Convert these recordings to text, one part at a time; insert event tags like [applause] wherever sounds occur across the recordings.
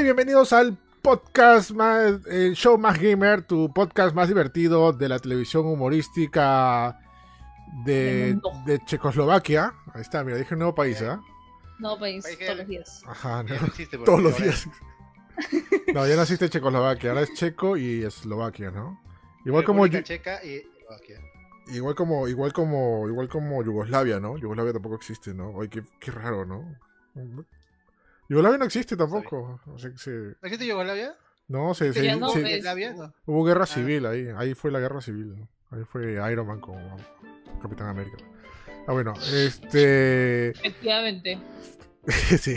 Y bienvenidos al podcast más, el show más gamer, tu podcast más divertido de la televisión humorística de, Checoslovaquia. Ahí está, mira, dije un nuevo país, ¿ah? No, país, País todos los días. Ajá, no, no existe, porque todos los días. [laughs] No, ya no existe Checoslovaquia, ahora es Checo y Eslovaquia, ¿no? Igual como, Checa y Eslovaquia. igual como, igual como, igual como Yugoslavia, ¿no? Yugoslavia tampoco existe, ¿no? Ay, qué, qué raro, ¿no? Yugoslavia no existe tampoco. O sea, que se- ¿No existe Yugoslavia? no, se, se- no, se-. No. Hubo guerra Ah. civil ahí, ahí fue la guerra civil, ¿no? ahí fue Iron Man con Capitán América. Ah, bueno, este... [laughs] Efectivamente. [laughs] sí.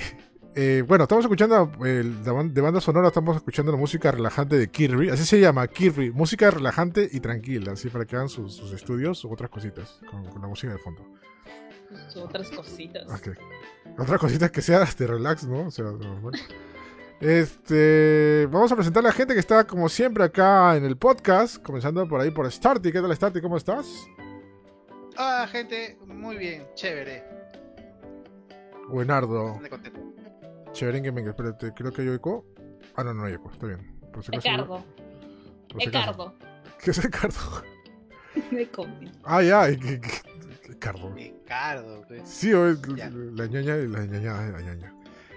Eh, bueno, estamos escuchando el, de ban- de banda sonora, estamos escuchando la música relajante de Kirby, así se llama, Kirby, música relajante y tranquila, así para que hagan sus, sus estudios u otras cositas con, con la música de fondo. Otras cositas. Ok. Otras cositas que sea de relax, ¿no? O sea, normal. Este, vamos a presentar a la gente que está como siempre acá en el podcast, comenzando por ahí por Starty. ¿Qué tal Starty? ¿Cómo estás? Ah, gente, muy bien, chévere. Buenardo. Chévere Gaming, espérate, creo que hay eco. Ah, no, no hay eco, está bien. Por si Ecardo. por si. Ecardo. ¿Qué es Ecardo? De [laughs] combi. Ah, ya, Ecardo. Ricardo, pues. Sí, o es Ya. la ñaña y la ñaña, la ñaña.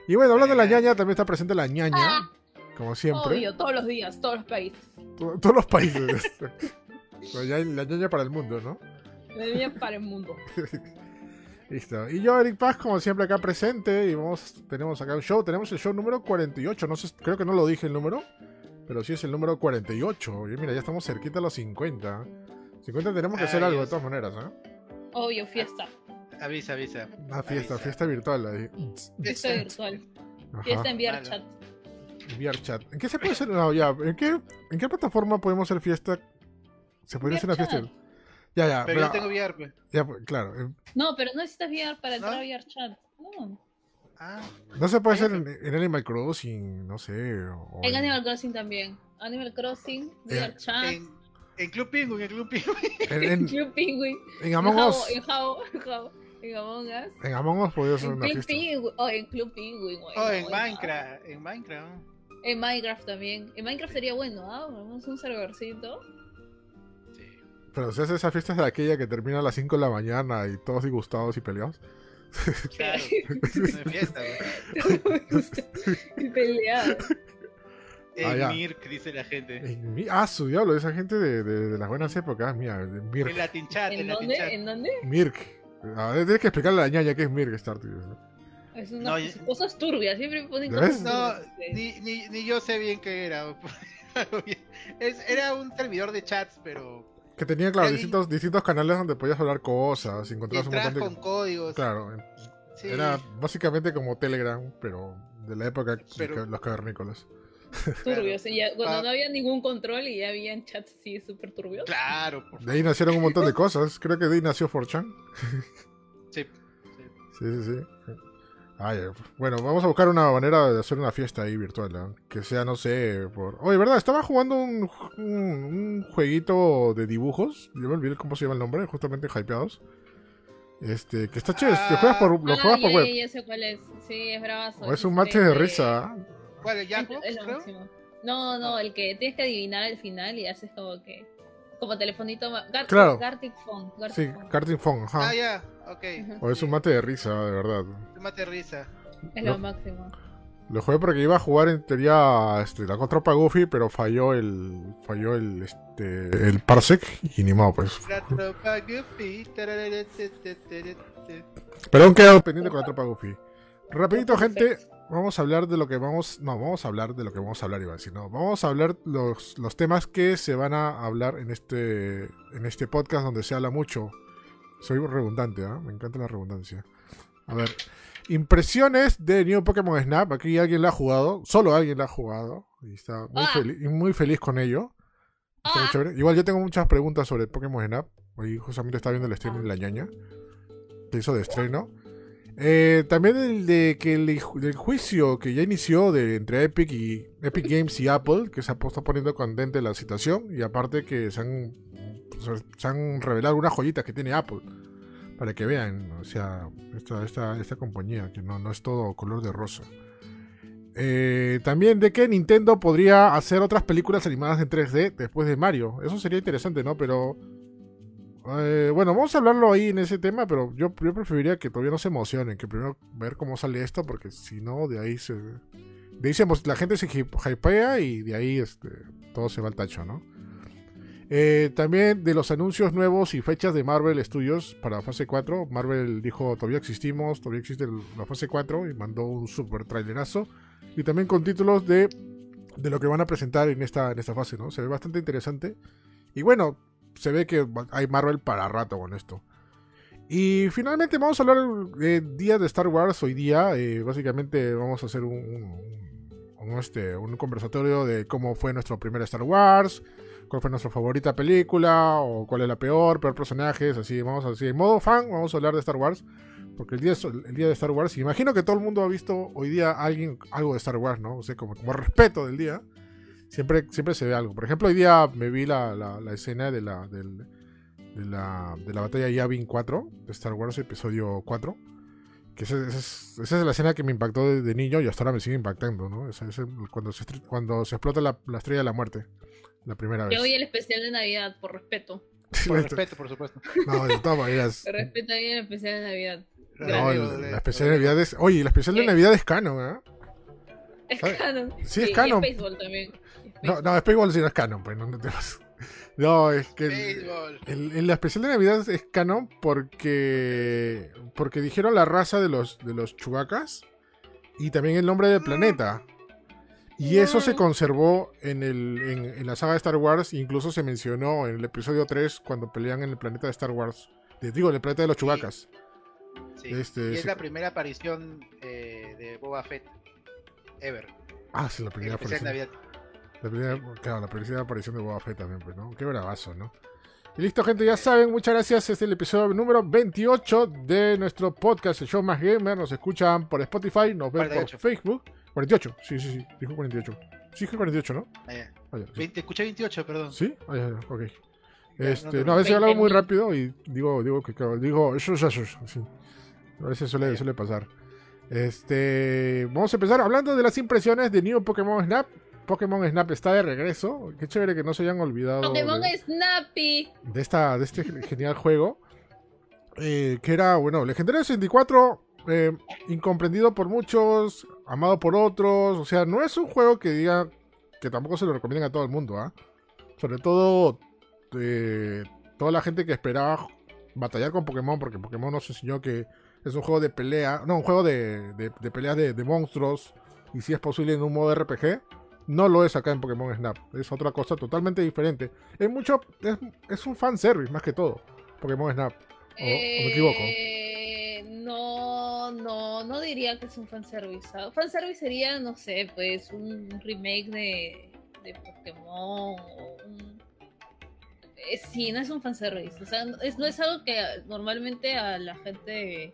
Y bueno, hablando de la ñaña, también está presente la ñaña, Ah, como siempre. obvio, todos los días, todos los países. To- Todos los países. la ña- la ñaña para el mundo, ¿no? La niña para el mundo. [laughs] Listo. Y yo, Eric Paz, como siempre, acá presente. Y vamos, tenemos acá un show. Tenemos el show número 48. No sé, creo que no lo dije el número. Pero sí es el número 48. Y mira, ya estamos cerquita a los 50. 50 tenemos que hacer algo de todas maneras, ¿eh? Obvio, fiesta. Avisa, avisa. Una fiesta, Avisa. fiesta virtual ahí. Fiesta virtual. Ajá. Fiesta en. VRChat. VRChat. ¿En qué se puede hacer? No, ya. ¿En qué, ¿En qué plataforma podemos hacer fiesta? ¿Se podría hacer una fiesta? Ya, ya. Pero pero- yo tengo VR, pues. ya, pues, claro. eh, No, pero no necesitas VR para entrar ¿No? a VRChat. No. Ah, No se puede hacer en, en Animal Crossing, no sé. o En Animal Crossing también. Animal Crossing, Eh, VRChat. en, en Club Penguin, en Club Penguin. En, en, [laughs] Club Penguin. en En Among Us. en Jabo, en Jabo, en Among Us. En Among Us podría hacer En una Club fiesta. Penguin. Oh, en Club Penguin. güey, Oh, no, en no. Minecraft. En Minecraft. En Minecraft también. En Minecraft sería bueno, ¿ah? Vamos un servercito. Sí. Pero se hace esa fiesta de aquella que termina a las 5 de la mañana y todos disgustados y peleados. [laughs] Claro. Una fiesta, [laughs] y pelear. Ah. Mirk, dice la gente. En mi- ah, su diablo, esa gente de, de- de las buenas épocas, mía, de En Mirk. Latin Chat, ¿En en Latin dónde? Chat. ¿En dónde? Mirk. A ver, tienes que explicarle a la ñaña qué es Mirk, Starty. Es una No, ya- cosas turbias, siempre me ponen ¿Ya cosas? No, turbias. sí. ni, ni, ni yo sé bien qué era. [laughs] Es- era un servidor de chats, pero Que tenía, claro, Ahí- distintos, distintos canales donde podías hablar cosas, encontrabas un entras montón de... con códigos. Claro, en- Sí. era básicamente como Telegram, pero de la época de Pero- los cavernícolas. [laughs] Turbios. y ya- cuando Ah. no había ningún control y ya habían chats así súper turbios. Claro, por De ahí nacieron un montón de cosas. Creo que de ahí nació 4chan. [laughs] Sí. Sí, sí, sí. Ay, bueno, vamos a buscar una manera de hacer una fiesta ahí virtual. Que sea, no sé, por... Oye, ¿verdad? Estaba jugando un, un, un jueguito de dibujos. Yo me olvidé cómo se llama el nombre, justamente Hypeados. Este, que está chévere, lo juegas por, lo Ah, juegas por ya, web. ya, sé cuál es. Sí, es bravazo. O es un mate de- risa. ¿Ah? ¿Cuál? ¿El Es, Jackbox, es lo creo? máximo. No, no, el que tienes que adivinar al final y haces como que. Como telefonito. Claro. Gartic Phone. Gartic Sí, Phone. Karting Phone, ajá. Ah, ya, ok. O es un mate de risa, de verdad. Un mate de risa. Es lo máximo. Lo jugué porque iba a jugar en teoría este, la tropa Goofy, pero falló el falló el este el parsec y ni modo pues. La tropa Goofy. Pero aún quedado pendiente con la tropa Goofy. Rapidito, gente, vamos a hablar de lo que vamos, no, vamos a hablar de lo que vamos a hablar, iba a decir, no, vamos a hablar los, los temas que se van a hablar en este en este podcast donde se habla mucho. Soy redundante, ¿ah? Me encanta la redundancia. A ver, impresiones de New Pokémon Snap. Aquí alguien la ha jugado, solo alguien la ha jugado y está muy, feliz, y muy feliz con ello. Igual yo tengo muchas preguntas sobre Pokémon Snap. Hoy justamente está viendo el stream de la ñaña. Que hizo de estreno. Eh, también el de que el, juicio que ya inició de, entre Epic y Epic Games y Apple, que se ha puesto poniendo candente la situación. Y aparte que se han, revelado algunas joyitas que tiene Apple. Para que vean, o sea, esta, esta, esta compañía, que no, no es todo color de rosa. Eh, también de que Nintendo podría hacer otras películas animadas en 3D después de Mario. Eso sería interesante, ¿no? Pero... eh, bueno, vamos a hablarlo ahí en ese tema, pero yo, yo preferiría que todavía no se emocionen, que primero ver cómo sale esto, porque si no, de ahí se... De ahí se la gente se hypea y de ahí este, todo se va al tacho, ¿no? Eh, también de los anuncios nuevos y fechas de Marvel Studios para fase 4. Marvel dijo, todavía existimos, todavía existe la fase 4 y mandó un super trailerazo. Y también con títulos de, de lo que van a presentar en esta, en esta fase, ¿no? Se ve bastante interesante. Y bueno, se ve que hay Marvel para rato con esto. Y finalmente vamos a hablar de día de Star Wars hoy día. Eh, básicamente vamos a hacer un, un- este, un conversatorio de cómo fue nuestro primer Star Wars, cuál fue nuestra favorita película, o cuál es la peor, peor personajes, así, vamos a decir, en modo fan, vamos a hablar de Star Wars, porque el día, el día de Star Wars, imagino que todo el mundo ha visto hoy día alguien, algo de Star Wars, ¿no? O sea, como, como respeto del día, siempre, siempre se ve algo. Por ejemplo, hoy día me vi la, la, la escena de la, del- de, la, de la batalla Yavin 4, de Star Wars, episodio 4. Que esa, esa es, esa es la escena que me impactó de, de niño y hasta ahora me sigue impactando, ¿no? Esa- esa- cuando, se, cuando se explota la, la estrella de la muerte, la primera vez. Yo voy al especial de Navidad, por respeto. Por respeto, por supuesto. No, de todas maneras. Por respeto a el especial de Navidad. No, el- la especial de Navidad es. Oye, la especial de. Navidad es canon, ¿eh? Es canon. Sí, es y canon. Baseball también. Y No, no, Spaceball sí no es canon, pues no, no te vas- No, es que. el- Béisbol. el- el- la especial de Navidad es canon porque. Porque dijeron la raza de los, de los chubacas y también el nombre del planeta. Y eso se conservó en, el, en, en la saga de Star Wars, incluso se mencionó en el episodio 3 cuando pelean en el planeta de Star Wars. Te digo, en el planeta de los chubacas. Sí. Este, y es la primera aparición eh, de Boba Fett ever. Ah, sí, la primera aparición. Navidad. La primera, claro, la primera aparición de Boba Fett también, pues, ¿no? Qué bravazo, ¿no? Y listo, gente, ya saben, muchas gracias. Este es el episodio número 28 de nuestro podcast, el show más gamer. Nos escuchan por Spotify, nos ven 48. por Facebook. 48, sí, sí, sí, dijo 48. Sí, dije 48, ¿no? Ah, ya. Ah, sí. 20, escuché 28, perdón. ¿Sí? Ah, ya, ya, ok. Este, no no, a veces he hablado muy 20.000. rápido y digo, digo que claro, digo, eso, eso, eso, sí. A veces suele, suele pasar. Este, vamos a empezar hablando de las impresiones de New Pokémon Snap. Pokémon Snap está de regreso. Qué chévere que no se hayan olvidado Pokémon de, Snappy. de esta, de este genial juego. Eh, que era, bueno, Legendario 64, eh, incomprendido por muchos, amado por otros. O sea, no es un juego que diga que tampoco se lo recomienden a todo el mundo, ¿ah? Sobre todo eh, toda la gente que esperaba batallar con Pokémon, porque Pokémon nos enseñó que es un juego de pelea, no, un juego de, de, de peleas de, monstruos, y si es posible en un modo RPG. No lo es acá en Pokémon Snap, es otra cosa totalmente diferente. Es mucho, es, es un fanservice más que todo, Pokémon Snap. ¿O, o me equivoco? Eh, no, no, no diría que es un fanservice. Fanservice sería, no sé, pues un remake de, de Pokémon o un... Eh, sí, no es un fanservice. O sea, no es algo que normalmente a la gente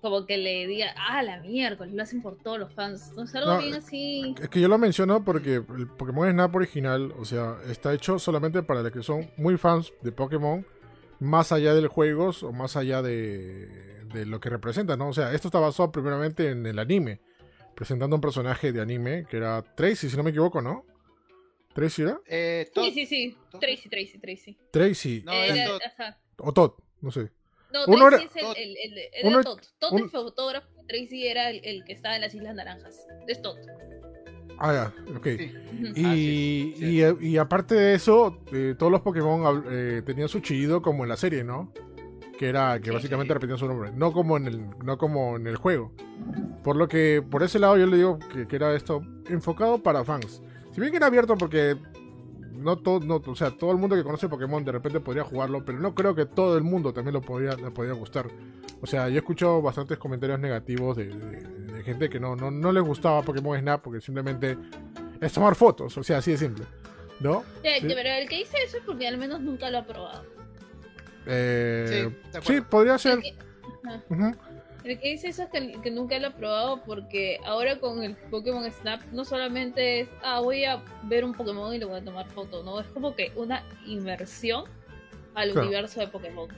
como que le diga, ah, la miércoles, lo hacen por todos los fans. No es algo No, bien así. Es que yo lo menciono porque el Pokémon Snap original, o sea, está hecho solamente para los que son muy fans de Pokémon, más allá del juego o más allá de, de lo que representa, ¿no? O sea, esto está basado primeramente en el anime, presentando un personaje de anime que era Tracy, si no me equivoco, ¿no? ¿Tracy era? Eh, Todd- Sí, sí, sí. Todd- Tracy, Tracy, Tracy. Tracy. No, Eh, era era- Todd. ajá. O Todd, no sé. No, Uno Tracy era- es el, Todd. el, el- era Uno- Todd. Todd un- el fotógrafo, Tracy era el, el que estaba en las Islas Naranjas. Es Todd. Ah, ya, ok. Sí. Y, es, y, y aparte de eso, eh, todos los Pokémon eh, tenían su chillido como en la serie, ¿no? Que era que Sí. básicamente Sí. repetían su nombre, no como en el, no como en el juego. Por lo que, por ese lado, yo le digo que, que era esto enfocado para fans. Si bien que era abierto porque no todo, no, o sea, todo el mundo que conoce Pokémon de repente podría jugarlo, pero no creo que todo el mundo también lo podría, le podría gustar. O sea, yo he escuchado bastantes comentarios negativos de, de- de gente que no, no, no les gustaba Pokémon Snap porque simplemente es tomar fotos, o sea, así de simple. ¿No? Sí. pero el que dice eso es porque al menos nunca lo ha probado. Eh, Sí, podría ser. El que dice eso es que, que nunca lo ha probado porque ahora con el Pokémon Snap no solamente es, ah, voy a ver un Pokémon y le voy a tomar foto, no, es como que una inmersión al Claro. universo de Pokémon.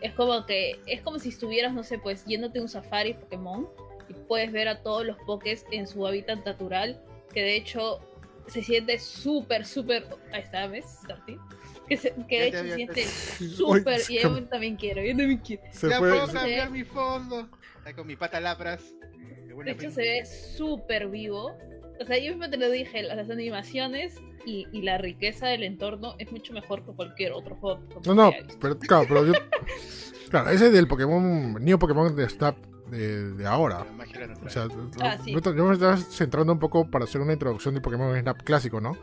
Es como que, es como si estuvieras, no sé, pues yéndote a un safari Pokémon y puedes ver a todos los pokés en su hábitat natural, que de hecho se siente súper, súper... Ahí está, ¿ves? Starty? Que, se- que de hecho se siente [laughs] súper... Y yo también quiero, yo también quiero. Se ya fue. puedo se- cambiar mi fondo. Está con mi pata lapras. De hecho se ve súper vivo. O sea, yo mismo te lo dije, las animaciones y, y la riqueza del entorno es mucho mejor que cualquier otro juego. No, no, pero claro, pero yo. Claro, ese es del Pokémon. Neo Pokémon de Snap de, de ahora. O sea, Ah, sí. yo yo me estaba centrando un poco para hacer una introducción del Pokémon Snap clásico, ¿no?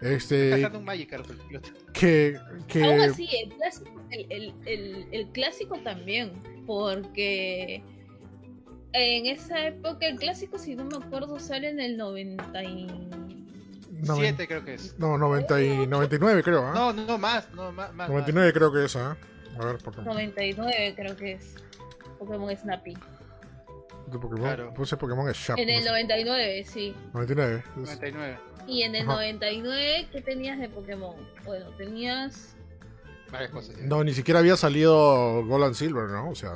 Este. un Magikarp el piloto. Que. que Aún así, el clásico, el, el- el- el clásico también, porque en esa época el clásico, si no me acuerdo, sale en el 90 y... creo que es. no, 90 y 99 creo, ¿ah? No, no, más, no, más, más. 99 creo que es, ¿ah? A ver, Pokémon. 99 creo que es Pokémon Snappy. De Pokémon. Claro. Puse Pokémon Sharp. En no el sé. 99, sí. 99. más. es- 99. Y en el Ajá. 99, ¿qué tenías de Pokémon? Bueno, tenías... Varias cosas. No, ni siquiera había salido Gold and Silver, ¿no? O sea.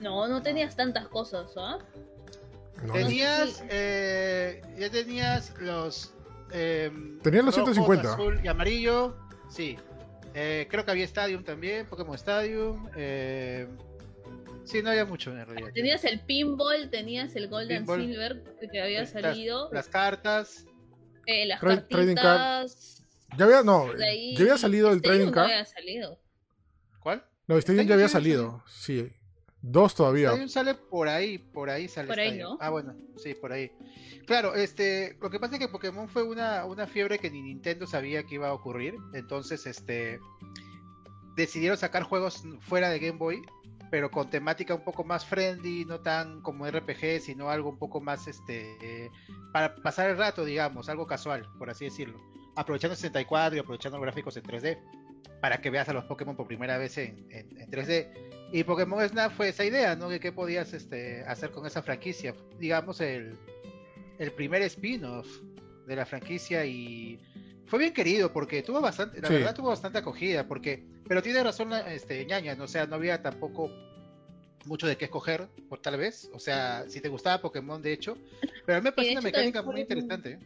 No, no tenías tantas cosas, ¿ah? no. Tenías, Sí. eh, ya tenías los. Eh, Tenías los rojos, 150. azul y amarillo. Sí. Eh, creo que había Stadium también, Pokémon Stadium. Eh, sí, no había mucho en realidad. Tenías el Pinball, tenías el Golden Pinball. Silver que había Las- salido, Las cartas. eh, las Tra- trading card. cartitas... Ya había, no, ahí- ya había salido el Stadium Trading no Card. había salido. ¿Cuál? No, Stadium Stadium ya había salido. Sí. Dos todavía. Stadium sale por ahí, por ahí sale Por ahí, Stadium. ¿no? Ah, bueno, sí, por ahí. Claro, este, lo que pasa es que Pokémon fue una, una fiebre que ni Nintendo sabía que iba a ocurrir, entonces, este, decidieron sacar juegos fuera de Game Boy, pero con temática un poco más friendly, no tan como RPG, sino algo un poco más, este, eh, para pasar el rato, digamos, algo casual, por así decirlo, aprovechando 64 y aprovechando los gráficos en 3D, para que veas a los Pokémon por primera vez en, en- en 3D. Y Pokémon Snap fue esa idea, ¿no? De qué podías este, hacer con esa franquicia. Digamos, el, el primer spin-off de la franquicia y fue bien querido porque tuvo bastante, la Sí. verdad tuvo bastante acogida, porque, pero tiene razón este, ñaña, ¿no? o sea, no había tampoco mucho de qué escoger, por tal vez, o sea, si te gustaba Pokémon de hecho, pero a mí me parece una mecánica muy un- interesante. ¿eh?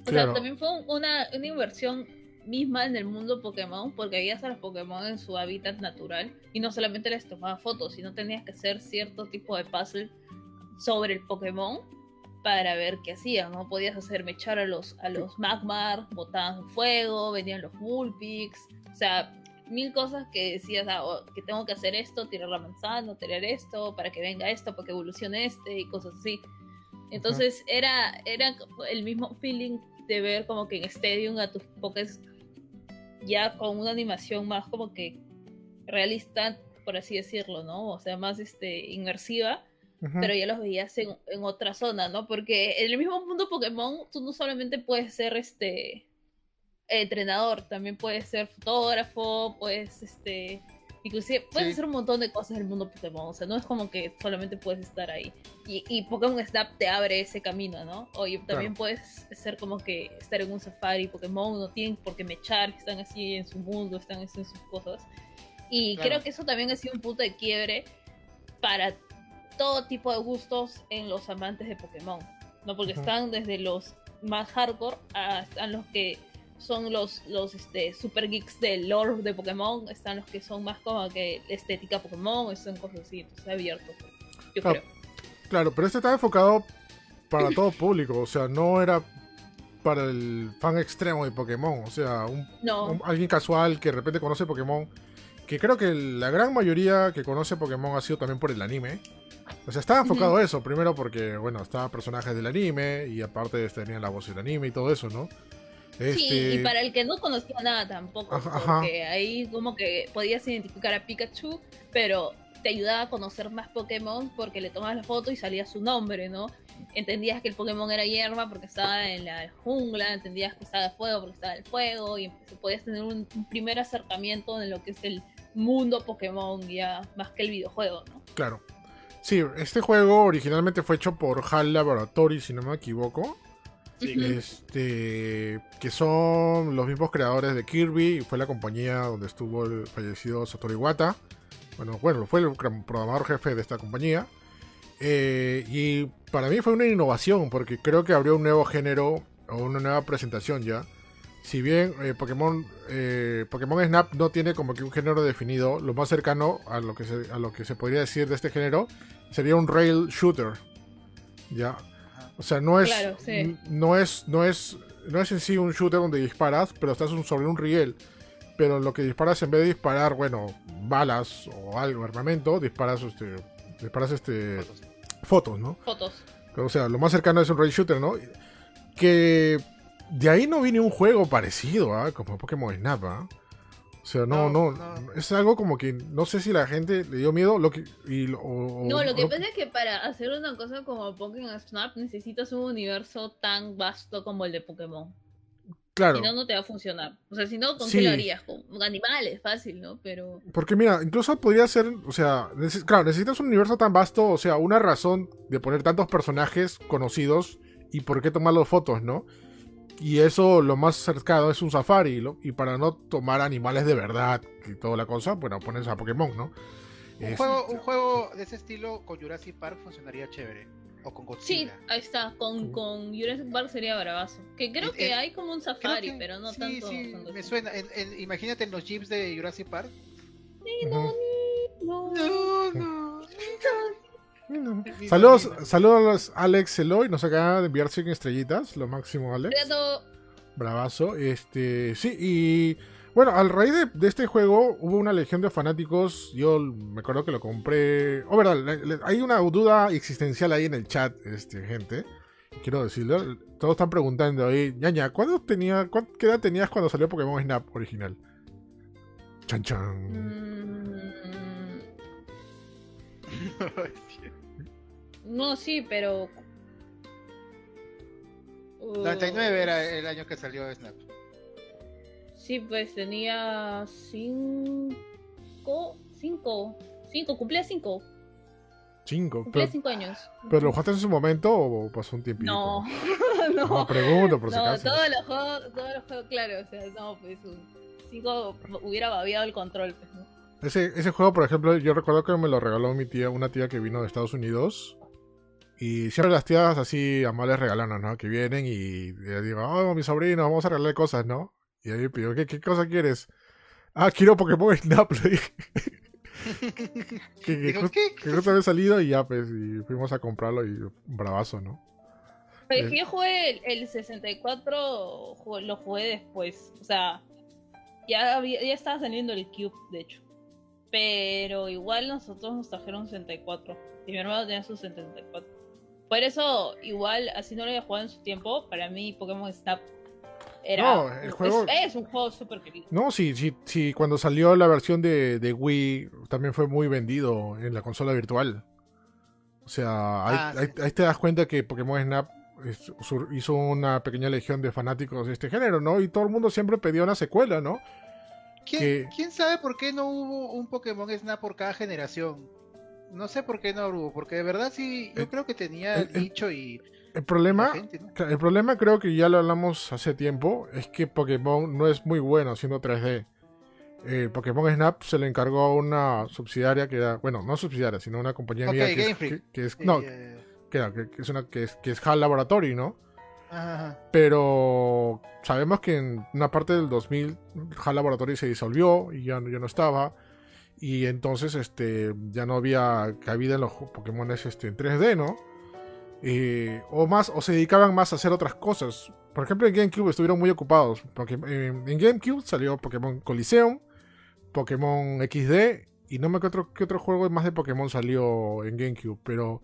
O Claro. sea, también fue una, una inversión misma en el mundo Pokémon, porque veías a los Pokémon en su hábitat natural y no solamente les tomaba fotos, sino tenías que hacer cierto tipo de puzzle sobre el Pokémon para ver qué hacían, ¿no? Podías hacerme echar a los, a los Magmar, botaban fuego, venían los Vulpix, o sea, mil cosas que decías, ah, oh, que tengo que hacer esto, tirar la manzana, tirar esto, para que venga esto, para que evolucione este y cosas así. Entonces era, era el mismo feeling de ver como que en Stadium a tus Pokés ya con una animación más como que realista, por así decirlo, ¿no? O sea, más este inmersiva, Pero ya los veías en, en otra zona, ¿no? Porque en el mismo mundo Pokémon tú no solamente puedes ser este entrenador, también puedes ser fotógrafo, puedes este inclusive puedes Sí. hacer un montón de cosas en el mundo Pokémon, o sea, no es como que solamente puedes estar ahí. Y, y Pokémon Snap te abre ese camino, ¿no? O y también puedes ser como que estar en un safari Pokémon, no tienen por qué mechar, están así en su mundo, están así en sus cosas. Y Claro. creo que eso también ha sido un punto de quiebre para todo tipo de gustos en los amantes de Pokémon, ¿no? Porque están desde los más hardcore hasta los que son los, los este, super geeks del lore de Pokémon, están los que son más como que la estética Pokémon, son cosas así, entonces abierto, yo Ah, creo. Claro, pero este estaba enfocado para todo público. O sea, no era para el fan extremo de Pokémon. O sea, un No, un- alguien casual que de repente conoce Pokémon, que creo que la gran mayoría que conoce Pokémon ha sido también por el anime. O sea, estaba enfocado a eso, primero porque, bueno, estaban personajes del anime y aparte este, tenían la voz del anime y todo eso, ¿no? Sí, Este, y para el que no conocía nada tampoco, Ajá, ajá. porque ahí como que podías identificar a Pikachu, pero te ayudaba a conocer más Pokémon porque le tomabas la foto y salía su nombre, ¿no? Entendías que el Pokémon era hierba porque estaba en la jungla, entendías que estaba de fuego porque estaba en el fuego, y podías tener un, un primer acercamiento en lo que es el mundo Pokémon ya más que el videojuego, ¿no? Claro. Sí, este juego originalmente fue hecho por HAL Laboratory, si no me equivoco. Sí. Este, que son los mismos creadores de Kirby y fue la compañía donde estuvo el fallecido Satoru Iwata. Bueno, bueno, fue el programador jefe de esta compañía. Eh, y para mí fue una innovación, porque creo que abrió un nuevo género o una nueva presentación ya. Si bien eh, Pokémon, eh, Pokémon Snap no tiene como que un género definido, lo más cercano a lo que se, a lo que se podría decir de este género sería un rail shooter. Ya. O sea, no es, Claro, sí. n- no es, no es, no es en sí un shooter donde disparas, pero estás un- sobre un riel. Pero lo que disparas en vez de disparar, bueno, balas o algo, armamento, disparas este, disparas este Fotos. fotos, ¿no? Fotos. O sea, lo más cercano es un rail shooter, ¿no? Que de ahí no viene un juego parecido, ¿ah? Como Pokémon Snap, ¿ah? O sea, no, no, No, no. es algo como que no sé si la gente le dio miedo lo que y lo- o- No, lo que pasa es que para hacer una cosa como Pokémon Snap necesitas un universo tan vasto como el de Pokémon. claro, Si no, no te va a funcionar. O sea, si no, ¿con Sí. qué lo harías? Con animales, fácil, ¿no? Pero. porque mira, incluso podría ser, o sea, neces- claro, necesitas un universo tan vasto, o sea, una razón de poner tantos personajes conocidos y por qué tomar las fotos, ¿no? Y eso lo más cercano es un safari, ¿no? y para no tomar animales de verdad y toda la cosa, bueno, pones a Pokémon, ¿no? Un Es- juego, un juego de ese estilo con Jurassic Park funcionaría chévere. O con Sí, Godzilla. ahí está. Con, con Jurassic Park sería bravazo. Que creo que eh, hay como un safari, que- pero no sí, tanto. sí, tanto me así. suena. En- en- imagínate en los jeeps de Jurassic Park. Ujú. No, No, no. Saludos, saludos a Alex Eloy, nos acaba de enviar 100 estrellitas, lo máximo Alex. Gato, Bravazo. Este, sí, y bueno, al raíz de, de este juego hubo una legión de fanáticos. Yo me acuerdo que lo compré. Oh, verdad, le- le- hay una duda existencial ahí en el chat, este, gente. Quiero decirlo. Todos están preguntando ahí, ñaña, ¿cuándo tenía, cuán- ¿qué edad tenías cuando salió Pokémon Snap original? Chan chan. mm, [laughs] no, sí, pero. Uh, 99 era el año que salió Snap. Sí, pues tenía cinco. Cinco. Cinco, cumplía cinco. Cinco. Cumplía Pero, cinco años. ¿Pero lo jugaste en su momento o pasó un tiempito? No, [laughs] No, no. pregunto por si No, acaso. todos los juegos, todos los juegos, claro, o sea, no, pues un 5 hubiera babiado el control, pues, ¿no? Ese, ese juego, por ejemplo, yo recuerdo que me lo regaló mi tía, una tía que vino de Estados Unidos. Y siempre las tías así amables regalanas, ¿no? Que vienen y le digo, oh, mi sobrino, vamos a regalarle cosas, ¿no? Y ahí pido, ¿qué, qué cosa quieres? Ah, quiero Pokémon Snap, le dije. [laughs] que, que, Digo, ¿qué? que justo había salido y ya, pues, y fuimos a comprarlo y bravazo, ¿no? Pero Eh. es que yo jugué el, el 64, ju- lo jugué después, o sea, ya, había- ya estaba saliendo el Cube, de hecho. Pero igual nosotros nos trajeron 64, y mi hermano tenía su 74. Por eso, igual, así no lo había jugado en su tiempo, para mí Pokémon Snap era... No, el juego- es, es un juego súper querido. No, sí, sí, sí, cuando salió la versión de, de Wii también fue muy vendido en la consola virtual. O sea, ahí, Ah, sí. ahí- ahí te das cuenta que Pokémon Snap es- hizo una pequeña legión de fanáticos de este género, ¿no? Y todo el mundo siempre pedía una secuela, ¿no? ¿Quién, que- quién sabe por qué no hubo un Pokémon Snap por cada generación? No sé por qué no hubo, porque de verdad sí, yo El- creo que tenía el- nicho y El problema, gente, ¿no? el problema creo que ya lo hablamos hace tiempo, es que Pokémon no es muy bueno haciendo 3D. Eh, Pokémon Snap se le encargó a una subsidiaria que era, bueno, no subsidiaria, sino una compañía Ok, mía que es, que- que es- Sí, no, eh, que, es una que es, que es HAL Laboratory, ¿no? ajá, ajá. Pero sabemos que en una parte del 2000 HAL Laboratory se disolvió y ya, ya no estaba. Y entonces este, ya no había cabida en los Pokémon este, en 3D, ¿no? Eh, o más, o se dedicaban más a hacer otras cosas. Por ejemplo, en GameCube estuvieron muy ocupados. Porque en, en GameCube salió Pokémon Coliseum, Pokémon XD, y no me acuerdo qué otro juego más de Pokémon salió en GameCube, pero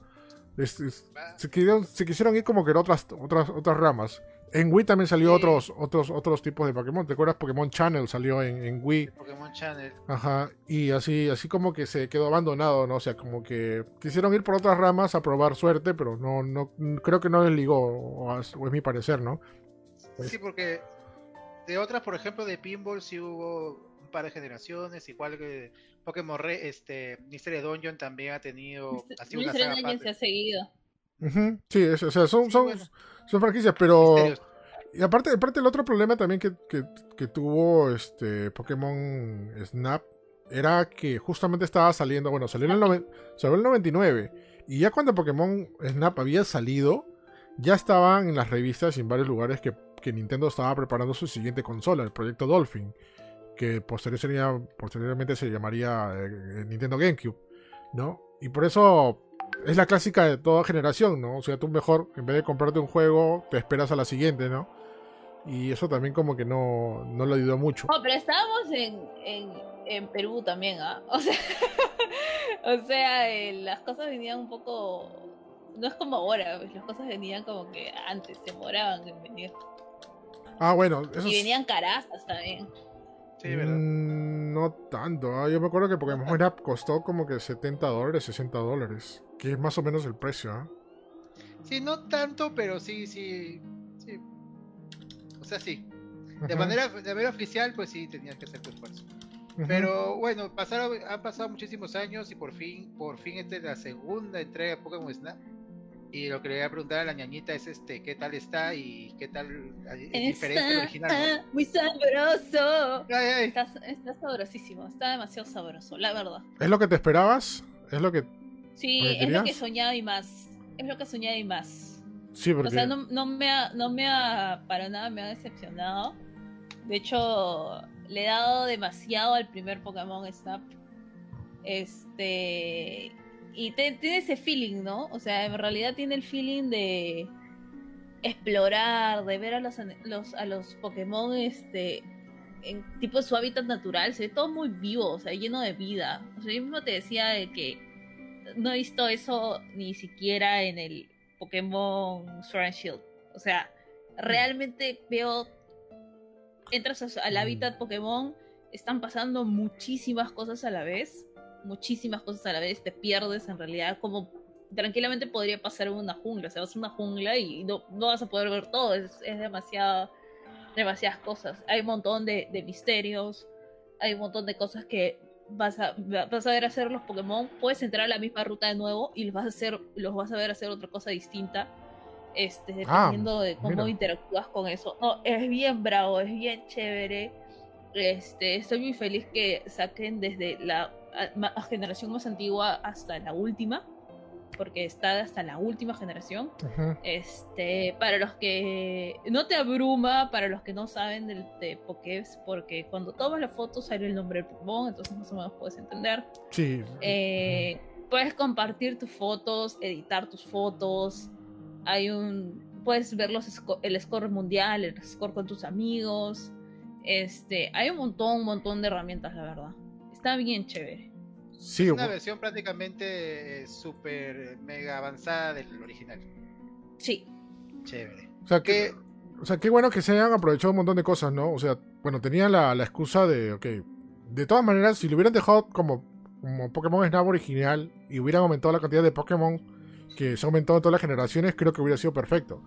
es- se, quisieron, se quisieron ir como que en otras, otras, otras ramas. En Wii también salió Sí. otros, otros, otros tipos de Pokémon. ¿Te acuerdas? Pokémon Channel salió en, en Wii. Pokémon Channel. Ajá. Y así, así como que se quedó abandonado, ¿no? O sea, como que quisieron ir por otras ramas a probar suerte, pero no, no, creo que no les ligó, o es, o es mi parecer, ¿no? Pues- Sí, porque de otras, por ejemplo, de Pinball sí hubo un par de generaciones, igual que Pokémon Re, este, Mystery Dungeon también ha tenido Mystery Dungeon se ha seguido. Sí, es- o sea, son, son, bueno. son franquicias, pero... Misterios. Y aparte, aparte el otro problema también que, que- que tuvo este Pokémon Snap era que justamente estaba saliendo, bueno, salió en el, noven- salió en el 99, Y ya cuando Pokémon Snap había salido, ya estaban en las revistas y en varios lugares que, que Nintendo estaba preparando su siguiente consola, el proyecto Dolphin, que posterior sería, posteriormente se llamaría eh, Nintendo GameCube, ¿no? Y por eso es la clásica de toda generación, ¿no? O sea, tú mejor, en vez de comprarte un juego, te esperas a la siguiente, ¿no? Y eso también como que no, no lo ayudó mucho. No, pero estábamos en, en, en Perú también, ¿ah? [laughs] O sea, o sea eh, las cosas venían un poco... No es como ahora, pues, las cosas venían como que antes, se demoraban en venir. Ah, bueno, eso Y venían carazas también. Sí, ¿verdad? Mm, no tanto. ah, Yo me acuerdo que Pokémon Snap costó como que 70 dólares, 60 dólares. Que es más o menos el precio, ¿ah? Sí, no tanto, pero sí, sí, sí. O sea, sí. De manera, de manera oficial, pues sí, tenías que hacer tu esfuerzo. Pero bueno, pasaron, han pasado muchísimos años y por fin, por fin esta es la segunda entrega de Pokémon Snap. Y lo que le voy a preguntar a la ñañita es este, ¿qué tal está? y qué tal es diferente al original, Está muy sabroso. ¿no? Ay, ay. Está, está sabrosísimo, está demasiado sabroso, la verdad. ¿Es lo que te esperabas? ¿Es lo que...? Sí, ¿Lo que es lo que soñaba y más. Es lo que soñaba y más. Sí, porque... O sea, no, no me ha, no me ha, para nada me ha decepcionado. De hecho, le he dado demasiado al primer Pokémon Snap. Este. Y te- tiene ese feeling, ¿no? O sea, en realidad tiene el feeling de explorar, de ver a los, los- a los Pokémon este, en tipo su hábitat natural. Se ve todo muy vivo, o sea, lleno de vida. O sea, yo mismo te decía de que no he visto eso ni siquiera en el Pokémon Sword and Shield. O sea, realmente veo. Entras a- al Mm. hábitat Pokémon, están pasando muchísimas cosas a la vez. Muchísimas cosas a la vez, te pierdes en realidad. Como tranquilamente podría pasar en una jungla. O sea, vas a una jungla y no, no vas a poder ver todo. Es, es demasiado, demasiadas cosas. Hay un montón de, de misterios. Hay un montón de cosas que vas a, vas a ver hacer los Pokémon. Puedes entrar a la misma ruta de nuevo y los vas a, hacer, los vas a ver hacer otra cosa distinta. Este, Ah, dependiendo de cómo mira. interactúas con eso. No, es bien bravo, es bien chévere. Este, estoy muy feliz que saquen desde la a- generación más antigua hasta la última. Porque está hasta la última generación. Este, para los que no te abruma, para los que no saben del, de Pokédex, porque cuando tomas la foto sale el nombre del Pokémon, entonces más o menos puedes entender. Sí. Eh, puedes compartir tus fotos, editar tus fotos. Hay un. Puedes ver los el score mundial, el score con tus amigos. Este, hay un montón, un montón de herramientas, la verdad. Está bien chévere. Sí, Es una versión prácticamente eh, super mega avanzada del original. Sí. Chévere. o sea, que... Que O sea, qué bueno que se hayan aprovechado un montón de cosas, ¿no? O sea, bueno, tenían la, la excusa de, ok, de todas maneras, si lo hubieran dejado como, como Pokémon Snap original y hubieran aumentado la cantidad de Pokémon que se ha aumentado en todas las generaciones, creo que hubiera sido perfecto.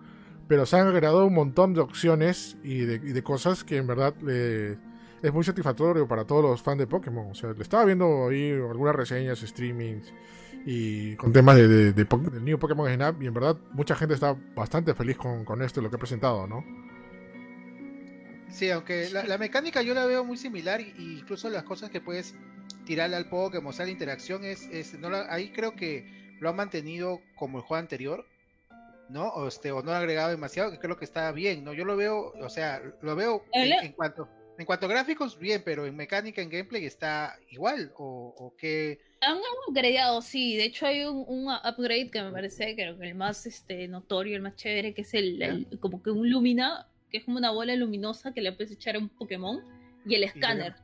Pero se han agregado un montón de opciones y de, y de cosas que en verdad eh, es muy satisfactorio para todos los fans de Pokémon. O sea, le estaba viendo ahí algunas reseñas, streamings y con temas de, de- de Po- del New Pokémon Snap y en verdad mucha gente está bastante feliz con, con esto, lo que he presentado, ¿no? Sí, aunque la, la mecánica yo la veo muy similar y, y incluso las cosas que puedes tirarle al Pokémon, o sea, la interacción es, es no la- ahí creo que lo han mantenido como el juego anterior, ¿no? O, este, o no lo han agregado demasiado, que creo que está bien, ¿no? Yo lo veo, o sea, lo veo en cuanto en cuanto a gráficos, bien, pero en mecánica, en gameplay está igual, o, o que Han upgradeado, sí. De hecho, hay un, un upgrade que me parece que el más este, notorio, el más chévere, que es el, el- como que un Lumina, que es como una bola luminosa que le puedes echar a un Pokémon, y el escáner.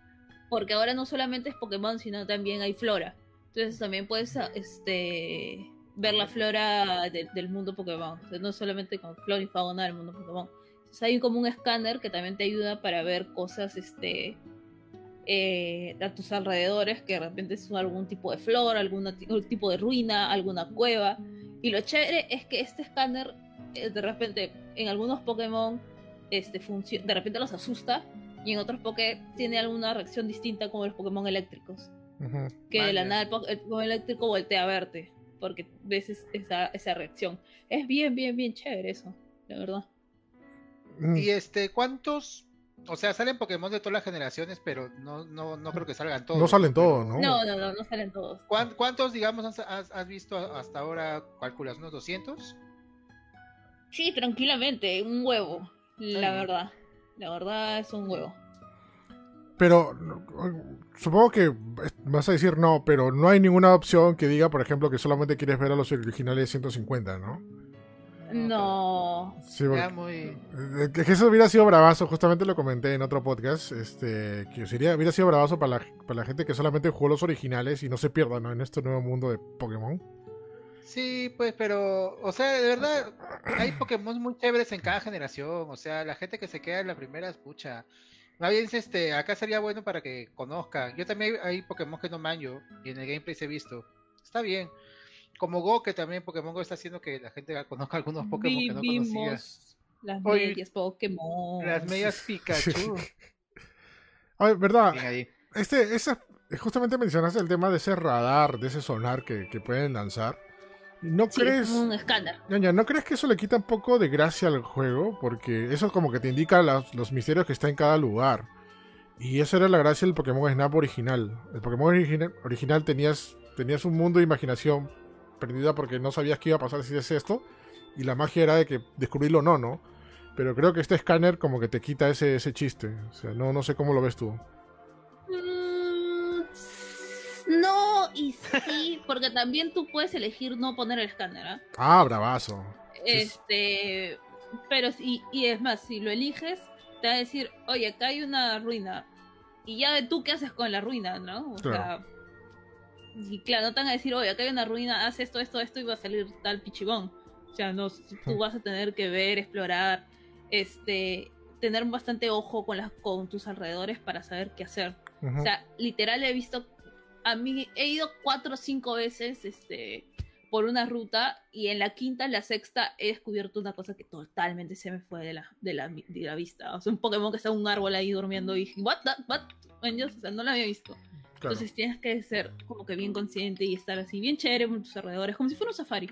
Porque ahora no solamente es Pokémon, sino también hay flora. Entonces también puedes este, ver la flora de- del mundo Pokémon. O sea, no solamente con flora y fauna del mundo Pokémon. Entonces hay como un escáner que también te ayuda para ver cosas este, eh, a tus alrededores, que de repente es algún tipo de flor, algún tipo de ruina, alguna cueva. Y lo chévere es que este escáner, eh, de repente, en algunos Pokémon, este, de repente los asusta, y en otros Pokémon tiene alguna reacción distinta, como los Pokémon eléctricos. Que de la nada el, po- el Pokémon eléctrico voltea a verte, porque ves es- esa, esa reacción. Es bien, bien, bien chévere eso, la verdad. Mm. Y este, ¿cuántos O sea, salen Pokémon de todas las generaciones, pero no, no, no creo que salgan todos. No salen todos, ¿no? No, no, no, no salen todos. ¿Cuán- ¿Cuántos, digamos, has, has- visto hasta ahora? ¿Calculas unos 200? Sí, tranquilamente, un huevo, la verdad. La verdad es un huevo. Pero supongo que vas a decir no, pero no hay ninguna opción que diga, por ejemplo, que solamente quieres ver a los originales 150, ¿no? No. Sí, porque- muy... eh, que eso hubiera sido bravazo, justamente lo comenté en otro podcast, este, que sería, hubiera sido bravazo para la, para la gente que solamente jugó los originales y no se pierda ¿no? en este nuevo mundo de Pokémon. Sí, pues, pero, o sea, de verdad, hay Pokémon muy chéveres en cada generación. O sea, la gente que se queda en la primera, escucha. Más bien, este, acá sería bueno para que conozcan. Yo también hay, hay Pokémon que no manjo y en el gameplay se he visto. Está bien. Como Go, que también Pokémon Go está haciendo que la gente conozca algunos Pokémon que no conocía. Vivimos las Oye, medias Pokémon. Las medias Pikachu. [laughs] A ver, ¿verdad? Este, esa, justamente mencionaste el tema de ese radar, de ese sonar que, que pueden lanzar. ¿No Sí, crees, es un escáner. Ñaña, ¿no crees que eso le quita un poco de gracia al juego? Porque eso como que te indica las- los misterios que está en cada lugar. Y esa era la gracia del Pokémon Snap original. El Pokémon origina- original tenías, tenías un mundo de imaginación perdida porque no sabías qué iba a pasar si es esto. Y la magia era de que descubrirlo o no, ¿no? Pero creo que este escáner como que te quita ese, ese chiste. O sea, no, no sé cómo lo ves tú. Mm, No y sí, [laughs] porque también tú puedes elegir no poner el escáner, ¿ah? Ah, bravazo. Este, pero sí, y es más, si lo eliges, te va a decir, oye, acá hay una ruina. Y ya tú qué haces con la ruina, ¿no? O Claro. sea, y claro, no te van a decir, oye, acá hay una ruina, haz esto, esto, esto y va a salir tal pichibón. O sea, no, tú vas a tener que ver, explorar, este, tener bastante ojo con las, con tus alrededores para saber qué hacer. O sea, literal he visto, a mí he ido cuatro o cinco veces, este, por una ruta y en la quinta, en la sexta he descubierto una cosa que totalmente se me fue de la, de la, de la vista. O sea, un Pokémon que está en un árbol ahí durmiendo y dije, what, the- what, o sea, no lo había visto. Claro. Entonces tienes que ser como que bien consciente y estar así bien chévere con tus alrededores, como si fuera un safari.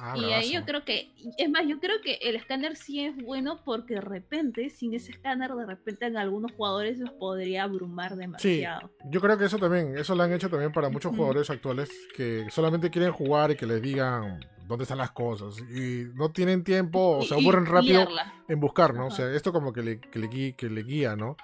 Ah, y ahí yo bravazo. creo que, es más, yo creo que el escáner sí es bueno porque de repente, sin ese escáner, de repente en algunos jugadores los podría abrumar demasiado. Yo creo que eso también, eso lo han hecho también para muchos jugadores actuales que solamente quieren jugar y que les digan dónde están las cosas y no tienen tiempo o se aburren rápido guiarla. en buscar, ¿no? O Ajá. sea, esto como que le, que le, gui- que le guía, ¿no?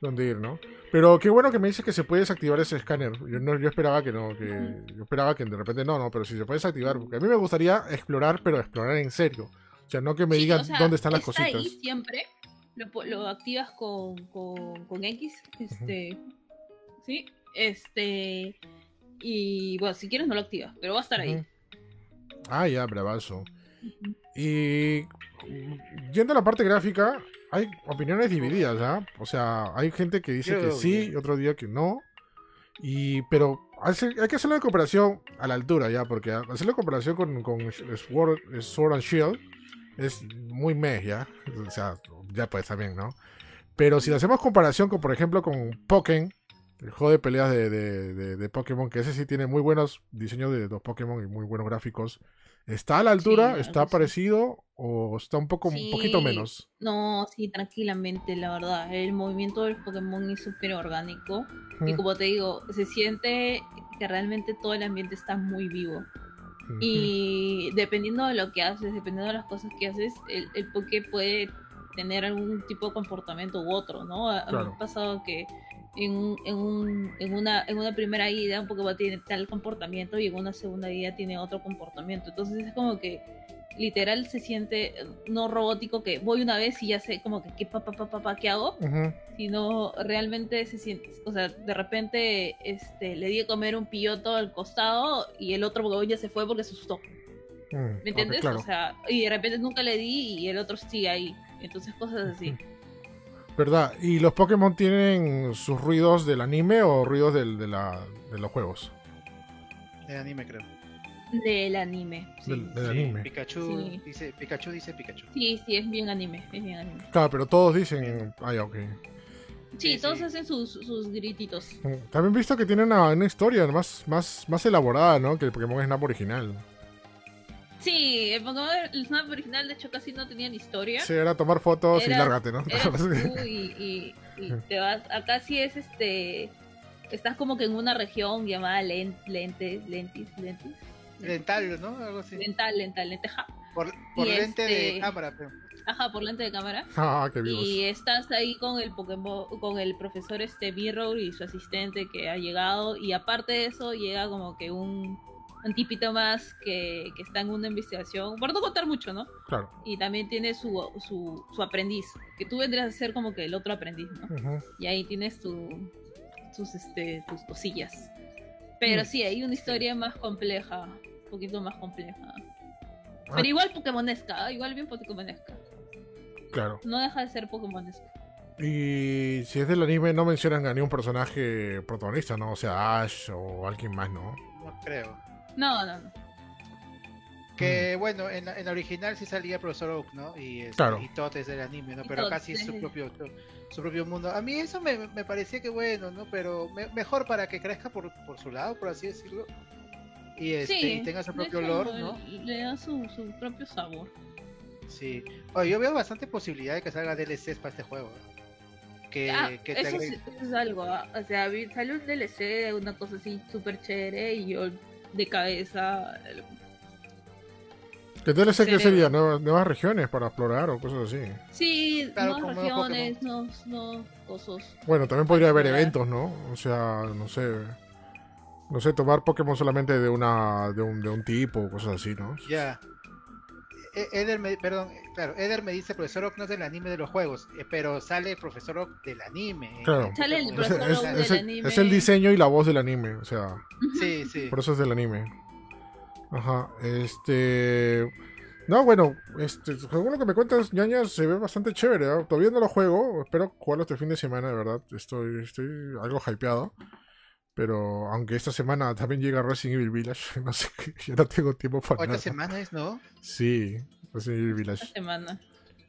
Dónde ir, ¿no? Pero qué bueno que me dices que se puede desactivar ese escáner. Yo no, yo esperaba que no, que yo esperaba que de repente no, no, pero si se puede desactivar, porque a mí me gustaría explorar, pero explorar en serio. O sea, no que me Sí, digan o sea, dónde están las está cositas. ahí siempre. Lo, activas con, con, con X. Este. Sí. Este. Y bueno, si quieres no lo activas, pero va a estar ahí. Ah, ya, bravazo. Y mm, yendo a la parte gráfica, hay opiniones divididas, ¿ah? O sea, hay gente que dice Yo que sí, bien. otro día que no. Y, pero hace- hay que hacerlo en comparación a la altura, ¿ya? Porque hacerlo en comparación con, con Sword, Sword and Shield es muy meh, ¿ya? O sea, ya pues también, ¿no? Pero si hacemos comparación con, por ejemplo, con Pokémon, el juego de peleas de, de, de- de Pokémon, que ese sí tiene muy buenos diseños de los Pokémon y muy buenos gráficos, ¿está a la altura? Sí, ¿Está parecido? ¿O está un poco un poquito menos? No, sí, tranquilamente, la verdad. El movimiento del Pokémon es súper orgánico. Y Mm, como te digo, se siente que realmente todo el ambiente está muy vivo. mm, Y dependiendo de lo que haces, dependiendo de las cosas que haces, el, el Poké puede tener algún tipo de comportamiento u otro, ¿no? Claro. me ha pasado que en, un- en, un- en, una, en una primera ida un Pokémon tiene tal comportamiento y en una segunda ida tiene otro comportamiento. Entonces es como que literal se siente no robótico que voy una vez y ya sé como que qué papá papá papá qué hago ujú. sino realmente se siente, o sea, de repente este, le di de comer un pilloto al costado y el otro Pokémon ya se fue porque se asustó, Mm, ¿me entiendes? claro. O sea, y de repente nunca le di y el otro sigue ahí, entonces cosas así. ¿Verdad? ¿Y los Pokémon tienen sus ruidos del anime o ruidos del- de, la- de los juegos? De anime, creo. Del anime. Sí, Del- del Sí, anime. Pikachu Sí. dice Pikachu dice Pikachu. sí, sí, es bien anime, es bien anime. Claro, pero todos dicen. Ah, ya, ok. Sí, Sí, todos sí. hacen sus, sus grititos. Mm, También he visto que tiene una, una historia más, más, más elaborada, ¿no? Que el Pokémon Snap original. Sí, el Pokémon el Snap original de hecho casi no tenían historia. Sí, era tomar fotos y lárgate, ¿no? Eras [laughs] tú y, y- y te vas. Acá sí es este. Estás como que en una región llamada Len- Lentes, Lentis, Lentis. Dental, ¿no? Algo así. Lental, lental, lenteja. Por, por Y lente de este- cámara, pero. Ajá, por lente de cámara. [laughs] ah, qué vivos. Y estás ahí con el Pokémon, con el profesor este Mirror y su asistente que ha llegado. Y aparte de eso, llega como que un, un tipito más que, que está en una investigación. Por no contar mucho, ¿no? Claro. Y también tiene su, su, su aprendiz. Que tú vendrías a ser como que el otro aprendiz, ¿no? Y ahí tienes tu, tus, este, tus cosillas. Pero Mm. sí, hay una historia más compleja. Un poquito más compleja. Ah, Pero igual Pokémonesca, ¿eh? igual bien Pokémonesca. claro. No deja de ser Pokémonesca. Y si es del anime, no mencionan a ningún personaje protagonista, ¿no? O sea, Ash o alguien más, ¿no? No creo. No, no, no. Que bueno, en la, en la original sí salía Profesor Oak, ¿no? Y, este, Claro. y Todd es del anime, ¿no? Pero acá sí es su propio, su propio mundo. A mí eso me, me parecía que bueno, ¿no? Pero me- mejor para que crezca por, por su lado, por así decirlo. Y, este, sí, y tenga su propio lore, ¿no? Le da su, su propio sabor. Sí. Oye, yo veo bastante posibilidad de que salga DLCs para este juego. ¿no? Que, Ah, que te eso, agregue- es, eso es algo. ah, O sea, sale un DLC, una cosa así súper chévere y yo de cabeza. el- ¿Qué DLC que sería? ¿Nuevas, nuevas regiones para explorar o cosas así? Sí, Claro, nuevas regiones, nuevos, nuevos cosas. Bueno, también podría haber eventos, ¿no? O sea, no sé. No sé, tomar Pokémon solamente de una de un, de un tipo o cosas así, ¿no? Ya. Eder me, perdón, claro, Eder me dice Profesor Oak no es del anime de los juegos, eh, pero sale el Profesor Oak del anime. en Claro. Sale el Profesor es- Oak es del el, anime. es el diseño y la voz del anime, o sea, Sí, sí. por eso es del anime. Ajá, este... No, bueno, este, según lo que me cuentas, ñaña, se ve bastante chévere. ¿ah? Todavía no lo juego, espero jugarlo este fin de semana, de verdad. Estoy, estoy algo hypeado. Pero aunque esta semana también llega Resident Evil Village, [laughs] no sé, ya no tengo tiempo para Otra nada. semana es, ¿no? Sí, Resident Evil Village. Esta semana.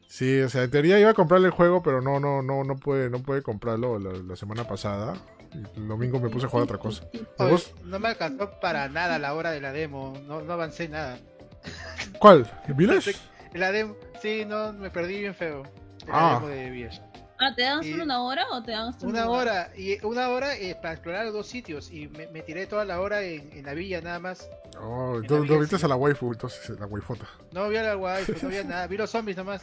Sí, o sea, en teoría iba a comprarle el juego, pero no, no, no, no puede, no puede comprarlo la, la semana pasada. Y el domingo me puse a jugar otra cosa. ¿Y Oye, vos? no me alcanzó para nada a la hora de la demo, no, no avancé nada. ¿Cuál? ¿El Village? La demo, sí, no, me perdí bien feo. Ah. la demo de Village. Ah, ¿te dan solo una hora o te dan hasta Una hora, y una hora eh, para explorar dos sitios, y me, me tiré toda la hora en, en la villa nada más. Oh, tú, viste sí. a la waifu, entonces, la waifota. No vi a la guay, no vi a nada, vi los zombies nomás.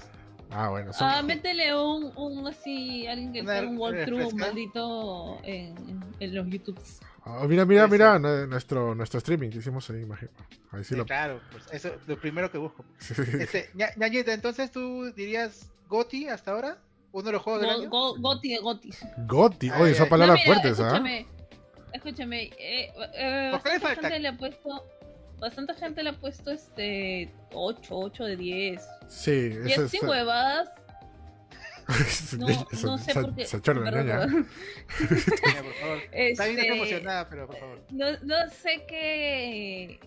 Ah, bueno. son- Ah, métele un, un así, alguien que haga un walkthrough maldito en, en los YouTubes. Ah, mira, mira, mira, nuestro, nuestro streaming que hicimos ahí, imagino. Ahí sí Sí, lo... Claro, pues eso es lo primero que busco. [laughs] Sí. Este, Ñañita, entonces tú dirías Goti hasta ahora, uno de los juegos del año. go- Goti de Gotis. Ay, oye, esas ay. palabras No, mira, fuertes, ¿ah? Escúchame, escúchame. Eh, eh, ¿Por qué le bastante falta? gente le ha puesto. Bastante gente le ha puesto este 8, 8 de 10. Sí, Y eso es sin huevadas. [laughs] No, no sé por qué. [laughs] [laughs] Está bien, está Este, emocionada, pero por favor. No, no sé qué,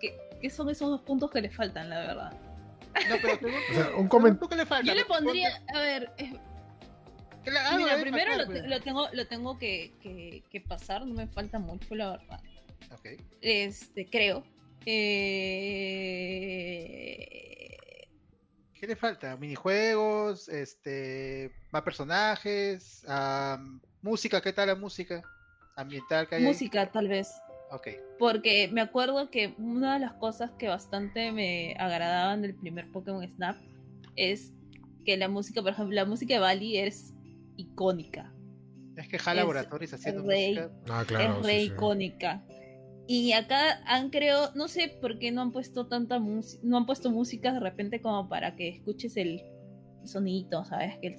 qué, qué son esos dos puntos que le faltan, la verdad. No, pero pregunto, O sea, un pregunto comen- qué le falta. Yo le Ponte- pondría, a ver, algo mira, primero lo, pues. lo tengo, lo tengo que, que, que pasar, no me falta mucho, la verdad. Ok. Este, creo. Eh... ¿Qué le falta? Minijuegos, este, más personajes, am, música, ¿qué tal la música? Ambiental que hay. ahí? Música, tal vez. Ok. Porque me acuerdo que una de las cosas que bastante me agradaban del primer Pokémon Snap es que la música, por ejemplo, la música de Bali es icónica. Es que HAL Es Laboratories haciendo rey. música. Ah, claro. es re sí, sí. icónica. Y acá han creo, no sé por qué no han puesto tanta música, no han puesto música de repente como para que escuches el sonito, ¿sabes? Que, el-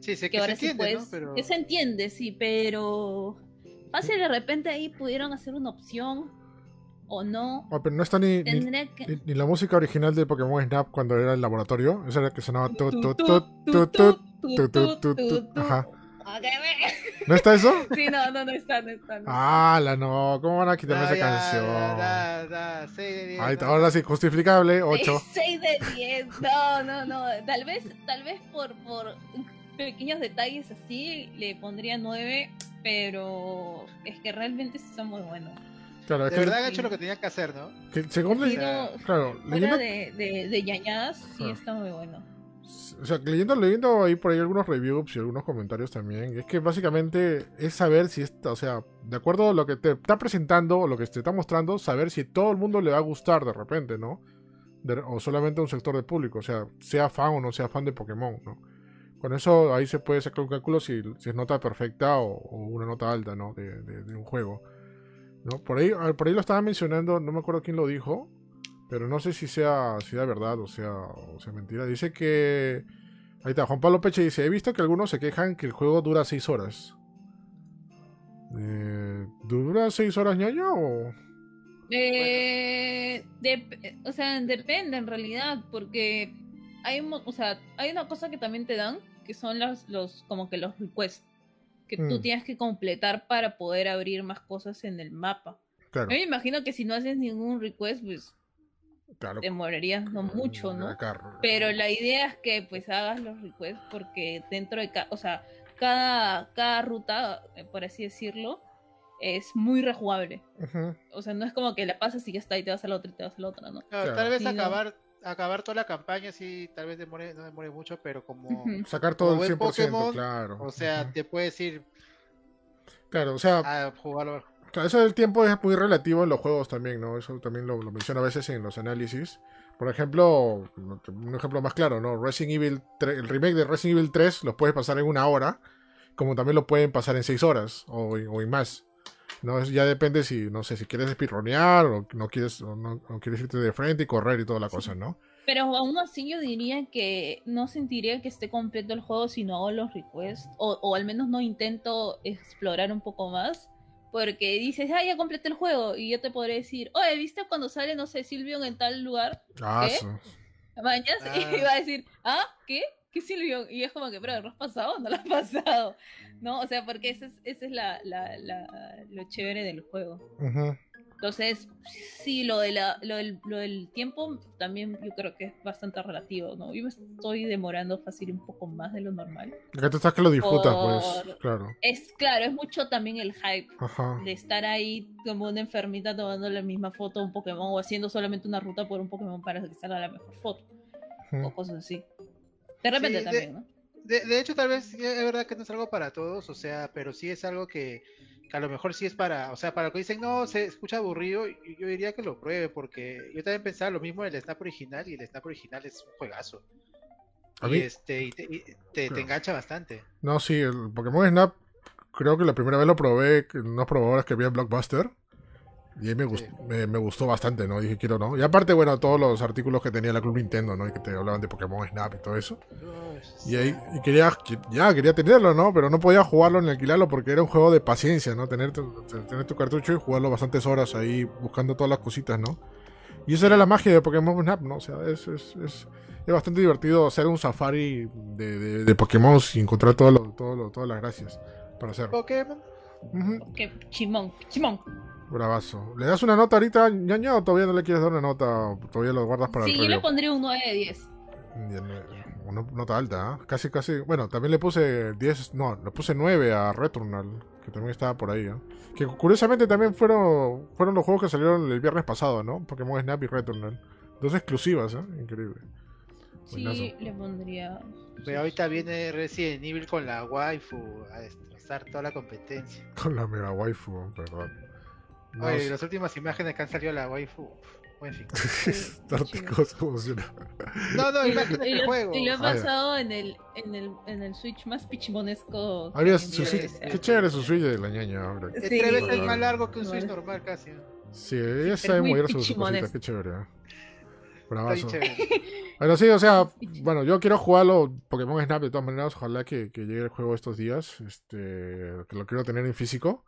Sí, sé que que, se ahora sí entiende, puedes, ¿no? Pero que se entiende, sí, pero Fácil, de repente ahí pudieron hacer una opción o no. Pero no está ni, ni, que... ni, ni, la música original de Pokémon Snap cuando era el laboratorio. Esa era que sonaba. Ajá. ¿No está eso? Sí, no, no, no está, no está. No. Ah, la no, ¿cómo van a quitarme esa ya, canción? Da, da, Ay, ahora sí, justificable, 8. 6 de 10, no, no, no. Tal vez, tal vez por, por pequeños detalles así le pondría 9 pero es que realmente sí está muy bueno. Claro, es De que verdad han hecho lo que tenían que hacer, ¿no? que según le- no, claro, leyendo, de, de, de ñañadas, sí Ah. está muy bueno. o sea, leyendo, leyendo ahí por ahí algunos reviews y algunos comentarios también, es que básicamente es saber si está, o sea, de acuerdo a lo que te está presentando o lo que te está mostrando, saber si todo el mundo le va a gustar de repente, ¿no? De- o solamente a un sector de público, o sea, sea fan o no sea fan de Pokémon, ¿no? Con eso ahí se puede sacar un cálculo si, si es nota perfecta o, una nota alta, ¿no? De, de- de un juego. ¿no? Por, ahí, ah, por ahí lo estaba mencionando, no me acuerdo quién lo dijo, pero no sé si sea, si sea verdad o sea, o sea mentira. Dice que... Ahí está, Juan Pablo Peche dice, he visto que algunos se quejan que el juego dura 6 horas. Eh, ¿Dura 6 horas, ñaño? O... Eh, o sea, depende en realidad, porque hay, o sea, hay una cosa que también te dan, que son los, los como que los requests, que tú Mm. tienes que completar para poder abrir más cosas en el mapa. Claro, Yo me imagino que si no haces ningún request, pues claro. demorarías no mucho, ¿no? Pero la idea es que pues hagas los requests porque dentro de cada, o sea, cada, cada ruta, eh, por así decirlo, es muy rejugable. O sea, no es como que la pasas y ya está y te vas a la otra y te vas a la otra, ¿no? Claro, Claro. Tal vez Sí, no. Acabar, toda la campaña, sí, tal vez demore, no demore mucho, pero como. Sacar todo Como el buen 100%, Pokémon, claro. O sea, te puedes ir Claro, o sea, a jugarlo. Claro, eso del tiempo es muy relativo en los juegos también, ¿no? Eso también lo, lo menciono a veces en los análisis. Por ejemplo, un ejemplo más claro, ¿no? Resident Evil 3, el remake de Resident Evil 3 los puedes pasar en una hora, como también lo pueden pasar en seis horas o, o en más. ¿No? Eso ya depende si, no sé, si quieres espirronear o no quieres, o no, o quieres irte de frente y correr y toda la cosa, ¿no? Pero aún así yo diría que no sentiría que esté completo el juego si no hago los requests, o, o al menos no intento explorar un poco más, porque dices, ah, ya completé el juego, y yo te podré decir, oye, ¿viste cuando sale, no sé, Silvio en tal lugar? Ah, ¿Qué? eso. ¿Mañas? [laughs] Ah. Y va a decir, ah, ¿qué? [laughs] ¿Qué Silvio? Y es como que, pero, ¿lo has pasado o no lo has pasado? ¿No? O sea, porque esa es, esa es la, la, la- lo chévere del juego. Entonces, sí, lo, de la, lo, del, lo del tiempo también yo creo que es bastante relativo, ¿no? Yo me estoy demorando fácil un poco más de lo normal. Acá tú estás que lo disfrutas, pues, Por- claro. Es claro, es mucho también el hype Ajá. de estar ahí como una enfermita tomando la misma foto a un Pokémon o haciendo solamente una ruta por un Pokémon para que salga la mejor foto o cosas así. De repente también, ¿no? De, de hecho, tal vez es verdad que no es algo para todos, o sea, pero sí es algo que, que a lo mejor sí es para, o sea, para los que dicen, no, se escucha aburrido, yo diría que lo pruebe, porque yo también pensaba lo mismo del Snap original, y el Snap original es un juegazo. A y mí- este, y te, y te- engancha bastante. No, sí, el Pokémon Snap, creo que la primera vez lo probé en unos probadores que había en Blockbuster. Y ahí me, gust- Sí. me, me gustó bastante, ¿no? Dije, quiero, ¿no? Y aparte, bueno, todos los artículos que tenía la Club Nintendo, ¿no? Y que te hablaban de Pokémon Snap y todo eso. Y ahí y quería, que- ya, quería tenerlo, ¿no? Pero no podía jugarlo ni alquilarlo porque era un juego de paciencia, ¿no? Tener tu, tener tu cartucho y jugarlo bastantes horas ahí buscando todas las cositas, ¿no? Y esa era la magia de Pokémon Snap, ¿no? O sea, es, es, es, es bastante divertido hacer un safari de, de, de Pokémon y encontrar todo lo, todo lo- todas las gracias para hacerlo. Pokémon. Que chimón, chimón. Bravazo. ¿Le das una nota ahorita, ñaña, o todavía no le quieres dar una nota? ¿O todavía lo guardas para Sí, el yo le pondría un 9 de 10. Bien, eh, Una nota alta, ¿ah? Casi, casi. Bueno, también le puse 10. No, le puse 9 a Returnal, que también estaba por ahí, ¿no? Que curiosamente también fueron, fueron los juegos que salieron el viernes pasado, ¿no? Pokémon Snap y Returnal. Dos exclusivas, ¿eh? Increíble. Sí, Buenazo. le pondría. Pero ahorita viene Resident Evil con la waifu a destrozar toda la competencia. [laughs] Con la mega waifu, perdón. No, Oye, las últimas imágenes que han salido la waifu. [laughs] No, no, Y lo, imágenes y del juego. y lo he Ah, pasado en el, en el, en el Switch más pichimonesco. Que su Switch- ser. Qué chévere su Switch de la ñaña ahora. Es Sí. tres veces Bueno. más largo que un. Switch normal casi. ¿no? Sí, ella es sabe muy mover sus cositas, qué chévere. ¿eh? Bravazo. Bueno, [laughs] sí, o sea, bueno, yo quiero jugarlo Pokémon Snap de todas maneras, ojalá que, que llegue el juego estos días, este, que lo quiero tener en físico.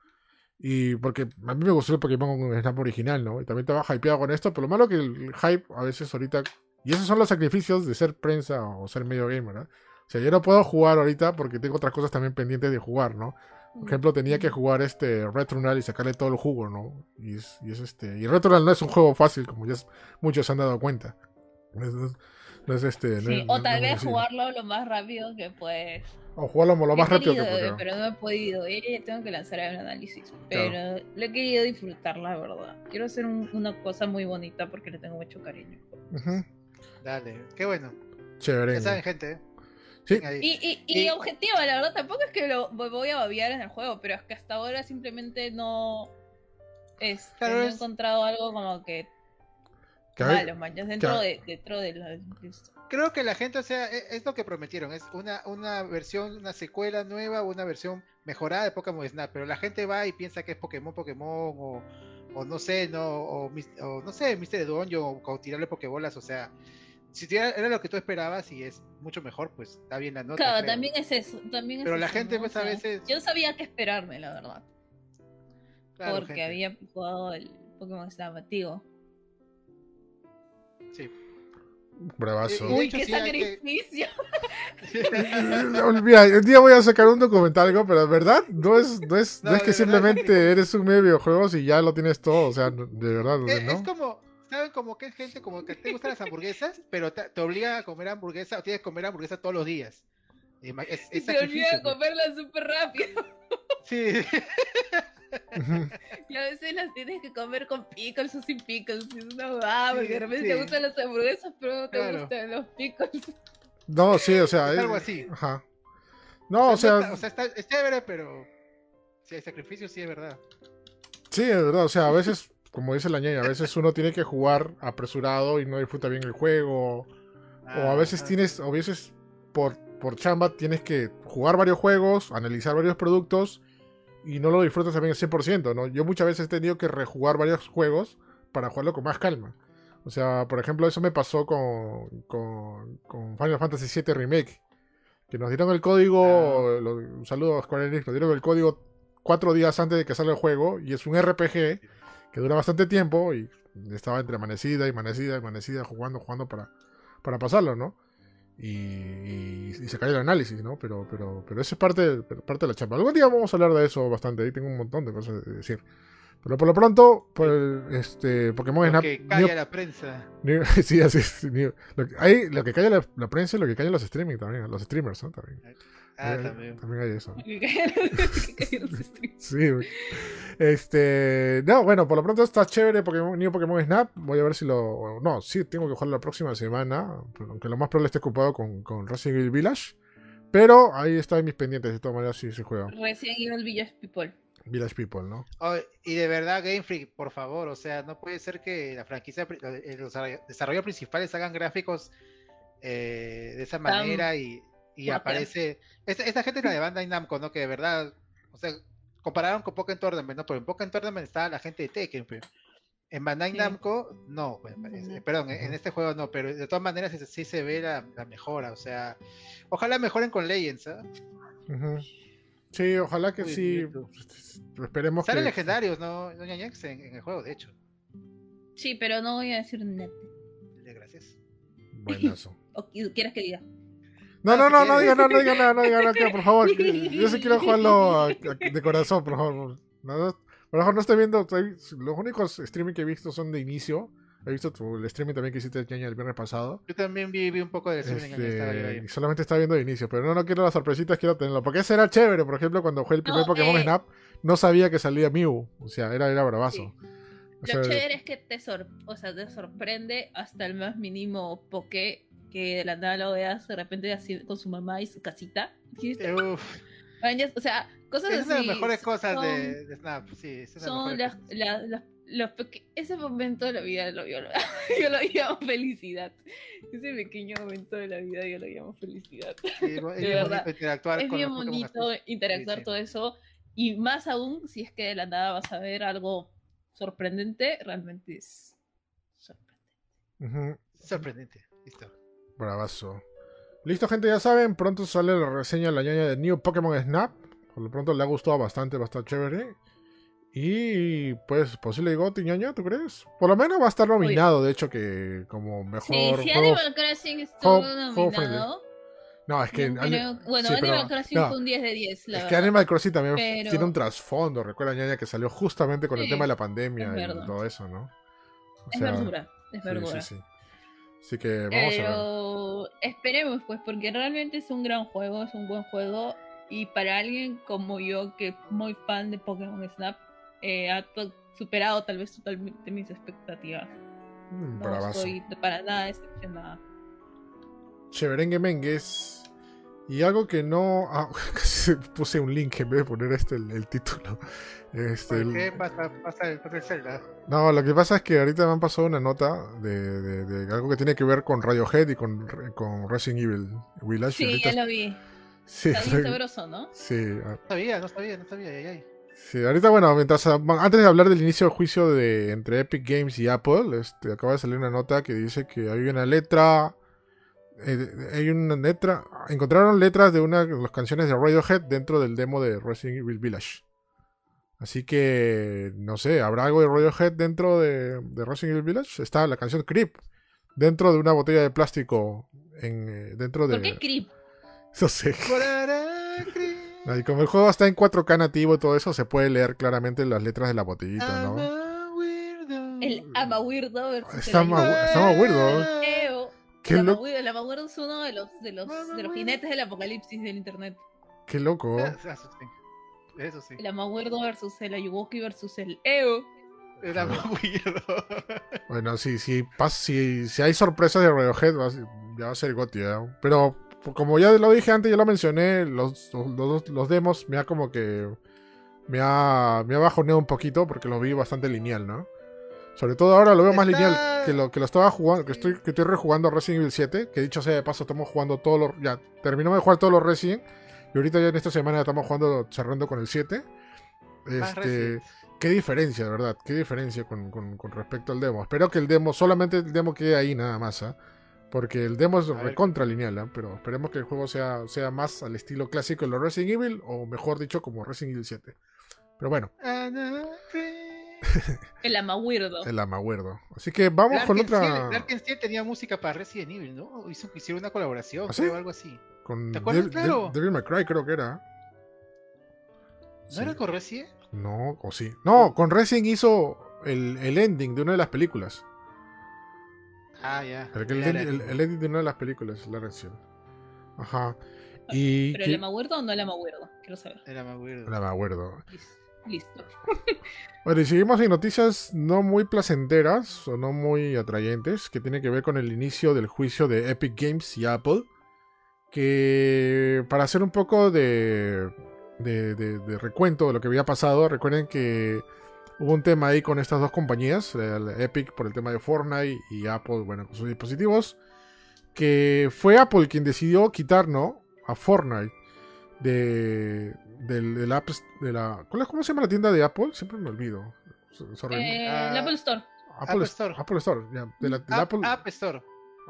Y porque a mí me gustó el Pokémon Snap original, ¿no? Y también estaba hypeado con esto, pero lo malo que el hype a veces ahorita... Y esos son los sacrificios de ser prensa o ser medio gamer, ¿no? O sea, yo no puedo jugar ahorita porque tengo otras cosas también pendientes de jugar, ¿no? Por ejemplo, tenía que jugar este Returnal y sacarle todo el jugo, ¿no? Y es, y es este. Y Returnal no es un juego fácil, como ya es- muchos se han dado cuenta. No es, no es- este. no Sí, o tal vez jugarlo lo más rápido que puedes. O jugarlo lo más He rápido que pueda. pero no he podido. Eh, tengo que lanzar un análisis. Pero lo he querido disfrutar, la verdad. Quiero hacer un- una cosa muy bonita porque le tengo mucho cariño. Dale, qué bueno. Chévere. Ya saben, gente. Sí. Venga ahí. Y, y, y Y- objetivo, la verdad, tampoco es que lo voy a babiar en el juego, pero es que hasta ahora simplemente no. Este, Claro, no he es- encontrado algo como que malo, man, ya dentro que- de, dentro de la. de. Creo que la gente, o sea, e- es, lo que prometieron. Es una, una versión, una secuela nueva, una versión mejorada de Pokémon Snap. Pero la gente va y piensa que es Pokémon, Pokémon, o, o no sé, no, o, no sé, Mister Dungeon, o, o tirarle Pokébolas. O sea, si era, lo que tú esperabas y es mucho mejor, pues está bien la nota. Claro, creo. también es eso. También es Pero la gente, pues, a veces- Yo sabía qué esperarme, la verdad. Claro, porque gente. había jugado el Pokémon Snap antiguo. Sí. Bravazo. Uy, qué sí hay que- sacrificio. [laughs] Mira, un día voy a sacar un documental, algo, pero ¿verdad? No es, no es, no No, es que verdad, simplemente eres un medio videojuegos y ya lo tienes todo, o sea, de verdad, Es, ¿no? es como, ¿saben? Como que es gente como que te gustan las hamburguesas, pero te, te obliga a comer hamburguesa o tienes que comer hamburguesa todos los días. Y ma- Es, Y es te pues. comerla súper rápido. Sí. [laughs] [laughs] Y a veces las tienes que comer con pickles o sin pickles. Y es una huevada, porque de repente Sí. te gustan las hamburguesas, pero no te Claro. gustan los pickles. No, sí, o sea, Es algo así. Ajá. No, o sea, está, o sea, está, es chévere, pero si hay sacrificio, sí es verdad. sí, es verdad, o sea, a veces, como dice la ñaña, a veces uno tiene que jugar apresurado y no disfruta bien el juego, o a veces Ajá. tienes, o a veces por, por chamba tienes que jugar varios juegos, analizar varios productos y no lo disfrutas también al 100%, ¿no? Yo muchas veces he tenido que rejugar varios juegos para jugarlo con más calma. O sea, por ejemplo, eso me pasó con, con, con Final Fantasy VII Remake. Que nos dieron el código, lo- un saludo a Square Enix, nos dieron el código cuatro días antes de que salga el juego y es un RPG que dura bastante tiempo y estaba entre amanecida y amanecida y amanecida jugando, jugando para, para pasarlo, ¿no? Y, y- y se cae el análisis, ¿no? Pero, pero, pero eso es parte, parte de la chamba. Algún día vamos a hablar de eso bastante, ahí tengo un montón de cosas de decir. Pero por lo pronto, pues, este, Pokémon Snap... Que Neo- calla la prensa. Neo- [laughs] sí, así es. Lo, que, ahí, lo que calla la, la prensa y lo que calla los streaming también, los streamers, ¿no? También, Ah, Eh, también. también hay eso. [laughs] Sí, güey. Este. No, bueno, por lo pronto está chévere Pokémon, New Pokémon Snap. Voy a ver si lo. No, sí, tengo que jugarlo la próxima semana. Aunque lo más probable esté ocupado con, con Resident Evil Village. Pero ahí está en mis pendientes, de todas maneras, sí se juega. Resident Evil Village People. Village People, ¿no? Oh, y de verdad, Game Freak, por favor, o sea, no puede ser que la franquicia, eh, los desarrolladores principales hagan gráficos eh, de esa manera y, y aparece. Esta, esta gente es la de Bandai Namco, ¿no? Que de verdad, o sea, compararon con Pokémon Tournament, ¿no? Pero en Pokémon Tournament estaba la gente de Tekken. En Bandai Sí. Namco, no, pues, eh, perdón, en en este juego no, pero de todas maneras es- sí se ve la, la mejora, o sea, ojalá mejoren con Legends, ¿ah? Sí, ojalá que Muy sí. bonito. Esperemos Salen que. legendarios, ¿no? Doña Ñex en, en el juego, de hecho. Sí, pero no voy a decir nada. Gracias. Buenazo. [laughs] ¿O qui- quieres que diga? No, Ah, no, si no, no diga nada, no diga nada, no diga nada, por favor. [laughs] Yo sí quiero jugarlo de corazón, por favor. No, no, por favor, no estoy viendo. estoy- los únicos streaming que he visto son de inicio. He visto tu, el streaming también que hiciste Ñaña, el viernes pasado. Yo también vi, vi un poco de eso. Este, y solamente estaba viendo de inicio, pero no, no quiero las sorpresitas, quiero tenerlo. Porque ese era chévere, por ejemplo, cuando jugué el primer No, Pokémon eh. Snap, no sabía que salía Mew. O sea, era, era bravazo. Sí. O sea, Lo chévere es que te, sor- o sea, te sorprende hasta el más mínimo poke que de la nada lo veas de repente así con su mamá y su casita. Uf, O sea, cosas es una de así. las mejores cosas son- de, de Snap. Sí, es una de las Son las, las- los ese momento de la vida lo, yo, lo, [laughs] yo lo llamo felicidad. Ese pequeño momento de la vida yo lo llamo felicidad. Sí, es [laughs] bien bonito interactuar es con bien bonito así. interactuar Sí, sí. todo eso. Y más aún si es que de la nada vas a ver algo sorprendente, realmente es sorprendente. Sorprendente. Listo. Bravazo. Listo, gente, ya saben, pronto sale la reseña de la ñaña de New Pokémon Snap. Por lo pronto le ha gustado bastante, va a estar chévere. Y pues posible Goti, ñaña, ¿tú crees? Por lo menos va a estar nominado, de hecho, que como mejor Sí, si juego- Animal Crossing estuvo juego- juego nominado. No, es que, creo- bueno, sí, pero- Animal Crossing no, fue un 10 de 10, la es que verdad. Animal Crossing también Pero- tiene un trasfondo. Recuerda, ñaña, que salió justamente con el Sí, tema de la pandemia y todo eso, ¿no? O Es sea, verdura, es verdura. sí, sí. Así que vamos a ver. Pero Esperemos, pues, porque realmente es un gran juego, es un buen juego. Y para alguien como yo, que es muy fan de Pokémon Snap, eh, ha superado tal vez totalmente mis expectativas. Mm, No estoy para nada decepcionada. Cheverengue Mengues. Y algo que no. Ah, [laughs] casi puse un link en vez de poner este el, el título. Este, ¿Por qué pasa, pasa el, pasa el Zelda? No, lo que pasa es que ahorita me han pasado una nota de, de- de algo que tiene que ver con Radiohead y con, con Resident Evil Village. Sí, ahorita- ya lo vi. sí, Está bien [laughs] sabroso, ¿no? sí, ah, No sabía, no sabía, no sabía. ay, ay. sí, ahorita bueno, mientras ah, antes de hablar del inicio del juicio de entre Epic Games y Apple, este, acaba de salir una nota que dice que hay una letra, eh, hay una letra, encontraron letras de una de las canciones de Radiohead dentro del demo de Resident Evil Village. Así que, no sé, ¿habrá algo de Radiohead dentro de, de Resident Evil Village? Está la canción Creep dentro de una botella de plástico en, eh, dentro de... ¿Por qué Creep? [laughs] No sé. Y como el juego está en 4K nativo y todo eso, se puede leer claramente las letras de la botellita, ¿no? I'm a weirdo. El versus Está el más weirdo. Eo. Qué, el, lo- Amawirdo, el Amawirdo es uno de los, de los, de los jinetes del apocalipsis del internet. qué loco. Ah, Eso sí. Eso sí. El Amawirdo versus el Ayuwoki versus el Eo. Era muy weirdo. [laughs] Bueno, sí, sí, pas- si, si hay sorpresas de Radiohead, va a ser- ya va a ser Gotti, ¿eh? Pero como ya lo dije antes, ya lo mencioné, los, los, los demos me ha como que... Me ha, me ha bajoneado un poquito porque lo vi bastante lineal, ¿no? Sobre todo ahora lo veo más Está- lineal que lo que lo estaba jugando, que estoy, que estoy rejugando Resident Evil 7, que dicho sea de paso, estamos jugando todos los... Ya, terminamos de jugar todos los Resident, y ahorita ya en esta semana estamos jugando, cerrando con el 7. Más Este, qué diferencia, de verdad, qué diferencia con, con- con respecto al demo. Espero que el demo, solamente el demo quede ahí nada más, ¿ah? Porque el demo es recontra lineal, ¿ah? Pero esperemos que el juego sea, sea más al estilo clásico de los Resident Evil, o mejor dicho, como Resident Evil 7. Pero bueno, cri- [laughs] El Amawirdo. el amaguerdo. Así que vamos con otra. Ciel tenía música para Resident Evil, ¿no? Hizo, hicieron una colaboración, ¿Ah, sí? creo, algo así. Con ¿Te acuerdas? Claro. Dev- Devil May Cry, creo que era. ¿No Sí. era con Resident? No, o sí. No, con Resident hizo el, el ending de una de las películas. Ah, ya. El, el, el- el ending de una de las películas, la reacción. Ajá. Y. ¿Pero que- el Amawirdo o no el Amawirdo? Quiero saber. No me acuerdo. Lis- Listo. Bueno, y seguimos en noticias no muy placenteras o no muy atrayentes, que tiene que ver con el inicio del juicio de Epic Games y Apple. Que para hacer un poco de, de, recuento de lo que había pasado, recuerden que hubo un tema ahí con estas dos compañías, Epic por el tema de Fortnite y Apple, bueno, con sus dispositivos, que fue Apple quien decidió quitar, ¿no? A Fortnite de, del, del App, de la, ¿cuál es- ¿cómo se llama la tienda de Apple? Siempre me olvido. So- sorry. Eh, Ah, el Apple Store. Apple, Apple Store. Apple Store, ya. De la, del App, Apple, App Store.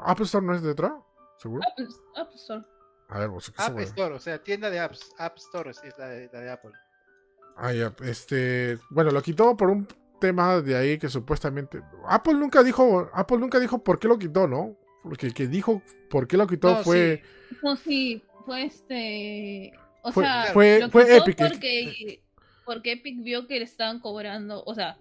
Apple Store no es de detrás, ¿seguro? Apple, Apple Store. A ver, vos, ¿qué App Store, o sea, tienda de apps. App Store es la de, la de Apple. Ah, ya, este, bueno, lo quitó por un tema de ahí que supuestamente Apple nunca dijo, Apple nunca dijo por qué lo quitó, ¿no? Porque el que dijo por qué lo quitó No, fue sí. No, sí, fue este. O Fue- sea, fue- lo fue quitó Epic Porque, porque Epic vio que le estaban cobrando, o sea,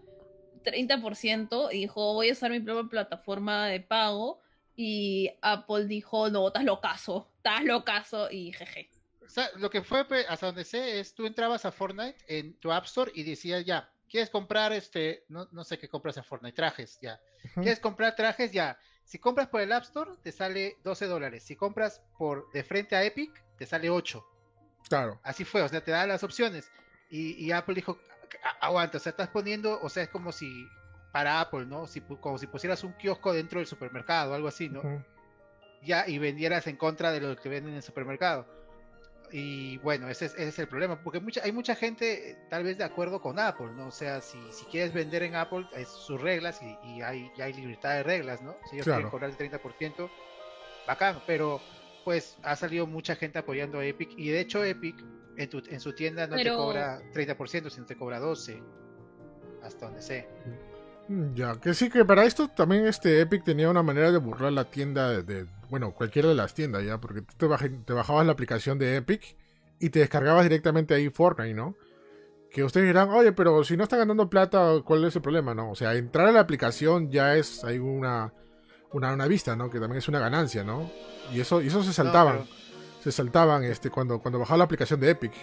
30% y dijo, voy a usar mi propia plataforma de pago. Y Apple dijo, no, estás locazo, estás locazo y jeje. O sea, lo que fue, pues, hasta donde sé, es tú entrabas a Fortnite en tu App Store y decías ya, ¿quieres comprar este, no, no sé qué compras en Fortnite? Trajes, ya. ¿Quieres comprar trajes? Ya. Si compras por el App Store, te sale 12 dólares. Si compras por de frente a Epic, te sale 8. Claro. Así fue, o sea, te da las opciones. Y, y Apple dijo, "A- aguanta, o sea, estás poniendo, o sea, es como si, para Apple, ¿no? Si, como si pusieras un kiosco dentro del supermercado, algo así, ¿no? Ujú. ya y vendieras en contra de lo que venden en el supermercado. Y bueno, ese es, ese es el problema, porque mucha, hay mucha gente tal vez de acuerdo con Apple, ¿no? O sea, si, si quieres vender en Apple, es sus reglas y, y hay, y hay libertad de reglas, ¿no? Si ellos Claro. quieren cobrar el 30%, bacán, pero pues ha salido mucha gente apoyando a Epic y de hecho Epic en, tu, en su tienda no te cobra 30%, sino te cobra 12%, hasta donde sé. Mm, Ya, que sí que para esto también este Epic tenía una manera de burlar la tienda de, de- bueno, cualquiera de las tiendas ya, porque tú te, baj- te bajabas la aplicación de Epic y te descargabas directamente ahí Fortnite, ¿no? Que ustedes dirán, oye, pero si no están ganando plata, ¿cuál es el problema, no? O sea, entrar a la aplicación ya es hay una, una, una vista, ¿no? Que también es una ganancia, ¿no? Y eso, y eso se saltaban. Se saltaban este, cuando, cuando bajaba la aplicación de Epic.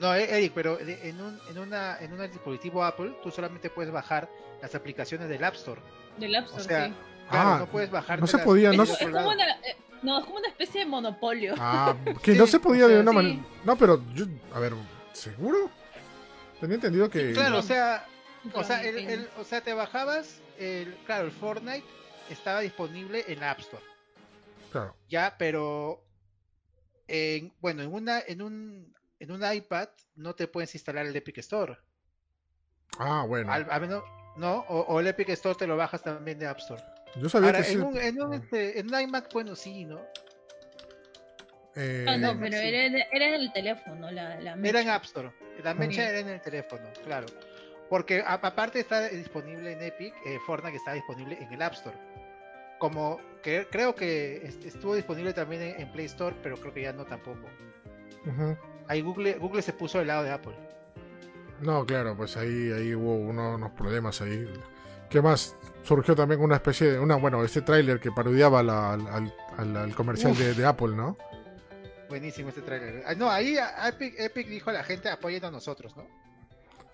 No, e-, Eric, pero en un, en, una, en un dispositivo Apple tú solamente puedes bajar las aplicaciones del App Store. Del App Store, O sea, sí. claro, Ah, no puedes bajar. no se podía, no Es, como una, eh, no, es como una especie de monopolio. Ah, que [laughs] Sí, no se podía o sea, de una sí. manera. No, pero yo, a ver, ¿seguro? Tenía entendido que. Claro, o sea, o sea, Pero, el, el- o sea, te bajabas, el, claro, el Fortnite estaba disponible en la App Store, claro. ya, pero en, bueno, en una, en un, en un iPad no te puedes instalar el Epic Store, Ah, bueno. al, al menos, no, o, o el Epic Store te lo bajas también de App Store. Yo sabía Ahora, que en sí. un, en un, este, en un iMac, bueno, sí, ¿no? eh, Ah, no, Sí. pero era, en- era en el teléfono, la, la Era mecha. en App Store, la mecha Sí. era en el teléfono, claro. Porque a- aparte está disponible en Epic, eh, Fortnite está disponible en el App Store. Como que creo que est- estuvo disponible también en, en Play Store, pero creo que ya no tampoco. Ahí Google, Google se puso del lado de Apple. No, claro, pues ahí, ahí hubo uno- unos problemas ahí. ¿Qué más? Surgió también una especie de. Una, bueno, este tráiler que parodiaba la- al, al- al- al comercial de, de Apple, ¿no? Buenísimo este trailer. Ah, no, ahí Epic, Epic dijo a la gente apoyen a nosotros, ¿no?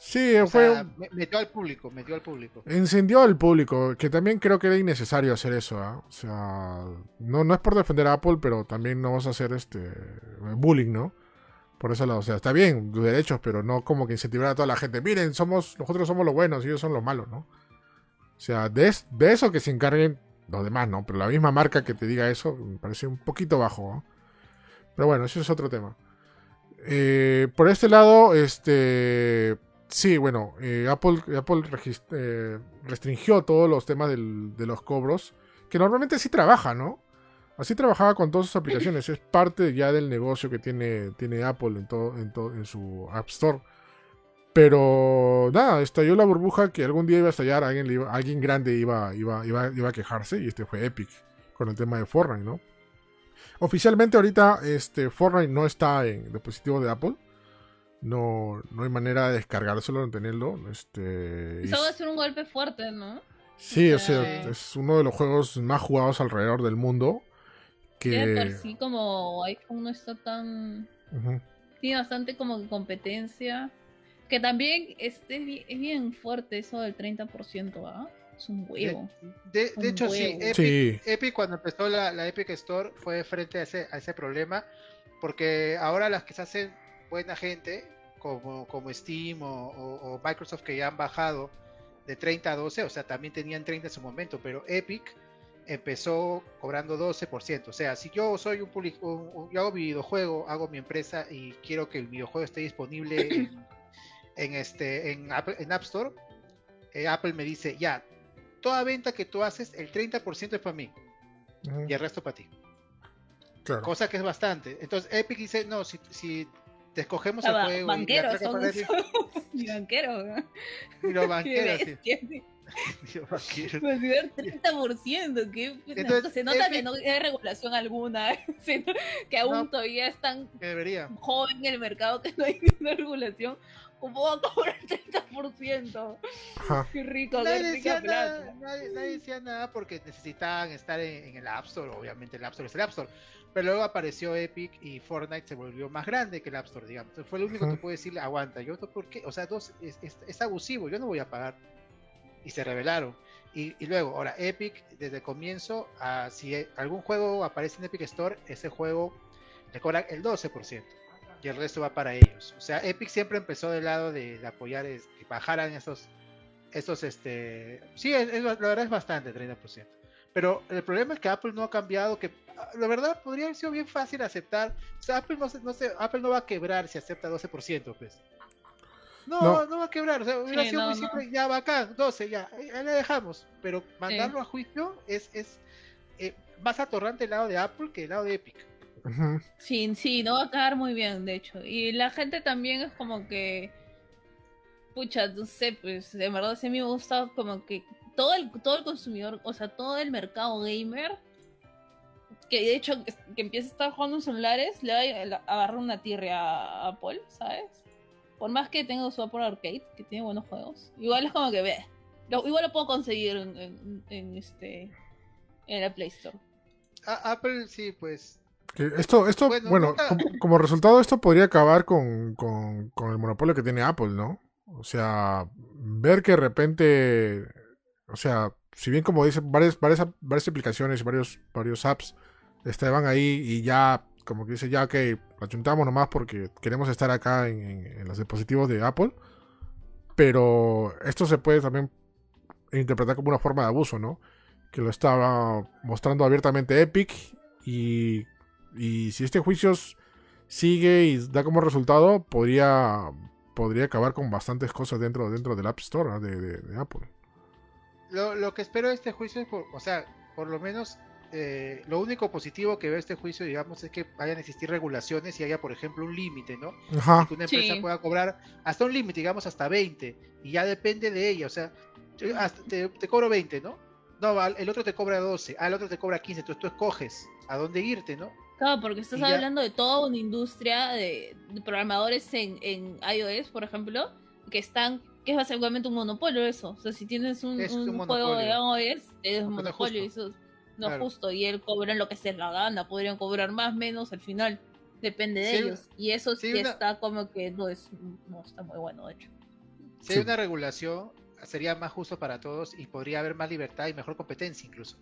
Sí, O fue. sea, metió al público, metió al público. Encendió al público, que también creo que era innecesario hacer eso, ¿ah? O sea, no, no es por defender a Apple, pero también no vas a hacer este bullying, ¿no? Por eso lado, o sea, está bien, tus derechos, pero no como que incentivar a toda la gente. Miren, somos, nosotros somos los buenos y ellos son los malos, ¿no? O sea, de, es- de eso que se encarguen los demás, ¿no? Pero la misma marca que te diga eso me parece un poquito bajo, ¿no? Pero bueno, eso es otro tema. Eh, por este lado, este. Sí, bueno, eh, Apple, eh, restringió todos los temas de los cobros, que normalmente sí trabaja, ¿no? Así trabajaba con todas sus aplicaciones, es parte ya del negocio que tiene, tiene Apple en, todo, en, su App Store. Pero nada, estalló la burbuja que algún día iba a estallar, alguien, alguien grande iba, iba, iba, iba a quejarse, y este fue Epic, con el tema de Fortnite, ¿no? Oficialmente ahorita este, Fortnite no está en dispositivo de Apple. No, no hay manera de descargárselo, de tenerlo. Este, y Eso va a ser un golpe fuerte, ¿no? sí, o sea, es uno de los juegos más jugados alrededor del mundo. Por Que, sí como iPhone no está tan... Ujú. Tiene bastante como que competencia. Que también este, es bi- es bien fuerte eso del 30%, ¿ah? Es un huevo. De, de Un hecho, sí. Epic, Sí. Epic cuando empezó la, la Epic Store fue frente a ese, a ese problema, porque ahora las que se hacen buena gente, como, como Steam o, o- o Microsoft que ya han bajado de 30 a 12, o sea, también tenían 30 en su momento, pero Epic empezó cobrando 12%. O sea, si yo soy un, public- un- un- yo hago mi videojuego, hago mi empresa y quiero que el videojuego esté disponible en, [coughs] en este en Apple- en App Store, eh, Apple me dice, ya, toda venta que tú haces, el 30% es para mí y el resto para ti. Claro. Cosa que es bastante. Entonces Epic dice, no, si, si te escogemos Ah, el juego y banqueros traca son esos. [laughs] Y banqueros, ¿no? y los [laughs] banqueros, sí. [laughs] Y banqueros. Considerar 30%, que Entonces, se nota Epic- que no hay regulación alguna, que aún No. todavía es tan debería. joven el mercado que no hay ninguna regulación. ¿Cómo va a cobrar [laughs] 30%? Ajá. Qué rico, Nadie qué decía, nada, nadie, nadie decía nada porque necesitaban estar en, en el App Store. Obviamente el App Store es el App Store. Pero luego apareció Epic y Fortnite se volvió más grande que el App Store, digamos. Entonces fue lo único Ujú. que pude decirle, aguanta. Yo, no, ¿por qué? O sea, dos, es, es- es abusivo, yo no voy a pagar. Y se rebelaron. Y, y luego, ahora, Epic, desde el comienzo, ah, si algún juego aparece en Epic Store, ese juego le cobran el 12%. Y el resto va para ellos. O sea, Epic siempre empezó del lado de, de apoyar, es- que bajaran esos, estos, este... Sí, es- es- la verdad es bastante, 30%. Pero el problema es que Apple no ha cambiado, que ah, la verdad podría haber sido bien fácil aceptar. O sea, Apple no, se- no se- Apple no va a quebrar si acepta 12%, pues. No, No. no, va a quebrar. O sea, hubiera Sí, sido no, muy no. simple. Ya, bacán, 12, ya. Ahí le dejamos. Pero mandarlo a juicio es, es eh, más atorrante el lado de Apple que el lado de Epic. Ujú. Sí, sí, no va a quedar muy bien, de hecho. Y la gente también es como que. Pucha, no sé, pues de verdad sí me gusta como que todo el, todo el consumidor, o sea, todo el mercado gamer, que de hecho que, que empieza a estar jugando en celulares, le va a agarrar una tierra a Apple, ¿sabes? Por más que tenga su Apple Arcade, que tiene buenos juegos, igual es como que ve. Lo, igual lo puedo conseguir en, en- en este en la Play Store. A- Apple sí, pues Esto, esto Bueno, como, como resultado esto podría acabar con, con- con el monopolio que tiene Apple, ¿no? O sea, ver que de repente, o sea, si bien como dicen, varias, varias, varias aplicaciones y varios, varios apps estaban ahí y ya, como que dice, ya, ok, achuntamos nomás porque queremos estar acá en, en- en los dispositivos de Apple, pero esto se puede también interpretar como una forma de abuso, ¿no? Que lo estaba mostrando abiertamente Epic y y si este juicio sigue y da como resultado, podría, podría acabar con bastantes cosas dentro, dentro del App Store ¿no? de, de- de Apple. lo, lo que espero de este juicio es, por, o sea, por lo menos eh, lo único positivo que veo de este juicio, digamos, es que vayan a existir regulaciones y haya, por ejemplo, un límite, ¿no? Ajá. que una empresa Sí. pueda cobrar hasta un límite, digamos hasta 20, y ya depende de ella, o sea, yo hasta te, te cobro 20, ¿no? No, el otro te cobra 12, al otro te cobra 15, entonces tú escoges a dónde irte, ¿no? Claro, porque estás Y ya- hablando de toda una industria de, de programadores en, en iOS, por ejemplo, que están, que es básicamente un monopolio eso. O sea, si tienes un, Es un un juego de iOS, es un monopolio y eso no Claro. es justo. Y él cobran lo que se les la gana, podrían cobrar más, menos al final. Depende de Sí, ellos. Y eso sí, sí una- está como que no es, no está muy bueno, de hecho. Si hay Sí. una regulación, sería más justo para todos y podría haber más libertad y mejor competencia incluso.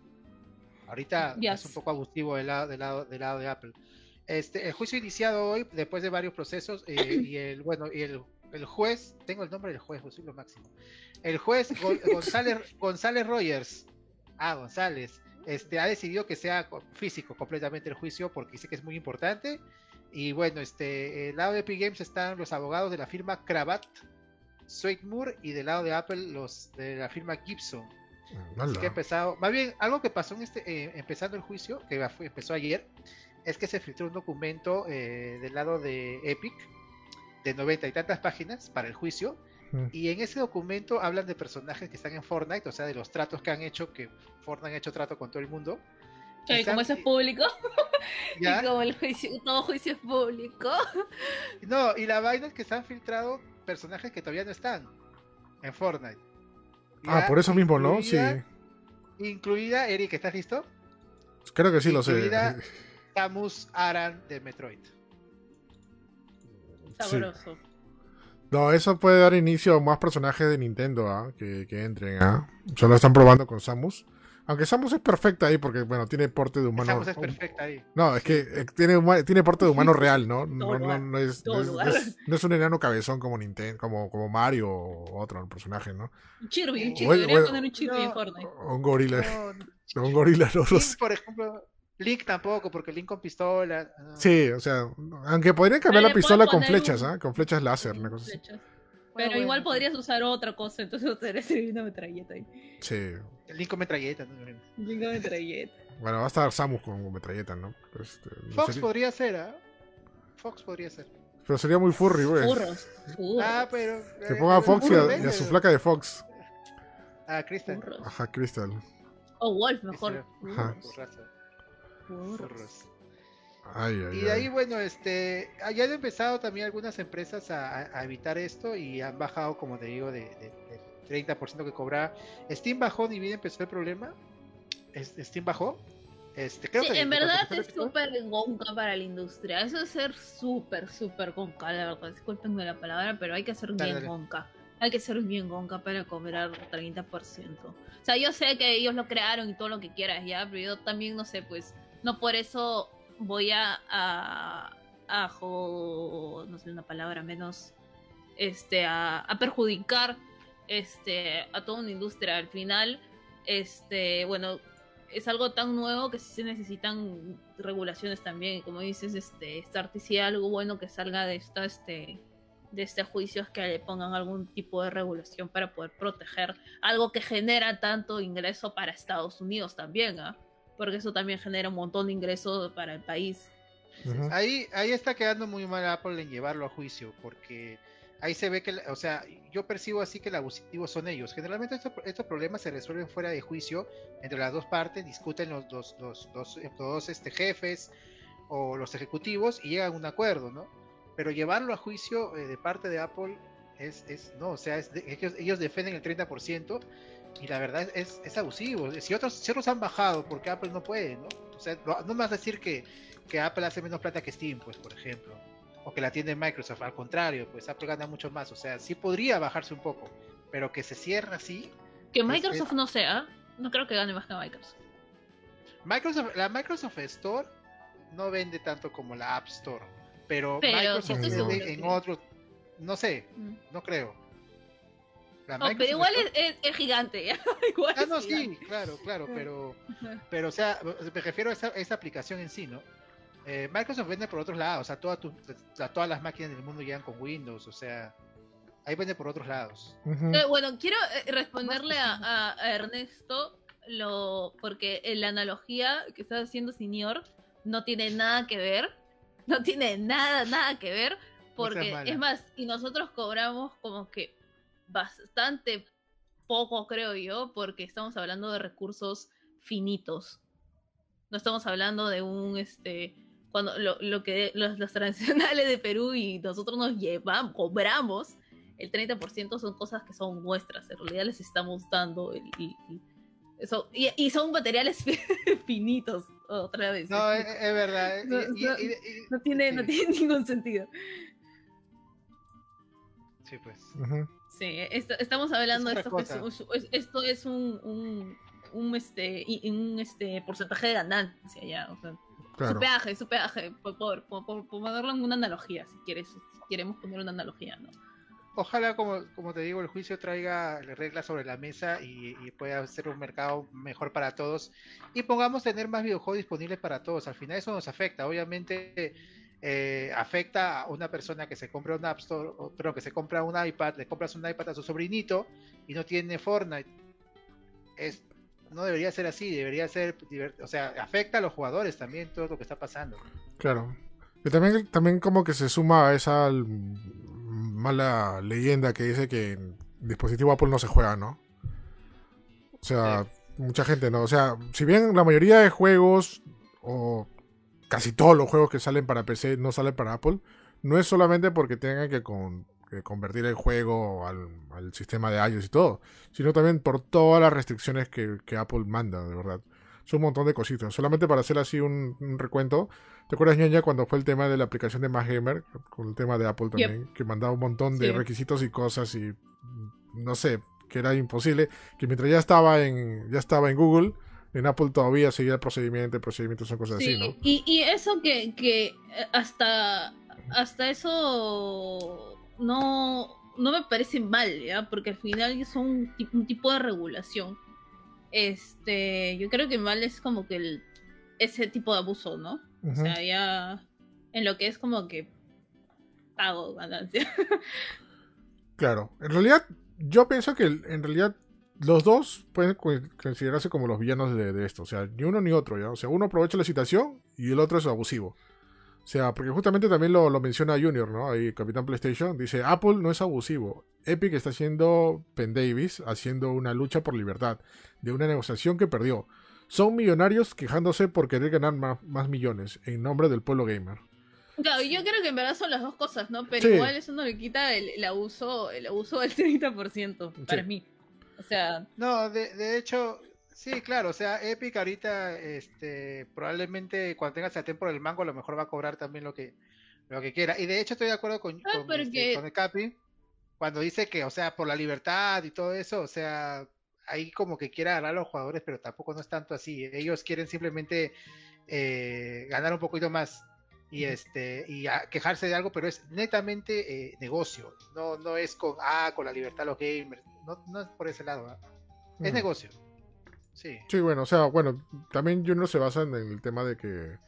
Ahorita Yes. es un poco abusivo del lado, del lado, del lado de Apple. Este, el juicio iniciado hoy, después de varios procesos, eh, [clears throat] y el, bueno, y el, el juez, tengo el nombre del juez, soy lo máximo. El juez Go- [laughs] González, González Rogers, ah, González, este, ha decidido que sea co- físico completamente el juicio porque dice que es muy importante. Y bueno, este, el lado de Epic Games están los abogados de la firma Cravat, Sweetmoor y del lado de Apple los de la firma Gibson. Así que empezado, más bien algo que pasó en este, eh, empezando el juicio, que empezó ayer, es que se filtró un documento eh, del lado de Epic de noventa y tantas páginas para el juicio. Mm. Y en ese documento hablan de personajes que están en Fortnite, o sea, de los tratos que han hecho, que Fortnite ha hecho trato con todo el mundo. Y Están- como eso es público, [laughs] ¿ya? y como el juicio, todo juicio es público. No, y la vaina es que se han filtrado personajes que todavía no están en Fortnite. Ah, por eso mismo, ¿no? Sí. incluida- Eric, ¿estás listo? Creo que sí lo sé. incluida- [laughs] Samus Aran de Metroid. Sabroso. No, eso puede dar inicio a más personajes de Nintendo ¿ah? que, que entren. ¿ah? Solo están probando con Samus. Aunque Samus es perfecta ahí porque, bueno, tiene porte de humano. Samus es perfecta ahí. No, es que eh, tiene, tiene porte de humano [laughs] real, ¿no? No, no, no es, no, es, no es- no es un enano cabezón como Nintendo, como, como Mario o otro personaje, ¿no? Un Kirby, un Kirby. Debería poner un Kirby en Fortnite. Un gorila. [laughs] Un gorila, no, Link, sé. por ejemplo, Link tampoco, porque Link con pistola. no. Sí, o sea, aunque podrían cambiar Pero la pistola con flechas, un- ¿ah? Con flechas láser, una Con cosa así. flechas. Bueno, Pero igual bueno, podrías usar otra cosa, entonces ser una metralleta ahí. Sí. Link con metralleta. ¿no? Una metralleta. Bueno, va a estar Samus con metralleta, ¿no? Este, Fox sería- podría ser, ¿ah? Fox podría ser. Pero sería muy furry, güey. Furros. Ah, pero. Que eh, ponga a pero Fox y a, y a su flaca de Fox. Ah, Kristen. furros. Ajá, Crystal. O Wolf, mejor. Ajá. Furros. furros. Ay, ay, Y de ahí, ay. bueno, este, ah, ya han empezado también algunas empresas a, a- a evitar esto y han bajado, como te digo, de, de- del 30% que cobraba. Steam bajó bien empezó el problema. Steam bajó. Este, creo Sí, que en verdad es súper gonca para la industria. Eso es ser súper, súper gonca, la verdad. Discúlpenme la palabra, pero hay que ser Dale, bien dale. gonca. Hay que ser bien gonca para cobrar 30%. O sea, yo sé que ellos lo crearon y todo lo que quieras, ya, pero yo también, no sé, pues, no por eso voy a, a, a no sé, una palabra menos, este, a, a perjudicar, este, a toda una industria. Al final, este, bueno, es algo tan nuevo que sí se necesitan regulaciones también. Como dices, este, Starty sí algo bueno que salga de esta, este, de este juicio es que le pongan algún tipo de regulación para poder proteger algo que genera tanto ingreso para Estados Unidos también, ¿ah? Porque eso también genera un montón de ingresos para el país. Ahí, ahí está quedando muy mal Apple en llevarlo a juicio, porque ahí se ve que, o sea, yo percibo así que el abusivo son ellos. Generalmente estos, problemas se resuelven fuera de juicio, entre las dos partes, discuten los dos, los, los dos este, jefes o los ejecutivos y llegan a un acuerdo, ¿no? Pero llevarlo a juicio eh, de parte de Apple Es, es no, o sea, es ellos, ellos defienden el 30% y la verdad es, es abusivo. Si otros, si otros han bajado, porque Apple no puede, ¿no? O sea, no, no a decir que, que Apple hace menos plata que Steam, pues, por ejemplo. O que la tiene Microsoft, al contrario, pues Apple gana mucho más. O sea, sí podría bajarse un poco, pero que se cierre así. Que Microsoft no sea, no creo que gane más que Microsoft. Microsoft. La Microsoft Store no vende tanto como la App Store, pero, Pero Microsoft sí estoy vende en que- otros, no sé, Mm. no creo. No, pero Microsoft igual es, es- es gigante, ¿ya? [laughs] igual Ah, no, sí, claro, claro, pero, [laughs] pero o sea, me refiero a esa, esa aplicación en sí, ¿no? Eh, Microsoft vende por otros lados, o sea, toda tu- todas las máquinas del mundo llegan con Windows, o sea, ahí vende por otros lados. Eh, bueno, quiero eh, responderle a, Ernesto lo porque la analogía que está haciendo Senior no tiene nada que ver. No tiene nada, nada que ver. Porque mala. es más, y nosotros cobramos como que bastante poco, creo yo, porque estamos hablando de recursos finitos. No estamos hablando de un este cuando lo, lo que los, los tradicionales de Perú y nosotros nos llevamos, cobramos el 30% son cosas que son nuestras, en realidad les estamos dando el, el- y, y son materiales [laughs] finitos, otra vez. No, es, es verdad. eh, No, y- no, y- y- no tiene, no sí. tiene [laughs] ningún sentido. Sí, pues. Sí, esto- estamos hablando de Es esto, otra que es, esto es un, un, un, este, un este porcentaje de ganancia ya, o sea, Claro. su peaje, su peaje, por, por, por, por ponerlo en una analogía, si quieres, si queremos poner una analogía, ¿no? Ojalá, como, como te digo, el juicio traiga reglas sobre la mesa y, y pueda ser un mercado mejor para todos y pongamos tener más videojuegos disponibles para todos. Al final eso nos afecta. Obviamente eh, afecta a una persona que se compra un App Store, o, perdón, que se compra un iPad, le compras un iPad a su sobrinito y no tiene Fortnite. Es, no debería ser así, debería ser, o sea, afecta a los jugadores también todo lo que está pasando. Claro. Y también, también como que se suma a esa mala leyenda que dice que en dispositivo Apple no se juega, ¿no? O sea, mucha gente no. O sea, si bien la mayoría de juegos, o casi todos los juegos que salen para PC no salen para Apple, no es solamente porque tengan que, con- convertir el juego al, al sistema de iOS y todo, sino también por todas las restricciones que, que Apple manda, de verdad. Son un montón de cositas. Solamente para hacer así un, un recuento, ¿Te acuerdas, ñaña, cuando fue el tema de la aplicación de Gamer? Con el tema de Apple también, que mandaba un montón de Sí. requisitos y cosas y no sé, que era imposible. Que mientras ya estaba en, ya estaba en Google, en Apple todavía seguía el procedimiento, el procedimiento son cosas Sí, así, ¿no? y, y eso que, que eh, hasta, hasta eso no, no me parece mal, ¿ya? Porque al final es un, ti- un tipo de regulación. Este, yo creo que mal es como que el, ese tipo de abuso, ¿no? O sea, ya en lo que es como que pago ganancia. [laughs] Claro. En realidad, yo pienso que en realidad los dos pueden co- considerarse como los villanos de, de esto. O sea, ni uno ni otro, ¿ya? O sea, uno aprovecha la situación y el otro es abusivo. O sea, porque justamente también lo, lo menciona Junior, ¿no? Ahí, Capitán PlayStation, dice, Apple no es abusivo. Epic está haciendo Penn Davis, haciendo una lucha por libertad, de una negociación que perdió. Son millonarios quejándose por querer ganar más, más millones en nombre del pueblo gamer. Claro, yo creo que en verdad son las dos cosas, ¿no? Pero Sí. igual eso no le quita el, el abuso, el abuso del 30% para Sí. mí. O sea, No, de, de hecho, sí, claro, o sea, Epic ahorita, este, probablemente cuando tenga sartén por el mango, a lo mejor va a cobrar también lo que, lo que quiera. Y de hecho estoy de acuerdo con, Ah, este, con el Capi, cuando dice que, o sea, por la libertad y todo eso, o sea, ahí como que quiere agarrar a los jugadores, pero tampoco no es tanto así. Ellos quieren simplemente eh, ganar un poquito más y este y a- quejarse de algo, pero es netamente eh, negocio. No, no es con ah, con la libertad de los gamers. No, no es por ese lado. Es negocio. Sí. Sí, bueno, o sea, bueno, también Junior se basa en el tema de que.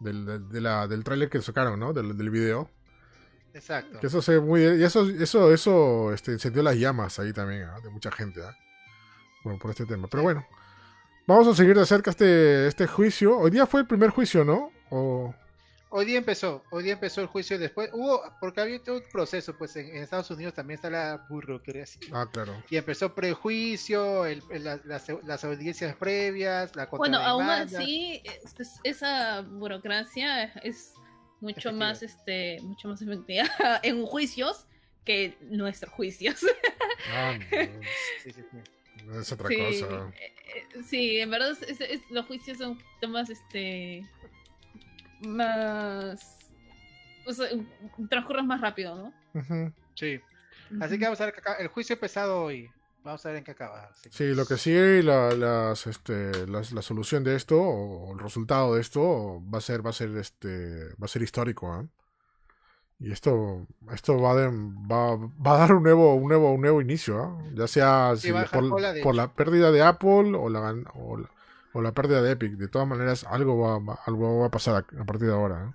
Del, de la- del tráiler que sacaron, ¿no? Del, del video. Exacto. Que eso se muy. Y eso, eso, eso este, encendió las llamas ahí también, ¿ah? De mucha gente, ¿ah? Bueno, por este tema. Pero bueno. Vamos a seguir de cerca este, este juicio. Hoy día fue el primer juicio, ¿no? O. Hoy día empezó, hoy día empezó el juicio después. Hubo, porque había todo un proceso, pues en, en Estados Unidos también está la burocracia. Ah, claro. Y empezó prejuicio, el, el- la- las, las audiencias previas, la bueno, aún así, es- es- esa burocracia es mucho Efectiva. más, este, mucho más efectiva [laughs] en juicios que nuestros juicios. Ah, [laughs] no, Sí, sí, sí. es otra sí, cosa. eh, eh, sí, en verdad es- es- los juicios son temas este más o sea, más rápido, ¿no? Sí. Así que vamos a ver qué acaba- el juicio empezado hoy. Vamos a ver en qué acaba. Que- Sí, lo que sigue y la, las, este, las- la solución de esto o el resultado de esto va a ser, va a ser, este, va a ser histórico, ¿ah? Y esto, esto va, de- va, va a dar un nuevo, un nuevo, un nuevo inicio, ¿ah? Ya sea si por, por la pérdida de Apple o la, o, la, o la pérdida de Epic. De todas maneras, algo va, algo va a pasar a, partir de ahora. ¿eh?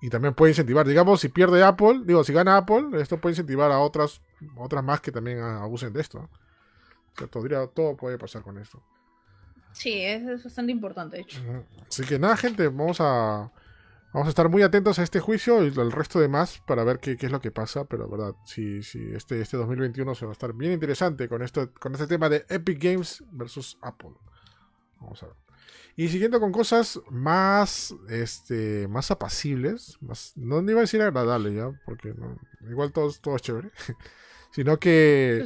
Y también puede incentivar, digamos, si pierde Apple, digo, si gana Apple, esto puede incentivar a otras, otras más que también ah, abusen de esto. ¿eh? O sea, todo, todo puede pasar con esto. Sí, es, es bastante importante, de hecho. Así que nada, gente, vamos a vamos a estar muy atentos a este juicio y al resto de más para ver qué, qué es lo que pasa. Pero verdad, sí, sí, este, este 2021 se va a estar bien interesante con esto, con este tema de Epic Games versus Apple. Vamos a ver. Y siguiendo con cosas más, este, más apacibles, más, no iba a decir agradable ya, porque no, igual todo, todo es chévere, [laughs] sino que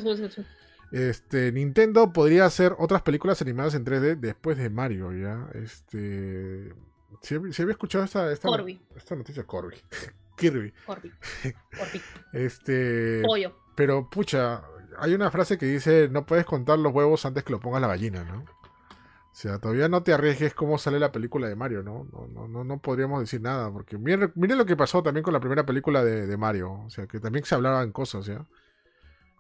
este, Nintendo podría hacer otras películas animadas en 3D después de Mario, ¿ya? Este... ¿Se había escuchado esta, esta, Corby. esta noticia? Corby. [laughs] Kirby. Corby. [laughs] Corby. Este... Pollo. Pero, pucha, hay una frase que dice, no puedes contar los huevos antes que lo ponga la gallina, ¿no? O sea, todavía no te arriesgues cómo sale la película de Mario, ¿no? No, no, no, no podríamos decir nada, porque miren, miren lo que pasó también con la primera película de, de Mario, o sea, que también se hablaban cosas, ¿ya?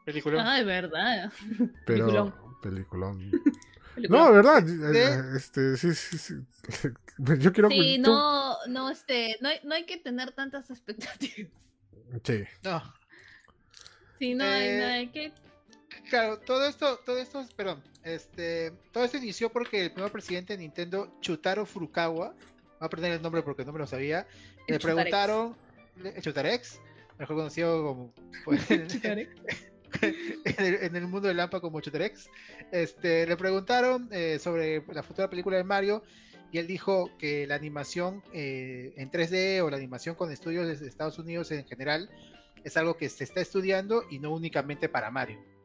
Película. Ah, de verdad. [laughs] Pero... Peliculón. [laughs] No, de verdad. ¿De? eh, Este, sí, sí, sí. [laughs] Yo quiero Sí, tú- no, no, este, no hay, no hay que tener tantas expectativas. Sí. No. Sí, no hay, Eh, no hay que. Claro, todo esto, todo esto, perdón, este, todo esto inició porque el primer presidente de Nintendo, Chutaro Furukawa, voy a aprender el nombre porque no me lo sabía, le preguntaron, Chutarex, mejor conocido como pues, [laughs] en, el, en el mundo del Lampa como Chutarex, este, le preguntaron eh, sobre la futura película de Mario y él dijo que la animación eh, en 3D o la animación con estudios de Estados Unidos en general es algo que se está estudiando y no únicamente para Mario.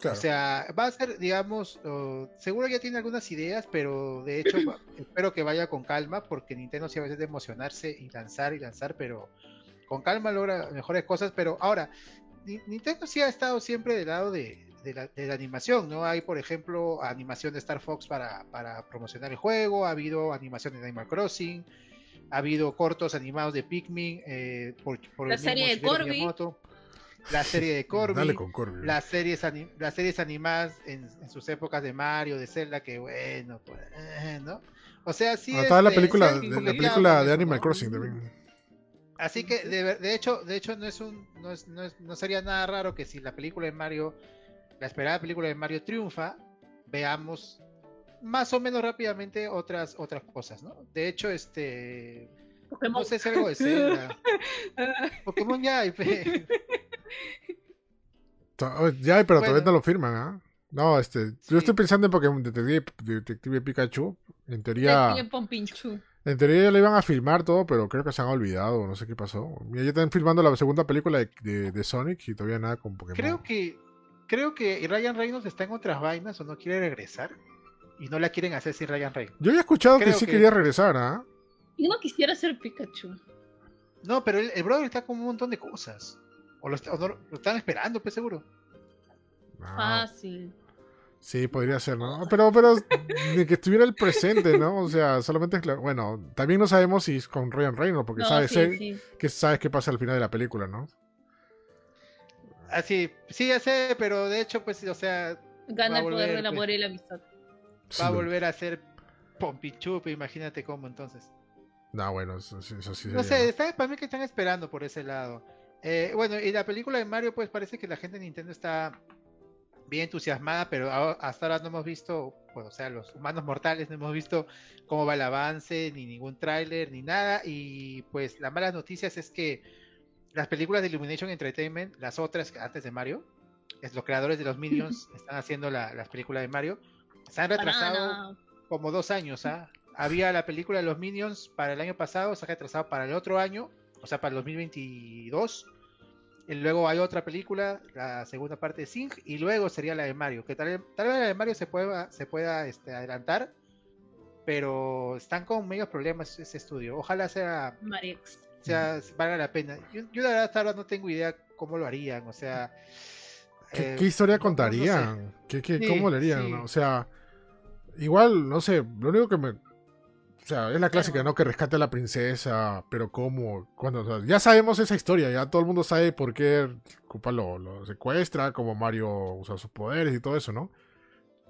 Claro. O sea, va a ser, digamos, oh, seguro ya tiene algunas ideas, pero de hecho [laughs] va- espero que vaya con calma, porque Nintendo sí a veces de emocionarse y lanzar y lanzar, pero con calma logra mejores cosas. Pero ahora, Ni- Nintendo sí ha estado siempre del lado de, de la, de la animación, ¿no? Hay, por ejemplo, animación de Star Fox para, para promocionar el juego, ha habido animación de Animal Crossing, ha habido cortos animados de Pikmin, eh, por, por La el mismo serie de Corby. Miyamoto, la serie de [laughs] Corby Dale con Corby. las series las series animadas en, en sus épocas de Mario, de Zelda, que bueno, pues, eh, ¿no? O sea, sí. Ah, estaba la este, película, de, la película de Animal. Crossing también. Así que de, de hecho, de hecho no es un, no, es- no, es- no sería nada raro que si la película de Mario, la esperada película de Mario triunfa, veamos más o menos rápidamente otras otras cosas, ¿no? De hecho, este, Pokémon. no sé si algo de Zelda, [laughs] Pokémon ya hay, pe. Oh, Ya, pero todavía Bueno. no lo firman, ¿ah? No, este, Sí. yo estoy pensando en Pokémon Detective, Detective Pikachu. En teoría, Detective en teoría ya lo iban a filmar todo, pero creo que se han olvidado, no sé qué pasó. Mira, ya están filmando la segunda película de, de- de Sonic y todavía nada con Pokémon. Creo que creo que Ryan Reynolds está en otras vainas o no quiere regresar y no la quieren hacer sin Ryan Reynolds. Yo había escuchado que sí que- quería regresar, ¿ah? Yo no quisiera ser Pikachu. No, pero el, el brother está con un montón de cosas. O lo, está- o no- lo están esperando, pues seguro. Ah, Fácil. Sí, podría ser, ¿no? Pero, pero de que estuviera el presente, ¿no? O sea, solamente es Bueno, también no sabemos si es con Ryan Reynolds, porque No, sabes, sí, sé sí. que sabes qué pasa al final de la película, ¿no? Así, sí, ya sé, pero de hecho, pues, o sea, Va Gana a el poder volver, del amor pues. y la amistad. va a volver a ser Pompichup, imagínate cómo entonces. No, bueno, eso, sí- eso sí No sé, está, para mí que están esperando por ese lado. Eh, bueno, y la película de Mario, pues parece que la gente de Nintendo está bien entusiasmada, pero hasta ahora no hemos visto, bueno, o sea, los humanos mortales no hemos visto cómo va el avance, ni ningún tráiler, ni nada. Y pues las malas noticias es que las películas de Illumination Entertainment, las otras antes de Mario, es los creadores de los Minions, [laughs] están haciendo la- las películas de Mario, se han retrasado Banana. como dos años, ¿ah? Había la película de los Minions para el año pasado, se ha retrasado para el otro año, o sea, para el 2022. Y luego hay otra película, la segunda parte de Sing, y luego sería la de Mario. Que tal, tal vez la de Mario se pueda, se pueda este, adelantar, pero están con medios problemas ese estudio. Ojalá sea, Marix. sea valga la pena. Yo, yo la verdad hasta ahora no tengo idea cómo lo harían, o sea... ¿Qué, eh, qué historia no- no sé. contarían? ¿Qué, qué- Sí, ¿Cómo le harían? sí. no? O sea, igual, no sé, lo único que me... O sea, es la clásica, ¿no? Que rescate a la princesa, pero ¿cómo? Cuando, o sea, ya sabemos esa historia, ya todo el mundo sabe por qué Koopa lo, lo secuestra, cómo Mario usa sus poderes y todo eso, ¿no?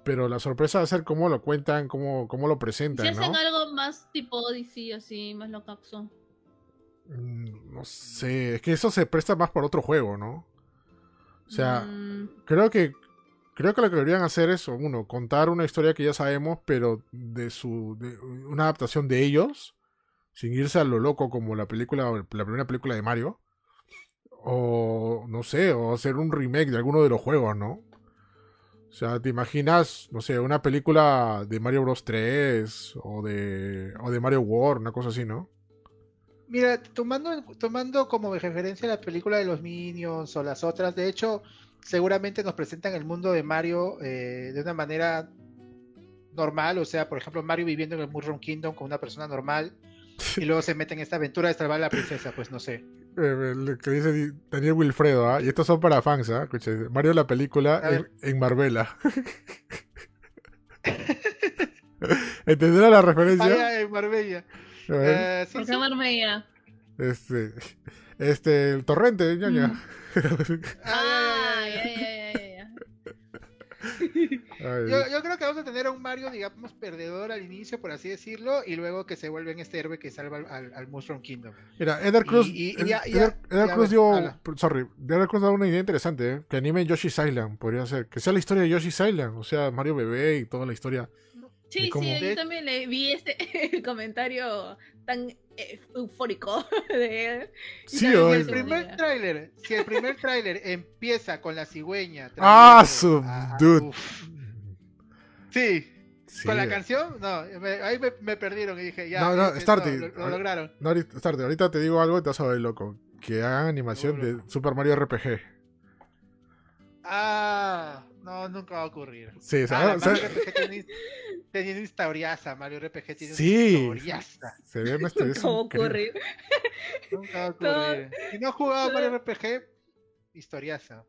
Pero la sorpresa va a ser cómo lo cuentan, cómo, cómo lo Si presentan, hacen ¿no? algo más tipo Odyssey, así, más locazo. Mm, No sé, es que eso se presta más por otro juego, ¿no? O sea, Mm, creo que creo que lo que deberían hacer es uno contar una historia que ya sabemos pero de su de una adaptación de ellos sin irse a lo loco como la película la primera película de Mario o no sé o hacer un remake de alguno de los juegos no o sea te imaginas no sé una película de Mario Bros. 3 o de o de Mario World una cosa así no Mira, tomando, tomando como referencia la película de los Minions o las otras, de hecho, seguramente nos presentan el mundo de Mario eh, de una manera normal, o sea, por ejemplo, Mario viviendo en el Mushroom Kingdom con una persona normal, y luego se mete en esta aventura de salvar a la princesa, pues no sé. [laughs] Eh, lo que dice Di- Daniel Wilfredo, ¿ah? y estos son para fans, ¿ah? Mario la película en, en Marbella. [laughs] ¿Entenderá la referencia? Ah, en Marbella. Eh, ¿Por sí. qué Marbella? este, este, el torrente, ñoña. Mm. Ya, ya, ya, ya. ya, ya, ya, ya. Ay, Yo, yo creo que vamos a tener a un Mario, digamos, perdedor al inicio, por así decirlo, y luego que se vuelve en este héroe que salva al, al, al Mushroom Kingdom. Mira, Eder Cruz, y- y Ed- ya- Eder, ya- Eder ya Cruz dio, sorry, Eder Cruz da una idea interesante, ¿eh? que anime Yoshi's Island, podría ser, que sea la historia de Yoshi's Island, o sea, Mario bebé y toda la historia. Sí, sí, yo también le vi este [laughs] comentario tan eh, eufórico [laughs] de Sí, Si el primer tráiler, si el primer tráiler empieza con la cigüeña. [laughs] Ah, su a- a- dude. uf. Sí, Sí, con la canción, no, me- ahí me, me perdieron y dije, ya, No, no, Starty. lo, lo lograron. No, ahorita, Starty, ahorita te digo algo y te vas a ver loco. Que hagan animación de. Super Mario RPG. Ah, no, nunca va a ocurrir. Sí, sea, Ah, o sea, Mario RPG tiene, una historiaza, Mario RPG tiene Sí. una historiaza. se ve una historia ¿Cómo increíble. ocurrir? Nunca va a Todo- ocurrir. Si no has jugado Mario RPG, historiaza.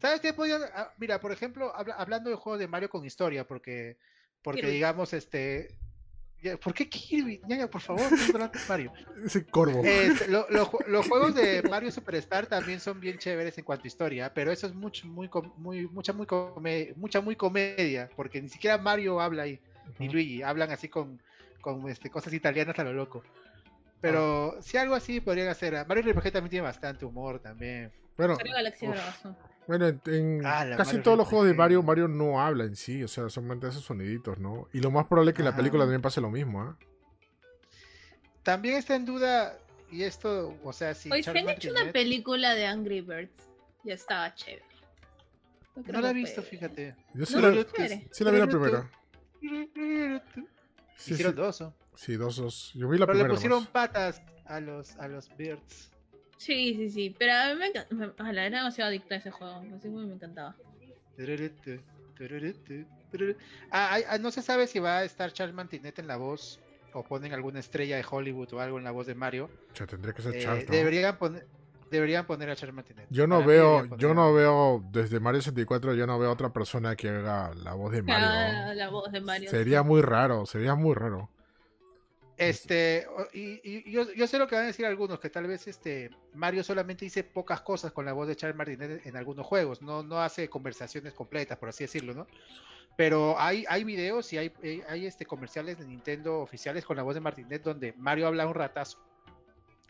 ¿Sabes qué podían? ah, Mira, por ejemplo, habla- hablando de juegos de Mario con historia, porque, porque digamos, este. ¿Por qué Kirby? Ñaña, por favor, Mario. [laughs] Ese corvo. Este, lo- lo ju- los juegos de Mario Superstar también son bien chéveres en cuanto a historia, pero eso es mucho, muy, com- muy, mucha, muy come- mucha, muy comedia, porque ni siquiera Mario habla ahí, ni. Luigi, hablan así con, con este, cosas italianas a lo loco. Pero si algo así podrían hacer. ah, Mario RPG también tiene bastante humor también. Bueno, Mario Galaxy Uf. Bueno, en, en Ah, casi Mario todos los juegos de Mario, Mario no habla en sí. O sea, solamente esos soniditos, ¿no? Y lo más probable es que en la película también pase lo mismo, ¿ah? También está en duda, y esto, o sea, si Oye, Charles han hecho una película de Angry Birds, ya estaba chévere. No la he visto, puede. fíjate. Yo sí No, la, sí la vi la primera. Sí, Hicieron sí, dos, ¿no? sí, dos, dos. Yo vi la Pero le primera. pusieron nomás. patas a los, a los Birds. Sí, sí, sí. Pero a mí me encanta. Ojalá, era demasiado adicta a ese juego. Así que me encantaba. Ah, hay- ah, no se sabe si va a estar Charles Mantinet en la voz o ponen alguna estrella de Hollywood o algo en la voz de Mario. O sea, tendría que ser Eh, Charles, ¿no? deberían, poner, deberían poner a Charles Mantinet. Yo no Para veo, yo a- no veo, desde Mario 64, yo no veo otra persona que haga la voz de [laughs] Mario. Ah, la voz de Mario. Sería muy raro, sería muy raro. Este, y, y yo, yo sé lo que van a decir algunos, que tal vez este Mario solamente dice pocas cosas con la voz de Charles Martinet en algunos juegos, no, no hace conversaciones completas, por así decirlo, ¿no? Pero hay, hay videos y hay, hay, hay, este comerciales de Nintendo oficiales con la voz de Martinet donde Mario habla un ratazo.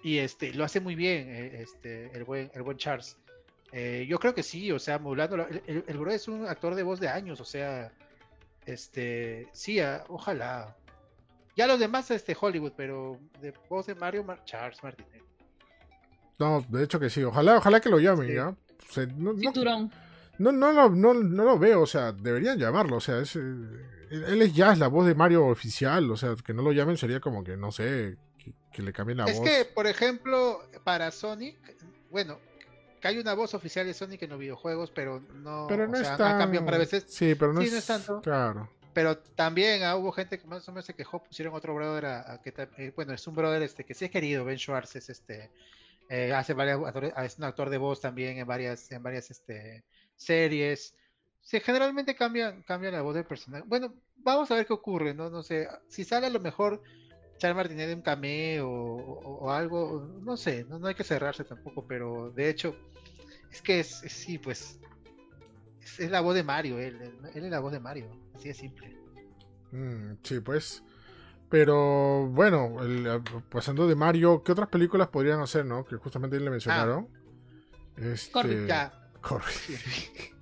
Y este, lo hace muy bien, eh, este, el buen, el buen Charles. Eh, yo creo que sí, o sea, modulándolo. El, el, el es un actor de voz de años, o sea, este, sí, ah, ojalá. Ya los demás, este, Hollywood, pero de voz de Mario, Mar- Charles Martinet. No, de hecho que sí. Ojalá, ojalá que lo llamen, Sí. ¿ya? O sea, no, no, Cinturón. no, no, lo- no, no lo veo, o sea, deberían llamarlo, o sea, es, eh, él, es ya es la voz de Mario oficial, o sea, que no lo llamen sería como que, no sé, que, que le cambien la es voz. que, por ejemplo, para Sonic, bueno, que hay una voz oficial de Sonic en los videojuegos, pero no, Pero no o sea, es tan... han cambiado para veces. Sí, pero no, Sí, es... no es tanto. Claro. Pero también ah, hubo gente que más o menos se quejó, pusieron otro brother a, que eh, bueno, es un brother este que sí es querido, Ben Schwartz es este eh, hace varias es un actor de voz también en varias en varias este series. Sí, generalmente cambian cambian la voz del personaje. Bueno, vamos a ver qué ocurre, no no sé, si sale a lo mejor Charles Martinet de un cameo o, algo, no sé, no, no hay que cerrarse tampoco, pero de hecho es que es- sí, pues es, es la voz de Mario, él, él, él es la voz de Mario, así de simple. Mm, sí, pues. Pero bueno, el- eh, pasando de Mario, ¿qué otras películas podrían hacer, no? Que justamente le mencionaron. Este... Corre, Ya. Corre. [laughs]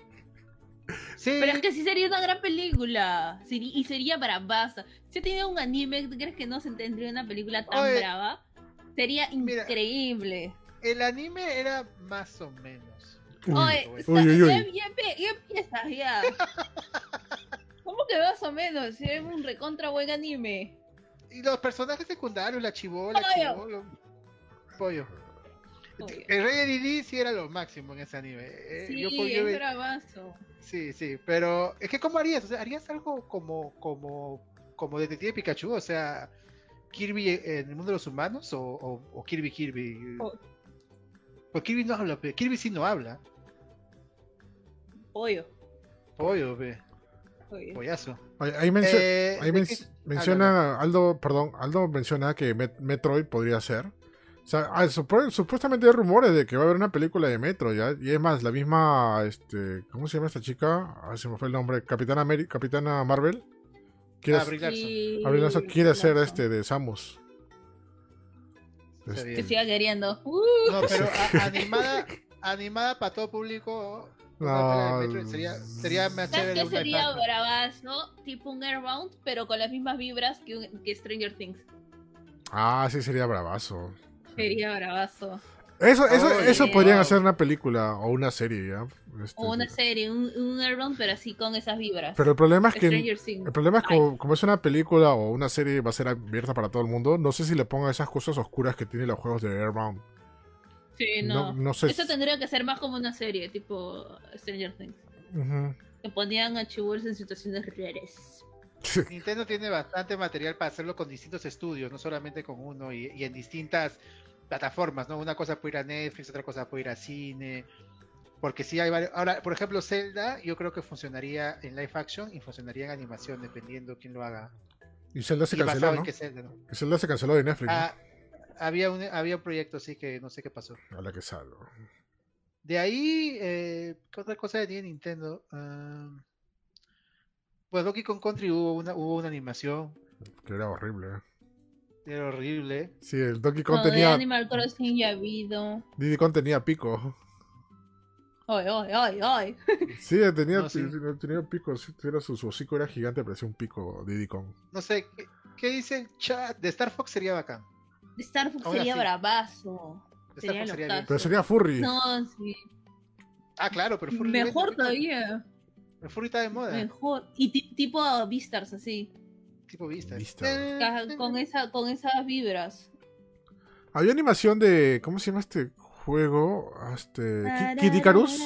Sí, Pero es que sí sería una gran película. Y sería bravaza. Si yo tenía un anime, ¿tú crees que no se tendría una película tan Oye, brava? Sería mira. increíble. el anime era más o menos. Uy, Oye, uy, está- uy, uy, Ya, empiezas, ya. [laughs] ¿Cómo que más o menos? Si es un recontra buen anime. Y los personajes secundarios, la chivola, Pollo. chibolo, pollo. El rey de Didi sí era lo máximo en ese anime. Eh, Sí, yo- yo- es bravazo. sí, sí, pero es que ¿cómo harías? O sea, ¿harías algo como, como, como Detective Pikachu? O sea, Kirby en el mundo de los humanos o, o- o Kirby Kirby. Oh. Pues Kirby no habla, pe. Kirby sí no habla. Pollo. Pollo, pe. pollo. Pollazo. Ahí, Eh, ahí ¿de men- qué- menciona Aldo, perdón, Aldo menciona que Met- Metroid podría ser. O sea, ah, supuestamente hay rumores de que va a haber una película de Metro, ¿ya? Y es más, la misma, este, ¿cómo se llama esta chica? Ah, se me fue el nombre, Capitana, Ameri- Capitana Marvel. Quiere, Ah, Brie Larson. Abril Lasso quiere ser Larson. este de Samus. Este. Que siga queriendo. Uh, No, [laughs] pero a- animada, animada para todo público. No, sería, sería más ¿Sabes chévere live sería bravazo? Tipo un Airbound, pero con las mismas vibras que, un- que Stranger Things. Ah, sí, sería bravazo. Sería bravazo. Eso, eso, eso podrían hacer una película o una serie, ¿ya? Este, O una serie, un, un Airbound, pero así con esas vibras. Pero el problema es que. El problema es como, como es una película o una serie va a ser abierta para todo el mundo, no sé si le pongan esas cosas oscuras que tienen los juegos de Airbound. Sí, No, no. no sé. Eso tendría que ser más como una serie, tipo Stranger Things. Que ponían a chibolos en situaciones raras. Nintendo tiene bastante material para hacerlo con distintos estudios, no solamente con uno y, y en distintas plataformas, ¿no? Una cosa puede ir a Netflix, otra cosa puede ir a cine. Porque sí hay varios. Ahora, por ejemplo, Zelda, yo creo que funcionaría en live action y funcionaría en animación, dependiendo quién lo haga. Y Zelda se Y canceló, ¿no? qué Zelda, ¿no? Y Zelda se canceló de Netflix, ¿no? Ah, había, un, había un proyecto, sí, que no sé qué pasó. A la que salgo. De ahí, eh, ¿qué otra cosa tenía Nintendo? Ah, pues Donkey Kong Country hubo una, hubo una animación, Que era horrible. ¿eh? Era horrible. Sí, el Donkey Kong No, de tenía. Animal Crossing ya ha habido. Diddy Kong tenía pico. Ay, ay, ay, ay. [laughs] Sí, tenía, No, sí. tenía pico. sí, era su, su hocico era gigante, parecía un pico Diddy Kong. No sé, ¿qué, qué dice el chat? De Star Fox sería bacán. De Star Fox Aún sería así. bravazo. De Sería Star Fox sería. Pero sería furry. No, sí. Ah, claro, pero Furry Mejor todavía. El Furry está de moda. Mejor. Y ti- tipo Beastars, así. Tipo Ca- Con, esa, con esas vibras. Había animación de. ¿Cómo se llama este juego? Este. Ki- Kid Icarus.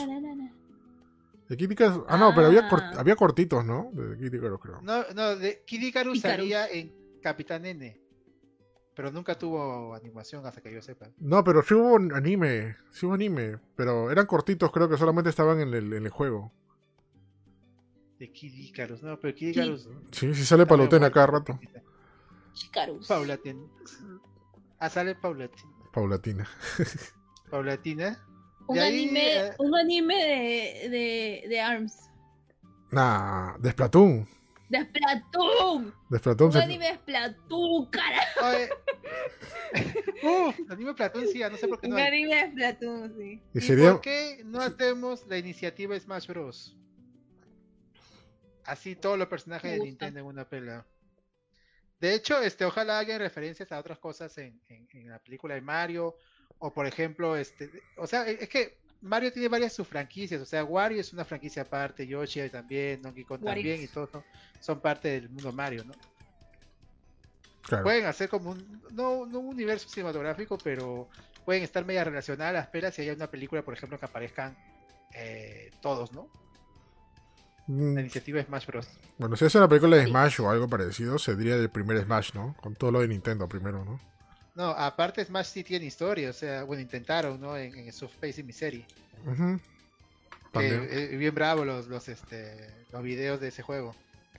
De Kid Icarus- Ah, no, pero había, Ah. cort- había cortitos, ¿no? De Kid Icarus, creo. No, no, de Kid Icarus Icarus. salía en Capitán N. Pero nunca tuvo animación hasta que yo sepa. No, pero sí hubo un anime. Sí hubo anime. Pero eran cortitos, creo que solamente estaban en el, en el juego. De Kid Icarus, no, pero Kid Sí. Icarus. Sí, sí sale Palutena cada rato. Chicarus. Paulatina. Ah, sale Paulatina. Paulatina. [laughs] Paulatina. Un De ahí, anime, eh, un anime de, de, de ARMS. Nah, de Splatoon. De Splatoon. De Splatoon Un se- anime de Splatoon, cara. Oye. [laughs] Uf, anime Platón sí, ah, no sé por qué no Un hay. anime de Splatoon, sí. Y ¿Y sería. por qué no hacemos la iniciativa Smash Bros? Así todos los personajes de. Nintendo en una pelea. De hecho, este, ojalá hagan referencias a otras cosas en, en- en la película de Mario. O por ejemplo, este, o sea, es que Mario tiene varias subfranquicias. O sea, Wario es una franquicia aparte, Yoshi también, Donkey Kong What también, if? y todos son, son parte del mundo Mario, ¿no? Claro. Pueden hacer como un, no, no un universo cinematográfico, pero pueden estar media relacionadas las pelas si hay una película, por ejemplo, que aparezcan eh, todos, ¿no? Mm, La iniciativa Smash Bros. Bueno, si es una película de Sí. Smash o algo parecido, sería el primer Smash, ¿no? Con todo lo de Nintendo primero, ¿no? No, aparte Smash sí tiene historia, o sea, bueno, intentaron, ¿no? En, en Surface y Misery. Eh, eh, bien bravo los, los, este, los videos de ese juego.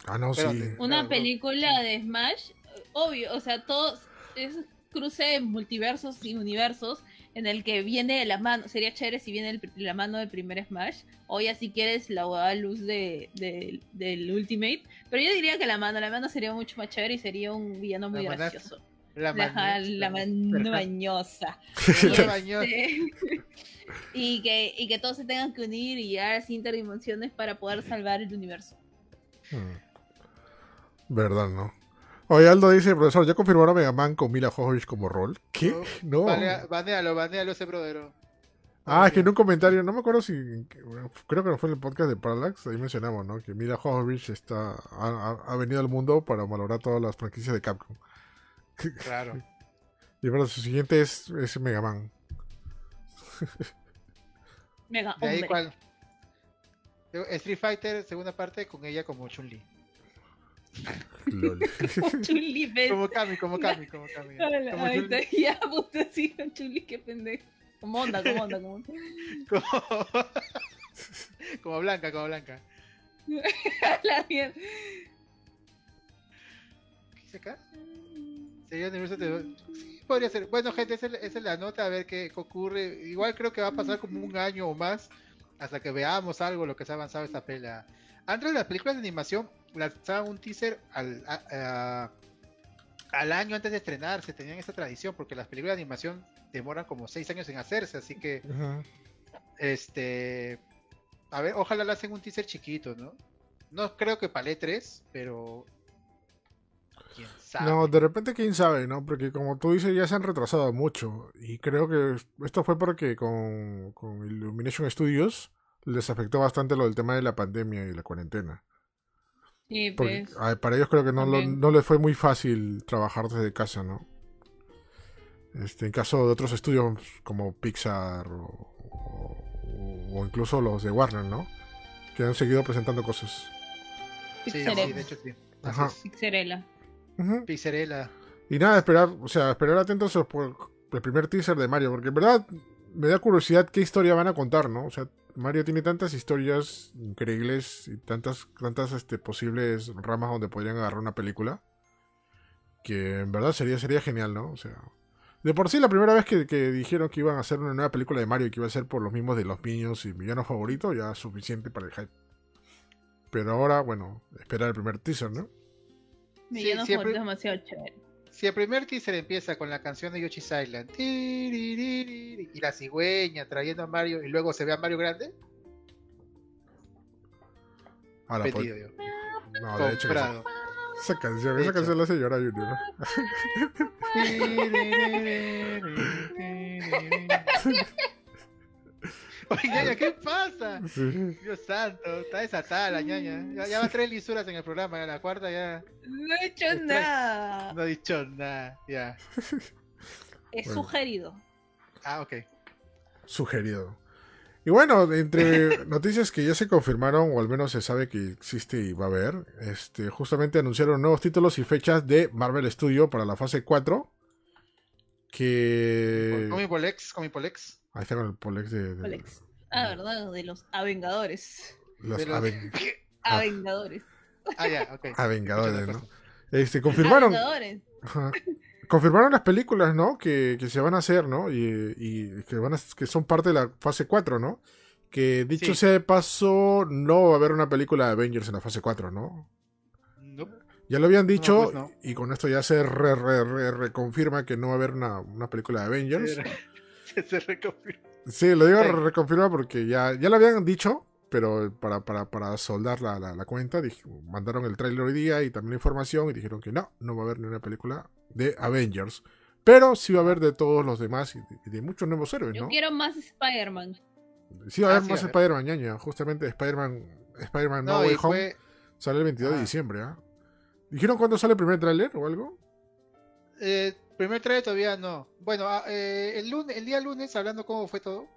ah, no, pero sí. de- Una Claro, película sí. de Smash, obvio, o sea, todos es cruce de multiversos y universos en el que viene de la mano, sería chévere si viene el- la mano del primer Smash, o ya si quieres la huevada luz de, de- del Ultimate, pero yo diría que la mano, la mano sería mucho más chévere y sería un villano muy La gracioso. La, La, mañosa, la mano perfecto. mañosa. La Y, mañosa. este, [laughs] y que, y que todos se tengan que unir y llegar a las interdimensiones para poder salvar el universo. Mm. Verdad, ¿no? Oye, Aldo dice, profesor, ¿ya confirmaron a Mega Man con Mila Jovovich como rol? ¿Qué? No. [laughs] Banea- Banealo, banealo ese brodero. Ah, es que en un comentario, no me acuerdo si, creo que no fue en el podcast de Parallax, ahí mencionamos, ¿no? Que Mila Jovovich está, ha, ha- ha venido al mundo para valorar todas las franquicias de Capcom. [laughs] Claro. Y bueno, su siguiente es, es Mega Man. Mega De ahí. Street Fighter, segunda parte, con ella como Chun-Li. [laughs] Ven. Como Kami, como Kami, como Kami. Hola, Como ahí está, [laughs] ya, puta, sí, con Chun-Li, qué pendejo. Como onda, como onda, como [laughs] onda. Como... como Blanca, como Blanca. La mierda. ¿Qué dice acá? Sería universo de... Sí, podría ser. Bueno, gente, esa es, la nota, a ver qué, ocurre. Igual creo que va a pasar como un año o más hasta que veamos algo lo que se ha avanzado esta pela. Antes las películas de animación lanzaban un teaser al, a- a- al año antes de estrenarse, tenían esa tradición, porque las películas de animación demoran como 6 años en hacerse, así que este a ver, ojalá le hacen un teaser chiquito, ¿no? No creo que para 3, pero quién sabe. No, de repente quién sabe, ¿no? Porque como tú dices, ya se han retrasado mucho. Y creo que esto fue porque con, con Illumination Studios les afectó bastante lo del tema de la pandemia y la cuarentena. Sí, Porque pues. a- para ellos creo que no, lo- no les fue muy fácil trabajar desde casa, ¿no? Este, en caso de otros estudios como Pixar o, o- o incluso los de Warner, ¿no? Que han seguido presentando cosas. Sí, sí, Pixarella. de hecho sí. Ajá. Pixarela. Pixarela. Y nada, esperar, o sea, esperar atentos por el primer teaser de Mario, porque en verdad me da curiosidad qué historia van a contar, ¿no? O sea, Mario tiene tantas historias increíbles y tantas, tantas este, posibles ramas donde podrían agarrar una película, que en verdad sería, sería genial, ¿no? O sea, de por sí la primera vez que, que dijeron que iban a hacer una nueva película de Mario y que iba a ser por los mismos de los niños y villanos favoritos, ya suficiente para el hype. Pero ahora, bueno, esperar el primer teaser, ¿no? Sí, siempre- demasiado chévere. Si el primer teaser empieza con la canción de Yoshi's Island y la cigüeña trayendo a Mario y luego se ve a Mario grande, Ahora, yo. no, de hecho, Comprado. esa canción, De esa hecho. canción la hace llorar a Junior. Oye, ñaña, ¿qué pasa? Sí. Dios santo, está desatada la ñaña. Ya, ya va tres lisuras en el programa, ya la cuarta ya No he hecho nada. no ha dicho nada. Ya. Es Bueno. sugerido. Ah, ok. Sugerido. Y bueno, entre [laughs] noticias que ya se confirmaron, o al menos se sabe que existe y va a haber, este, justamente anunciaron nuevos títulos y fechas de Marvel Studio para la fase 4. Que. Con mi Polex, con mi Polex. Ahí está con el Polex de. de- Alex. Ah, verdad, de los Avengadores. los de los- Aven- [laughs] Ah. Avengadores. Ah, ya, ok. [laughs] Avengadores, ¿no? Este, confirmaron. Avengadores. Confirmaron las películas, ¿no? Que, que se van a hacer, ¿no? Y, y que, van a, que son parte de la fase 4, ¿no? Que dicho Sí. sea de paso, no va a haber una película de Avengers en la fase 4, ¿no? Ya lo habían dicho pues no. y con esto ya se re- re- re- reconfirma que no va a haber una, una película de Avengers. Se, [laughs] se reconfirma. Sí, lo digo Sí. reconfirma porque ya, ya lo habían dicho, pero para, para, para soldar la, la- la cuenta mandaron el tráiler hoy día y también la información y dijeron que no, no va a haber ni una película de Avengers. Pero sí va a haber de todos los demás y de, y de muchos nuevos héroes, Yo ¿no? quiero más Spider-Man. Sí va a Ah, haber sí, más. Spider-Man, ñaña. Justamente Spider-Man Spider-Man No, No, Way Home fue. sale el 22 de Ah. diciembre, ¿ah? ¿Dijeron cuándo sale el primer tráiler o algo? eh, Primer trailer todavía no. Bueno, ah, eh, el, lunes, el día lunes, hablando cómo fue todo,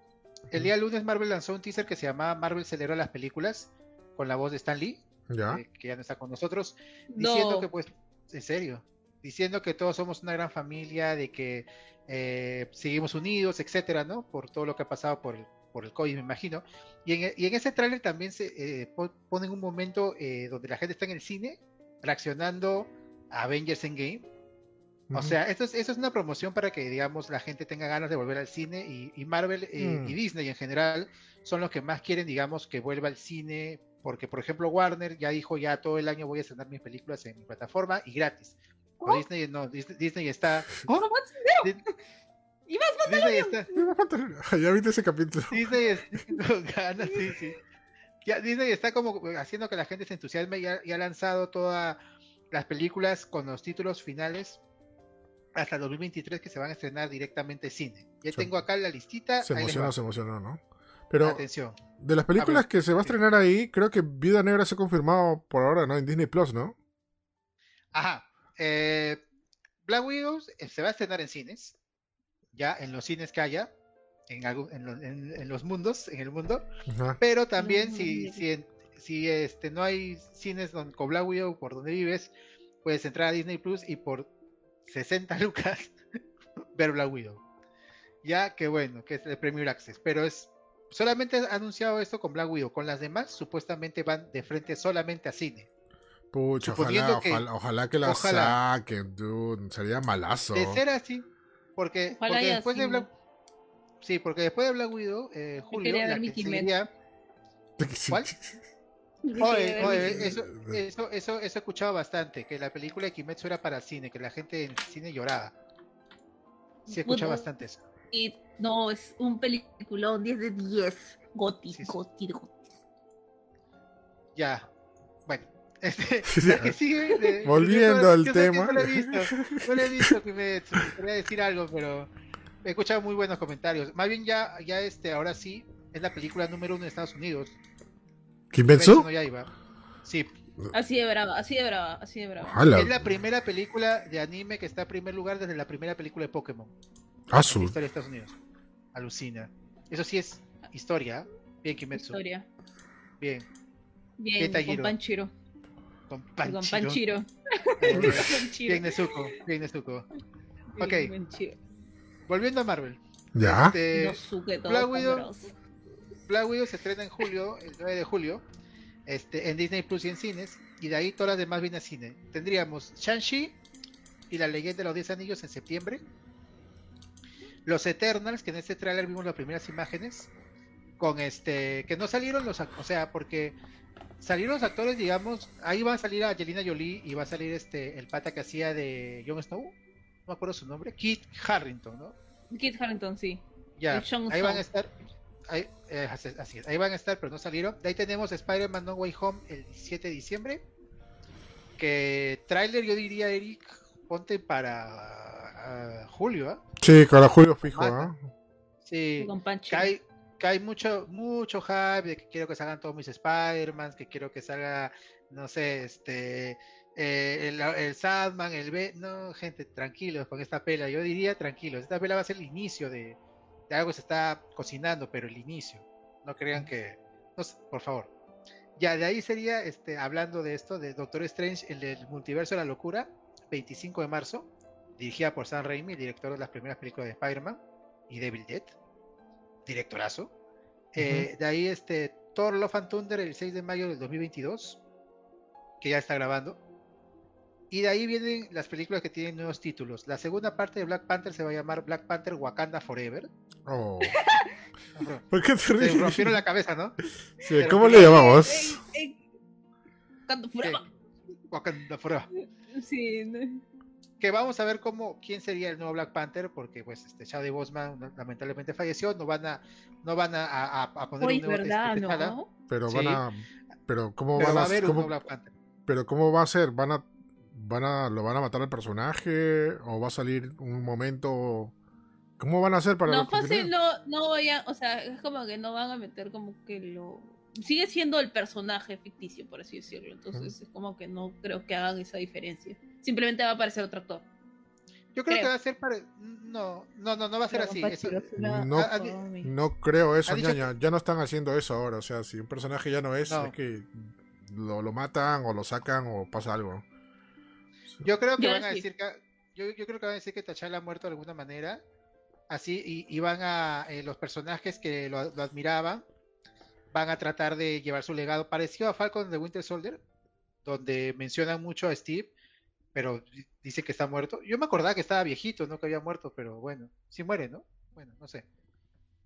el día lunes Marvel lanzó un teaser que se llamaba Marvel celebra las películas con la voz de Stan Lee, Ya. eh, que ya no está con nosotros, No. diciendo que pues, en serio, diciendo que todos somos una gran familia, de que eh, seguimos unidos, etcétera, ¿no? Por todo lo que ha pasado por el, por el COVID, me imagino. Y en, y en ese tráiler también se eh, po- ponen un momento eh, donde la gente está en el cine reaccionando a Avengers Endgame. O sea, esto es, esto es una promoción para que, digamos, la gente tenga ganas de volver al cine y, y Marvel eh, Mm. y Disney en general son los que más quieren, digamos, que vuelva al cine, porque, por ejemplo, Warner ya dijo, ya todo el año voy a estrenar mis películas en mi plataforma y gratis. Pero ¿Oh? Disney no, Dis- Disney está... [laughs] ¿Cómo más [laughs] Di- Y más Disney está, [laughs] ya viste ese capítulo. Disney es- sí, sí. Ya, Disney está como haciendo que la gente se entusiasme y ha, y ha lanzado todas las películas con los títulos finales hasta el 2023 que se van a estrenar directamente en cine. Ya Sí. tengo acá la listita. Se emocionó, se emocionó, ¿no? Pero Atención. de las películas ver, que se va a estrenar ahí, creo que Vida Negra se ha confirmado por ahora, ¿no? En Disney Plus, ¿no? Ajá. eh, Black Widow eh, se va a estrenar en cines. Ya en los cines que haya. En, algún- en, lo- en- en los mundos, en el mundo. Ajá. Pero también si, este, no hay cines don- con Black Widow por donde vives, puedes entrar a Disney Plus y por 60 [laughs] lucas ver Black Widow. Ya que bueno, que es el Premier Access. Pero es solamente ha anunciado esto con Black Widow. Con las demás supuestamente van de frente solamente a cine. Pucha, suponiendo ojalá, que- ojalá, ojalá que la ojalá. saquen, dude. Sería malazo. De ser así, porque, después de. Black Sí, porque después de Black Widow, eh, Julio, quería la ver mi que seguiría- [laughs] ¿Cuál? Oye, Oye, eso, eso, eso, eso he escuchado bastante, que la película de Kimetsu era para cine, que la gente en el cine lloraba. Sí, he escuchado Bueno, bastante eso. Y no, es un peliculón 10 de 10. Goti, Sí, sí. goti, goti. Ya, bueno. [laughs] Este, [laughs] la que sigue, de- Volviendo yo al yo tema. No lo he visto, no lo he visto Kimetsu, quería decir algo, pero he escuchado muy buenos comentarios. Más bien ya, ya este, ahora sí, es la película número uno en Estados Unidos. ¿Kimetsu? no Yaiba. Sí, Así de brava, así de brava, así de brava. Es la primera película de anime que está en primer lugar desde la primera película de Pokémon. en la Azul. historia de Estados Unidos. Alucina. Eso sí es historia. ¿eh? Bien, Kimetsu. Historia. Bien. Bien, con. Panchiro. Con Panchiro. Con Panchiro. bien, Nezuko. Bien, Nezuko. Bien, ok. Panchiro. Volviendo a Marvel. ¿Ya? Este, todo Black Widow. poderoso. Black Widow se estrena en julio, el 9 de julio, este, en Disney Plus y en cines, y de ahí todas las demás vienen a cine. Tendríamos Shang-Chi y la leyenda de los 10 anillos en septiembre. Los Eternals, que en este tráiler vimos las primeras imágenes, con este, que no salieron los, o sea, porque salieron los actores, digamos, ahí va a salir Angelina Jolie y va a salir este, el pata que hacía de Jon Snow, no me acuerdo su nombre, Kit Harrington, ¿no? Kit Harington, sí. Ya, ahí van a estar. Ahí, eh, así así es, ahí van a estar, pero no salieron. De ahí tenemos Spider-Man No Way Home el 17 de diciembre. Que trailer yo diría, Eric, ponte para ah, julio, ¿ah? Sí, para Julio fijo. ¿ah? Sí, Con que Panchiro. hay, que hay mucho, mucho hype de que quiero que salgan todos mis Spider-Man, que quiero que salga, no sé, este, eh, el, el Sandman, el B. No, gente, tranquilos con esta pela. Yo diría tranquilos. Esta pela va a ser el inicio de, de algo que se está cocinando, pero el inicio. No crean que. No por favor. Ya, de ahí sería, este, hablando de esto, de Doctor Strange, el multiverso de la locura, 25 de marzo, dirigida por Sam Raimi, director de las primeras películas de Spider-Man y Devil Dead, directorazo. Eh, de ahí, este, Thor Love and Thunder, el 6 de mayo del 2022, que ya está grabando. Y de ahí vienen las películas que tienen nuevos títulos. La segunda parte de Black Panther se va a llamar Black Panther Wakanda Forever. Oh. [laughs] ¿Por qué te Se ríes? rompieron la cabeza, ¿no? Sí, pero ¿Cómo le llamamos? Canto Furama. Wakanda Forever. Sí. no. que vamos a ver cómo quién sería el nuevo Black Panther porque pues este Chadwick Boseman lamentablemente falleció no van a no van a, a- a poner Oye, un nuevo ¿verdad, este, T'Challa, no? Pero Sí. van a. Pero ¿cómo pero van va a a, haber un nuevo Black Panther pero cómo va a ser? ¿Van a, van a, lo van a matar al personaje o va a salir un momento? ¿Cómo van a hacer para No, fácil, no, no vayan, o sea, es como que no van a meter como que lo... Sigue siendo el personaje ficticio, por así decirlo. Entonces es como que no creo que hagan esa diferencia. Simplemente va a aparecer otro actor. Yo creo que va a ser para... No, no, no, no va a ser Pero así. Eso- No- Ah, cómic. No creo eso, dicho ñaña. Ya no están haciendo eso ahora. O sea, si un personaje ya no es, No. es que lo, lo matan o lo sacan o pasa algo. Yo creo que Yo van a decir que yo, yo creo que van a decir que T'Challa ha muerto de alguna manera. Así, y, y van a eh, los personajes que lo, lo admiraban van a tratar de llevar su legado parecido a Falcon de Winter Soldier, donde mencionan mucho a Steve, pero di- dice que está muerto. Yo me acordaba que estaba viejito, no que había muerto, pero bueno, sí muere, ¿no? Bueno, no sé.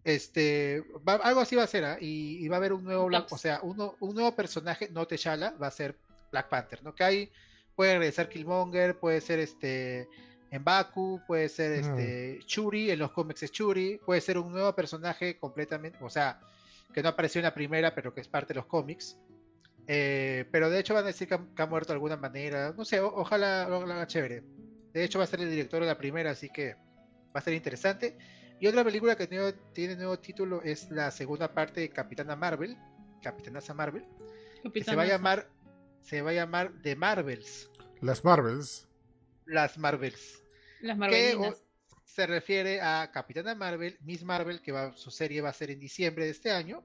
Este, va- algo así va a ser, ¿ah? y, y va a haber un nuevo Black, o sea, uno, un nuevo personaje, no T'Challa, va a ser Black Panther, ¿no? Que hay, puede regresar Killmonger, puede ser este Mbaku, puede ser este Churi, en los cómics es Churi, puede ser un nuevo personaje completamente, o sea, que no apareció en la primera, pero que es parte de los cómics. Eh, pero de hecho van a decir que ha, que ha muerto de alguna manera. No sé, o- ojalá lo haga chévere. De hecho va a ser el director de la primera, así que va a ser interesante. Y otra película que tiene, tiene nuevo título es la segunda parte de Capitana Marvel, Capitanaza Marvel, que se va a llamar, se va a llamar The Marvels, Las Marvels. las Marvels. Las que Marvelinas. o- se refiere a Capitana Marvel, Miss Marvel, que va, su serie va a ser en diciembre de este año,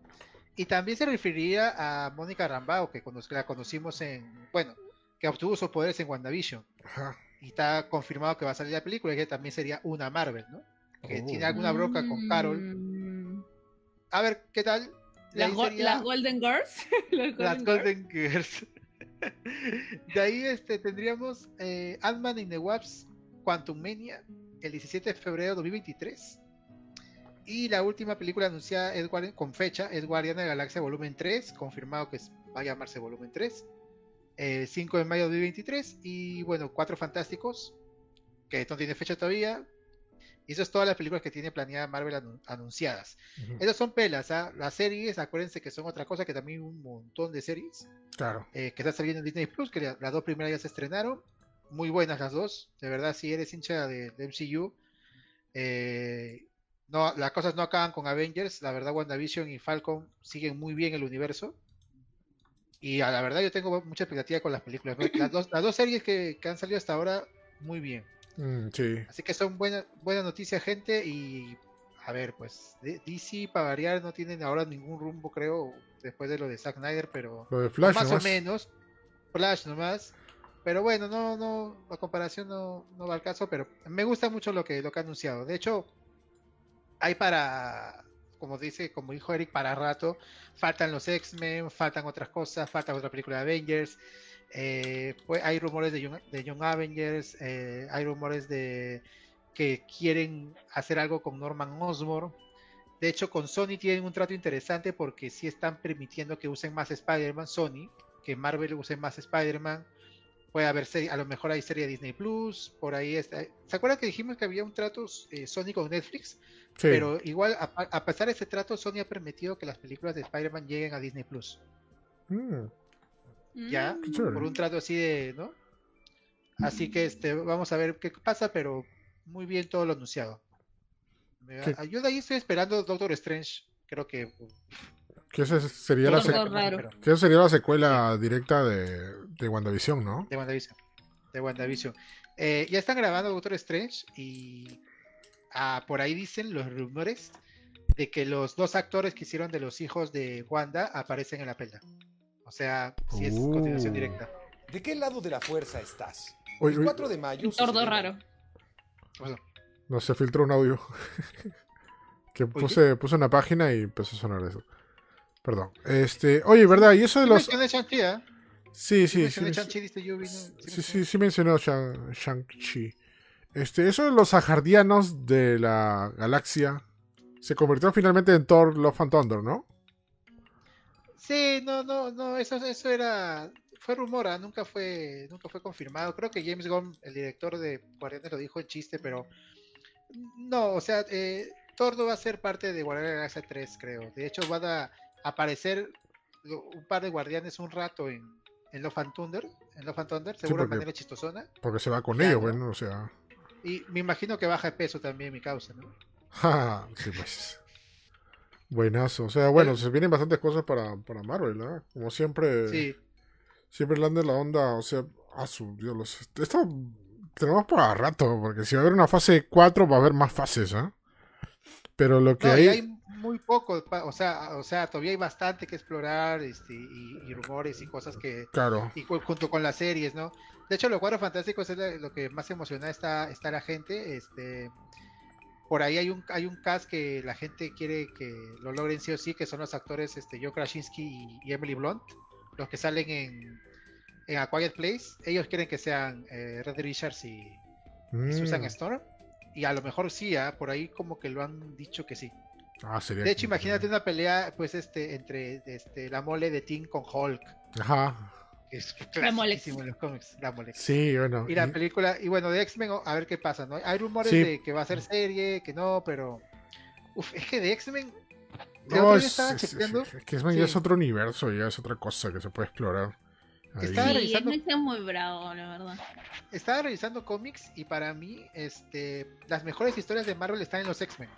y también se referiría a Mónica Rambao, que cono- la conocimos en, bueno, que obtuvo sus poderes en WandaVision, Ajá. y está confirmado que va a salir la película, y que también sería una Marvel, ¿no? Que Oh. tiene alguna bronca con Carol. Mm. A ver, ¿qué tal? Las, ahí go- sería las Golden Girls. [laughs] las Golden las Girls. Golden Girls. [laughs] De ahí este, tendríamos eh, Ant-Man in the Wasp Quantum Mania el 17 de febrero de 2023. Y la última película anunciada es con fecha es Guardiana de la Galaxia Volumen 3, confirmado que va a llamarse Volumen 3. eh, 5 de mayo de 2023. Y bueno, Cuatro Fantásticos, que no tiene fecha todavía. Y eso es todas las películas que tiene planeada Marvel anu- anunciadas. Ujú. Esas son pelas, ¿ah? Las series, acuérdense que son otra cosa, que también un montón de series Claro. eh, que está saliendo en Disney Plus, que la- las dos primeras ya se estrenaron. Muy buenas las dos. De verdad, si eres hincha de, de MCU, eh, no, las cosas no acaban con Avengers. La verdad, WandaVision y Falcon siguen muy bien el universo. Y a la verdad, yo tengo mucha expectativa con las películas. Las dos, las dos series que, que han salido hasta ahora, muy bien. Mm, sí. Así que son buenas buena noticias, gente. Y a ver, pues DC para variar no tienen ahora ningún rumbo, creo, después de lo de Zack Snyder, pero Lo de Flash más nomás. o menos. Flash nomás. Pero bueno, no, no, la comparación no, no va al caso, pero me gusta mucho lo que, lo que ha anunciado. De hecho, hay para, como dice, como dijo Eric, para rato. Faltan los X-Men, faltan otras cosas, falta otra película de Avengers. Eh, pues hay rumores de Young, de Young Avengers, eh, hay rumores de que quieren hacer algo con Norman Osborn. De hecho, con Sony tienen un trato interesante porque sí están permitiendo que usen más Spider-Man, Sony, que Marvel use más Spider-Man. Puede haber serie, a lo mejor hay serie de Disney Plus, por ahí está. ¿Se acuerdan que dijimos que había un trato eh, Sony con Netflix? Sí. Pero igual, a, a pesar de ese trato, Sony ha permitido que las películas de Spider-Man lleguen a Disney Plus. Mm, Ya, Mm. por un trato así de, ¿no? Así que este, vamos a ver qué pasa, pero muy bien todo lo anunciado. Me-. Yo de ahí estoy esperando Doctor Strange. Creo que Que esa sería la, Todo sec- raro. que esa sería la secuela directa de, de WandaVision, ¿no? de WandaVision. De WandaVision. Eh, ya están grabando Doctor Strange y ah, por ahí dicen los rumores de que los dos actores que hicieron de los hijos de Wanda aparecen en la pelea. O sea, si es Uh. continuación directa. ¿De qué lado de la fuerza estás? El oye, 4 de mayo. Un tordo raro. Bueno, no se filtró un audio. [laughs] que puse, puse una página y empezó a sonar eso. Perdón. Este, oye, ¿verdad? Y eso de los. ¿ah? Sí, Sí, sí, sí. sí. Sí, sí, mencioné. sí mencionó Shang- Shang-Chi. Este, eso de los ajardianos de la galaxia se convirtió finalmente en Thor Love and Thunder, ¿no? Sí, no, no, no, eso, eso era, fue rumor, ¿ah? nunca fue, nunca fue confirmado. Creo que James Gunn, el director de Guardianes, lo dijo en chiste, pero no, o sea, eh, Thor no va a ser parte de Guardianes de la Galaxia 3, creo. De hecho, van a aparecer un par de guardianes un rato en, en Love and Thunder, en Love and Thunder, seguro de porque- manera chistosona. Porque se va con Claro. ellos, bueno, o sea. Y me imagino que baja de peso también mi causa, ¿no? [laughs] sí, pues. Buenazo. O sea, bueno, se vienen bastantes cosas para, para Marvel, ¿no? Como siempre. Sí, Siempre le de la onda, o sea, a su Dios, los, he estado tenemos para rato, porque si va a haber una fase 4 va a haber más fases, ¿ah? Pero lo que No, hay... hay muy poco, o sea, o sea, todavía hay bastante que explorar, este, y, y rumores y cosas que, Claro. y junto con las series, ¿no? De hecho, los cuadros fantásticos es lo que más emociona está, está la gente, este, por ahí hay un, hay un cast que la gente quiere que lo logren sí o sí, que son los actores, este, Joe Krasinski y, y Emily Blunt, los que salen en, en A Quiet Place, ellos quieren que sean eh, Red Richards y, y Susan Mm. Storm, y a lo mejor sí, ¿ah? por ahí como que lo han dicho que sí. Ah, sería De hecho, imagínate una pelea, pues, este, entre este, la mole de Tim con Hulk. Ajá. Es en los cómics, la Molex. Sí, bueno. Y la y- película, y bueno, de X-Men, a ver qué pasa, ¿no? Hay rumores Sí. de que va a ser serie, que no, pero. Uf, es que de X-Men. No, es, estaba es- es- es que X-Men ya Sí. es otro universo, ya es otra cosa que se puede explorar. Ahí. Estaba Sí, revisando- es muy bravo, la verdad. estaba revisando cómics y para mí, este, las mejores historias de Marvel están en los X-Men.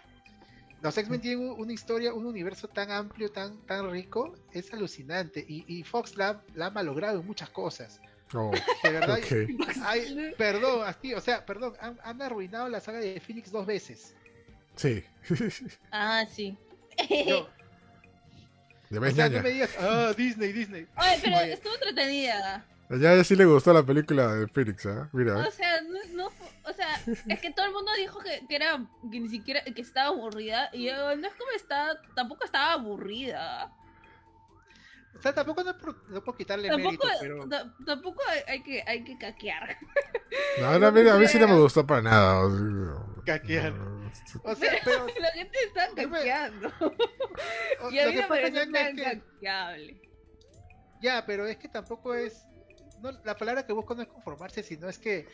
Los X-Men tienen un- una historia, un universo tan amplio, tan, tan rico, es alucinante. Y, y Fox la, ha- la ha malogrado en muchas cosas. Oh, [laughs] De verdad, perdón, así, o sea, perdón, han, han arruinado la saga de Phoenix dos veces. Sí. [laughs] Ah, sí. Yo, o sea, no me digas, ah, Disney, Disney. Oye, pero Oye. estuvo entretenida. Ya, ya sí le gustó la película de Phoenix, ¿ah? Mira. O sea, no, no o sea, es que todo el mundo dijo que, que era, que ni siquiera, que estaba aburrida. Y yo, no es como está, tampoco estaba aburrida. O sea, tampoco no, por- no puedo quitarle Tampoco, mérito, pero ta- tampoco hay, que, hay que caquear. No, no, a, mí, a mí sí no me [laughs] gustó para nada. o sea, Caquear. no, o sea, [laughs] pero La gente está No me- caqueando. [laughs] o- Y a lo mí que me parece tan es que caqueable. ya, pero es que tampoco es no, la palabra que busco no es conformarse, sino es que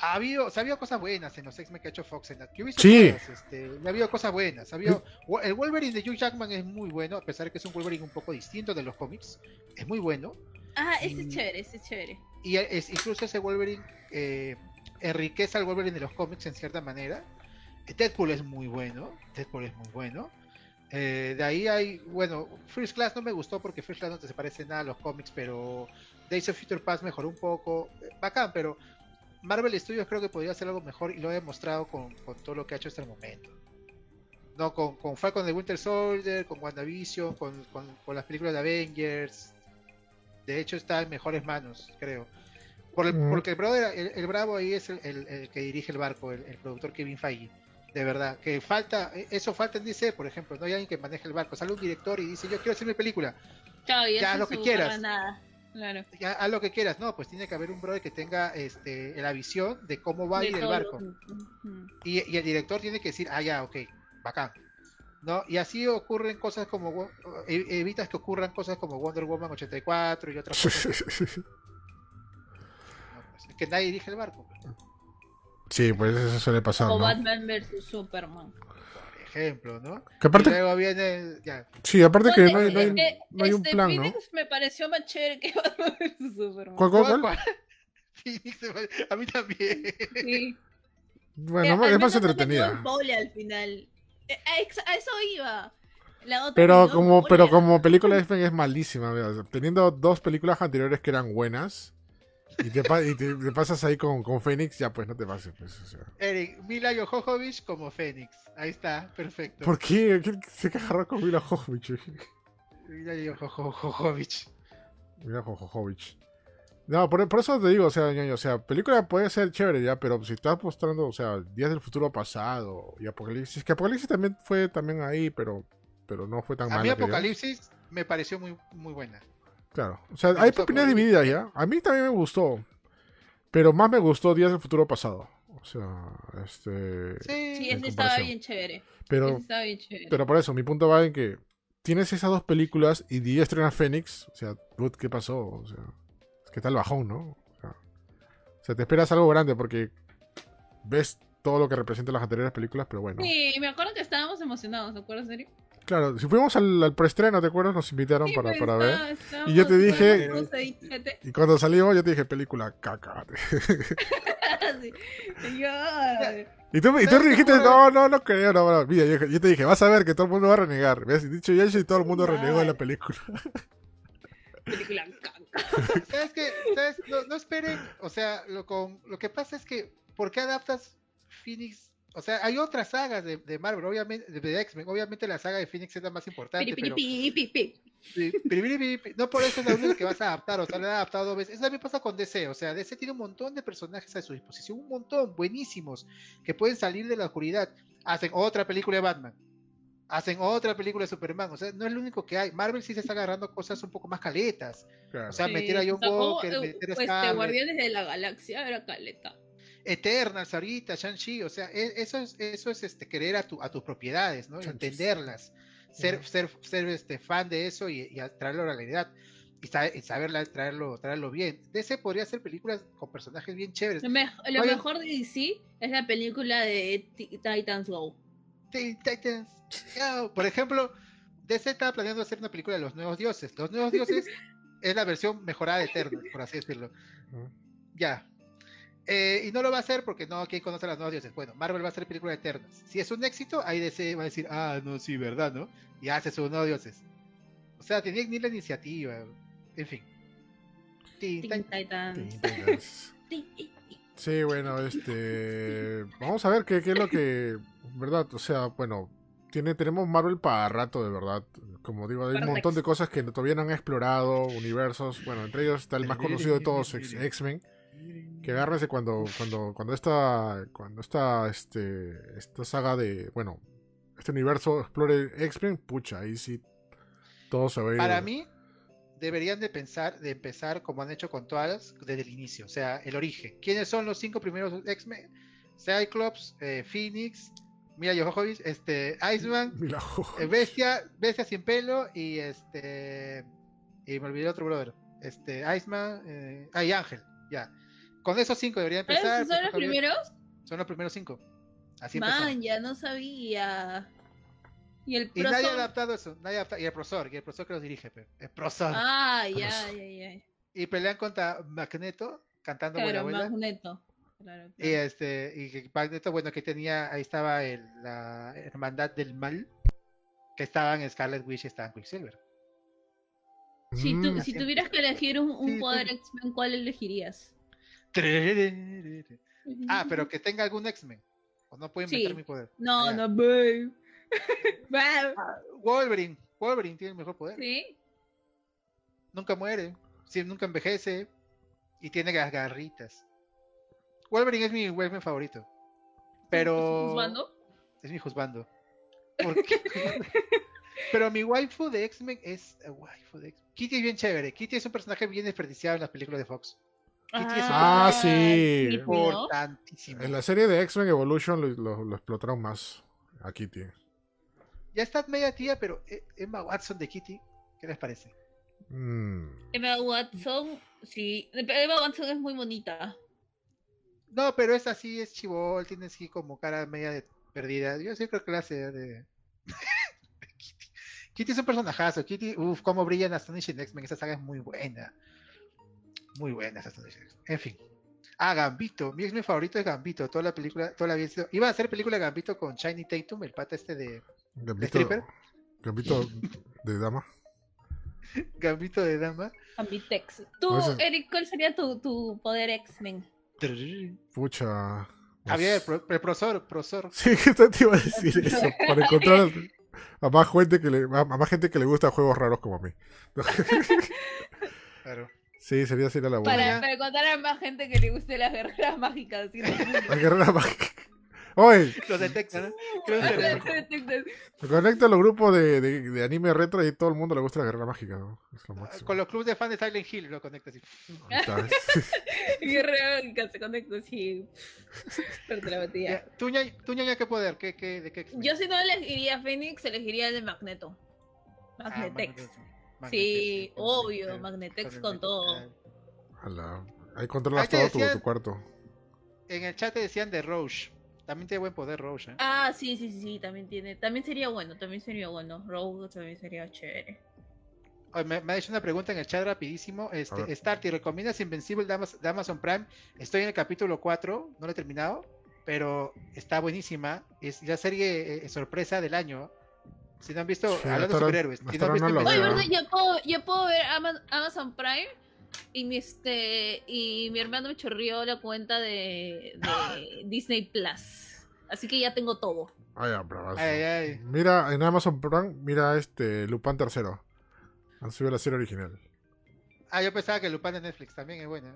ha habido, o sea, ha habido cosas buenas en los X-Men que ha hecho Fox. En la, visto Sí. todas, este, ha habido cosas buenas. Ha habido, el Wolverine de Hugh Jackman es muy bueno, a pesar de que es un Wolverine un poco distinto de los cómics. Es muy bueno. Ah, ese es chévere, ese es chévere. Y es, incluso ese Wolverine eh, enriquece al Wolverine de los cómics en cierta manera. Deadpool es muy bueno. Deadpool es muy bueno. Eh, de ahí hay, bueno, First Class no me gustó porque First Class no te se parece nada a los cómics, pero Days of Future Past mejoró un poco. Eh, Bacán, pero Marvel Studios creo que podría hacer algo mejor y lo he demostrado con, con todo lo que ha hecho hasta el momento. No, con, con Falcon de Winter Soldier, con WandaVision, con, con, con las películas de Avengers. De hecho, está en mejores manos, creo. Por el- Mm. Porque el, brother, el, el bravo ahí es el, el- el que dirige el barco, el, el productor Kevin Feige. De verdad, que falta, eh, eso falta en DC, por ejemplo. No hay alguien que maneje el barco. Sale un director y dice: Yo quiero hacer mi película. Chao, y Ya, eso lo que quieras. nada. Claro. Ya, haz lo que quieras. No, pues tiene que haber un brother que tenga este, la visión de cómo va a De ir el barco. Y, y el director tiene que decir, ah, ya, ok, bacán. ¿No? Y así ocurren cosas como, e- evitas que ocurran cosas como Wonder Woman 84 y otras cosas. [laughs] ¿no? Pues, es que nadie dirige el barco, pues, sí, pues eso suele pasar, O ¿no? Batman vs Superman. Ejemplo, ¿no? Que Y aparte, luego viene, ya, sí, aparte que no hay, no hay, este- no hay un este plan, ¿no? Phoenix me pareció más chévere que [laughs] Batman vs Superman. ¿Cuál, cuál, ¿cuál- [laughs] a mí también. Sí. [laughs] Bueno, Eh, es más no entretenida. al final. Eh, A eso iba. La otra Pero como, pero como película de X-Men es malísima, sea, teniendo dos películas anteriores que eran buenas y te, pa- y te- te pasas ahí con, con Phoenix, ya pues no te pases, pues, o sea. Eric, Mila Jovovich como Fénix. Ahí está, perfecto. ¿Por qué? ¿Qué se agarró con Mila Jovovich? Mila Jovovich. Mila Jovovich. No, por, por eso te digo, o sea, ñaño, o sea, película puede ser chévere ya, pero si estás mostrando, o sea, días del futuro pasado y Apocalipsis, que Apocalipsis también fue también ahí, pero, pero no fue tan A mala. mí digamos. Apocalipsis me pareció muy, muy buena. Claro. O sea, hay opiniones divididas ya. A mí también me gustó. Pero más me gustó Días del Futuro Pasado. O sea, este. Sí, ese estaba bien chévere. Pero, Ese estaba bien chévere. pero por eso, mi punto va en que tienes esas dos películas y día estrena Fénix. O sea, ¿qué pasó? O sea, es que tal bajón, ¿no? O sea, o sea, te esperas algo grande porque ves todo lo que representan las anteriores películas, pero bueno. Sí, me acuerdo que estábamos emocionados, ¿te acuerdas, Eric? Claro, si fuimos al, al preestreno, ¿te acuerdas? Nos invitaron Sí, para, pues, para ver. Y yo te dije- ahí. Y cuando salimos, yo te dije, película caca. [laughs] Sí. Yo, Y tú, y tú ¿Sabes dijiste, no, no, no creo, no, no. Mira, yo, yo te dije, vas a ver que todo el mundo va a renegar. ¿Ves? Y dicho y hecho, y todo el mundo renegó en la película. [laughs] Película caca. [laughs] ¿Sabes qué? ¿Sabes? No, no esperen, o sea, lo, con, lo que pasa es que, ¿por qué adaptas Phoenix? O sea, hay otras sagas de, de Marvel, obviamente, de, de X-Men, obviamente la saga de Phoenix es la más importante, pero... No por eso es la única que vas a adaptar, o sea, la han adaptado dos veces. Eso también pasa con DC, o sea, DC tiene un montón de personajes a su disposición, un montón, buenísimos, que pueden salir de la oscuridad. Hacen otra película de Batman, hacen otra película de Superman, o sea, no es lo único que hay. Marvel sí se está agarrando cosas un poco más caletas, Claro. o sea, Sí, meter a John Walker, eh, meter a pues, de Scarlet, Guardianes de la Galaxia era caleta. Eternals ahorita, Shang-Chi, o sea, e- eso es, eso es este, querer a, tu, a tus propiedades, ¿no? Entenderlas, ser, ser, ser este, fan de eso y, traerlo a la realidad. Y, sa- y saberla, traerlo, traerlo bien. DC podría hacer películas con personajes bien chéveres. Lo, me- lo Oye. mejor de DC es la película de Ti- Titans Go. Titans. Go. Por ejemplo, DC estaba planeando hacer una película de los nuevos dioses. Los nuevos dioses [laughs] es la versión mejorada de Eternals, por así decirlo. Ya. Eh, y no lo va a hacer porque no, ¿quién conoce a los nuevos dioses? Bueno, Marvel va a hacer película de Eternals. Si es un éxito, ahí DC va a decir, ah, no, sí, verdad, ¿no? Y hace sus nuevos dioses. O sea, tenía ni la iniciativa. En fin. Teen Teen Titans. Titans. Sí, bueno, este. Vamos a ver qué, qué es lo que. ¿Verdad? O sea, bueno. Tiene, tenemos Marvel para rato, de verdad. Como digo, hay un montón de cosas que todavía no han explorado, universos. Bueno, entre ellos está el más conocido de todos, X- X-Men. Que agárrense cuando, cuando, cuando esta, cuando esta, este, esta saga de, bueno, este universo explore X-Men, pucha, ahí sí todo se va a ir. Para mí, deberían de pensar, de empezar como han hecho con todas, desde el inicio. O sea, el origen. ¿Quiénes son los cinco primeros X-Men? Cyclops, eh, Phoenix, Mira Jovovich, este, Iceman, [laughs] eh, Bestia, Bestia sin pelo y este. Y me olvidé otro brother. Este, Iceman, eh, ah, y Ángel, ya. Con esos cinco debería empezar. ¿Esos son los primeros? Son los primeros cinco. Así empezó. Man, ya no sabía. Y el Y nadie ha adaptado eso. Nadie ha adaptado- y el profesor, y el profesor que los dirige, pe. el profesor. Ah, ya, Profesor. ya, ya. Y pelean contra Magneto, cantando Claro, Abuela. Magneto. Claro, Y este, y Magneto, bueno, que tenía, ahí estaba el, la hermandad del mal, que estaban Scarlet Witch y estaban Quicksilver. Si, tu- Mm, si tuvieras que elegir un, un Sí, poder. X-Men, ¿cuál elegirías? Ah, pero que tenga algún X-Men. O no puede inventar Sí. mi poder. No, [laughs] Ah, no, babe. Babe. Wolverine. Wolverine tiene el mejor poder. Sí. Nunca muere. Sí, nunca envejece. Y tiene las garritas. Wolverine es mi Wolverine favorito. Pero. Es mi juzgando. ¿Por qué? [laughs] Pero mi waifu de X-Men es. eh, waifu de X- Kitty es bien chévere. Kitty es un personaje bien desperdiciado en las películas de Fox. [laughs] Kitty es Ah, sí. Importantísimo. En la serie de X-Men Evolution lo, lo- lo explotaron más a Kitty. Ya está media tía, pero eh, Emma Watson de Kitty, ¿qué les parece? Mm. Emma Watson, sí. Emma Watson es muy bonita. No, pero es así, es chivol, tiene así como cara media de perdida. Yo sí creo que la hace de. [laughs] Kitty. Kitty es un personajazo. Kitty, uff, cómo brilla en Astonishing X-Men. Esa saga es muy buena. Muy buena esa. En fin. Ah, Gambito. Mi X-Men favorito es Gambito. Toda la película, toda la vida. sido- Iba a hacer película de Gambito con Shiny Tatum, el pata este de Gambito, stripper? Gambito de dama. [laughs] Gambito de Dama. Ambitex. Tú, Pues es- Eric, ¿cuál sería tu, tu poder X-Men? Pucha. Javier, el, el profesor, profesor. [laughs] Sí, que te iba a decir eso. [laughs] Para encontrar a más gente que le, a a más gente que le gusta juegos raros como a mí. Claro. Sí, sería así la buena. Para, para contar a más gente que le guste las guerreras mágicas. ¿sí? La guerrera mágica. Oye, Lo detecta, ¿no? Creo que- me conecto a los grupos de, de, de anime retro y todo el mundo le gusta la guerra mágica. ¿no? Es lo máximo. Con los clubes de fans de Silent Hill lo conecta así. [laughs] Guerrera mágica se conecta así. Pero la batía. Ya, ¿Tú, ña, tú, ñaña, qué poder? ¿Qué, qué, ¿De qué? Yo si no elegiría a Phoenix, elegiría el de Magneto. Ah, Magnetex. Magnetex, sí, Magnetex, obvio, Magnetex, Magnetex con todo. Ala. Ahí controlas Ahí todo tu, cuarto. En el chat te decían de Roche. También tiene buen poder Roche. ¿eh? Ah, sí, sí, sí, sí, también tiene. También sería bueno, también sería bueno. Rogue también sería chévere. Oye, me, me ha hecho una pregunta en el chat rapidísimo. Este. Starty, ¿recomiendas Invencible de Amazon, de Amazon Prime? Estoy en el capítulo 4, no lo he terminado, pero está buenísima. Es la serie eh, sorpresa del año. Si no han visto, Sí, hablando de superhéroes, si no han visto no lo veo. ¿verdad? Ya puedo, ya puedo ver Ama- Amazon Prime. Y mi, este, y mi hermano me chorrió la cuenta de, de [laughs] Disney Plus. Así que ya tengo todo. Ay. Ay, ay. Mira, en Amazon Prime, mira este Lupin tercero. Han subido la serie original. Ah, yo pensaba que Lupin de Netflix también es buena.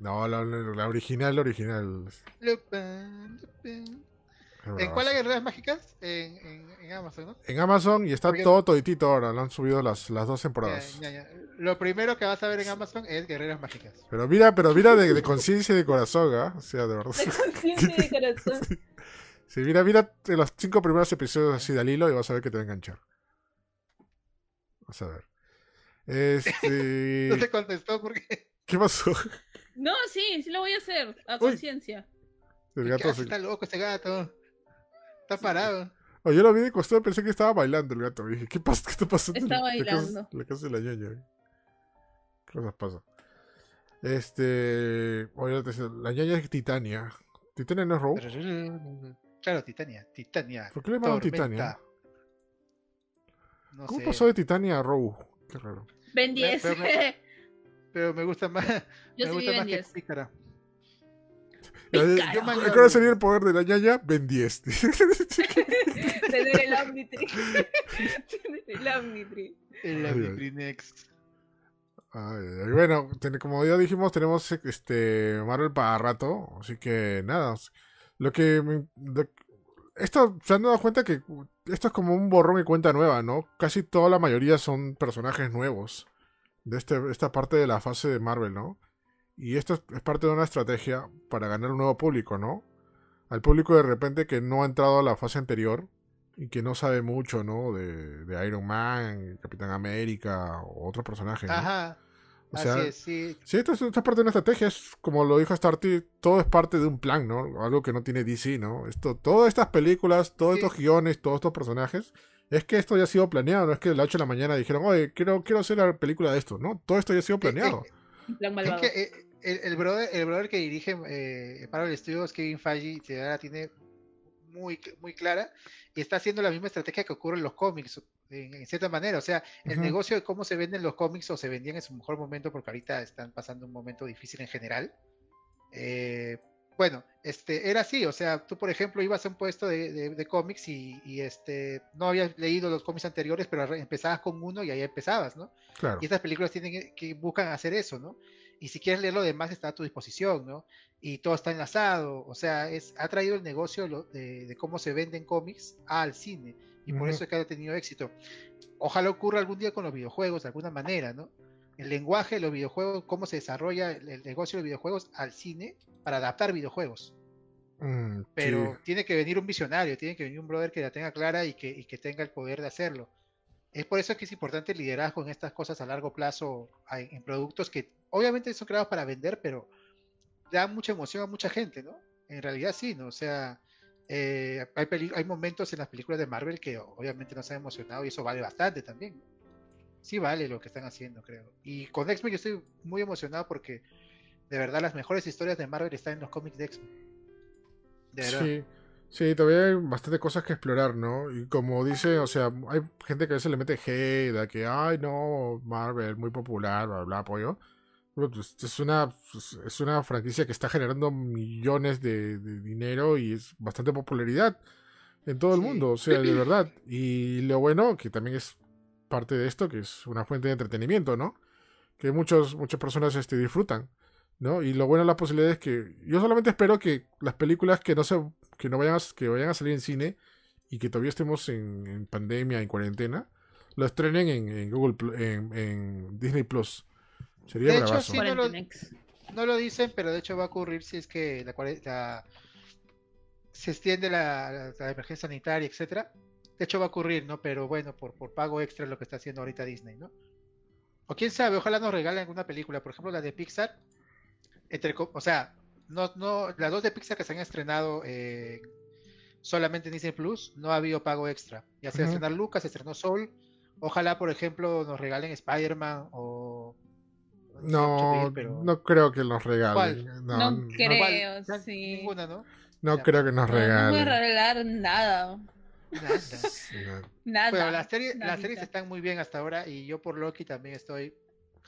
No, la, la original, la original. Lupin, Lupin. ¿En cuál hay guerreras mágicas? En, en, en Amazon, ¿no? En Amazon y está Porque- todo toditito ahora. Lo han subido las, las dos temporadas. Ya, ya, ya. Lo primero que vas a ver en Amazon es guerreras mágicas. Pero mira, pero mira de, de conciencia y de corazón, ¿ah? O sea, de verdad. De conciencia de corazón. [laughs] Sí, mira, mira de los cinco primeros episodios así de al hilo y vas a ver que te va a enganchar. Vas a ver. Este. [laughs] No te contestó porque ¿Qué pasó? No, sí, sí lo voy a hacer. A conciencia. El ¿Qué gato se- está loco este gato. Está parado. Oye, yo lo vi de costado pensé que estaba bailando el gato. Dije, ¿qué pasa? ¿Qué está pasando? Está la casa- bailando. La casa de la ñaña. ¿Qué cosas pasa? Este. Oye, la ñaña es Titania. ¿Titania no es Rogue? Claro, Titania. Titania. ¿Por qué le llamaron Tormenta. Titania? No ¿Cómo sé. pasó de Titania a Rogue? Qué raro. Ben 10. pero me- Pero me gusta más. [laughs] Yo me sí vi gusta Ben más que 10. Pícara. Ya- Acaba de salir el poder de la ñaña, Ben 10. [laughs] Tener el. Tener el Omnitree. El Ay, ay. Omnitrinex. Ay, ay, bueno, ten- como ya dijimos, tenemos este Marvel para rato, así que nada. Lo que me- de- esto se han dado cuenta que esto es como un borrón y cuenta nueva, ¿no? Casi toda la mayoría son personajes nuevos de este, esta parte de la fase de Marvel, ¿no? Y esto es, es parte de una estrategia para ganar un nuevo público, ¿no? Al público de repente que no ha entrado a la fase anterior y que no sabe mucho, ¿no? De, de Iron Man, Capitán América o otros personajes. ¿no? Ajá. O sea, Así es, sí. Sí, esto es, esto es parte de una estrategia, es como lo dijo Starty, todo es parte de un plan, ¿no? Algo que no tiene DC, ¿no? Esto, todas estas películas, todos Sí. estos guiones, todos estos personajes, es que esto ya ha sido planeado, no es que de la 8 de la mañana dijeron, oye, quiero, quiero hacer la película de esto, ¿no? Todo esto ya ha sido planeado. En plan Es malvado. que eh, el, el brother, el brother que dirige eh, Marvel Studios, Kevin Feige, se la tiene muy, muy clara y está haciendo la misma estrategia que ocurre en los cómics, en, en cierta manera. O sea, el Ujú. negocio de cómo se venden los cómics o se vendían en su mejor momento, porque ahorita están pasando un momento difícil en general. Eh, bueno, este, era así, o sea, tú por ejemplo ibas a un puesto de, de- de cómics y, y, este, no habías leído los cómics anteriores, pero empezabas con uno y ahí empezabas, ¿no? Claro. Y estas películas tienen que buscan hacer eso, ¿no? Y si quieres leer lo demás está a tu disposición, ¿no? Y todo está enlazado, o sea, es, ha traído el negocio lo- de, de cómo se venden cómics al cine y por eso es que ha tenido éxito. Ojalá ocurra algún día con los videojuegos de alguna manera, ¿no? El lenguaje de los videojuegos, cómo se desarrolla el, el negocio de los videojuegos al cine para adaptar videojuegos. Mm, Pero sí. tiene que venir un visionario, tiene que venir un brother que la tenga clara y que, y que tenga el poder de hacerlo. Es por eso que es importante el liderazgo en estas cosas a largo plazo, en productos que obviamente son creados para vender, pero dan mucha emoción a mucha gente, ¿no? En realidad sí, ¿no? O sea, eh, hay, momentos en las películas de Marvel que obviamente nos han emocionado y eso vale bastante también. Sí vale lo que están haciendo, creo. Y con X-Men yo estoy muy emocionado porque de verdad las mejores historias de Marvel están en los cómics de X-Men. De verdad. Sí, sí, todavía hay bastante cosas que explorar, ¿no? Y como dice, o sea, hay gente que a veces le mete hate, a que, ay, no, Marvel, muy popular, bla, bla, apoyo. Pues, es una, es una franquicia que está generando millones de, de dinero y es bastante popularidad en todo el Sí. mundo, o sea, de [clears throat] verdad. Y lo bueno, que también es parte de esto, que es una fuente de entretenimiento, ¿no? Que muchos, muchas personas este, disfrutan. ¿no? Y lo bueno de la posibilidad es que yo solamente espero que las películas que no se que no vayan a, que vayan a salir en cine y que todavía estemos en, en pandemia, en cuarentena, lo estrenen en, en Google en, en Disney Plus. Sería De hecho, bravazo. sí, no lo-. No lo dicen, pero de hecho va a ocurrir si es que la, la- se extiende la, la- la emergencia sanitaria, etcétera. De hecho va a ocurrir, ¿no? Pero bueno, por, por pago extra es lo que está haciendo ahorita Disney, ¿no? O quién sabe, ojalá nos regalen alguna película, por ejemplo la de Pixar, entre, o sea, no, no, las dos de Pixar que se han estrenado eh, solamente en Disney Plus, no ha habido pago extra. Ya se Ujú. estrenar Lucas, se estrenó Soul, ojalá por ejemplo nos regalen Spider-Man o... No, pedir, pero- no creo que nos regalen. ¿Cuál? No, No no, creo, ¿Cuál? sí. Ninguna, ¿no? no Ya. creo que nos No, no voy a regalen. regalar nada. Nada. Nada. Bueno, las series, las series están muy bien hasta ahora y yo por Loki también estoy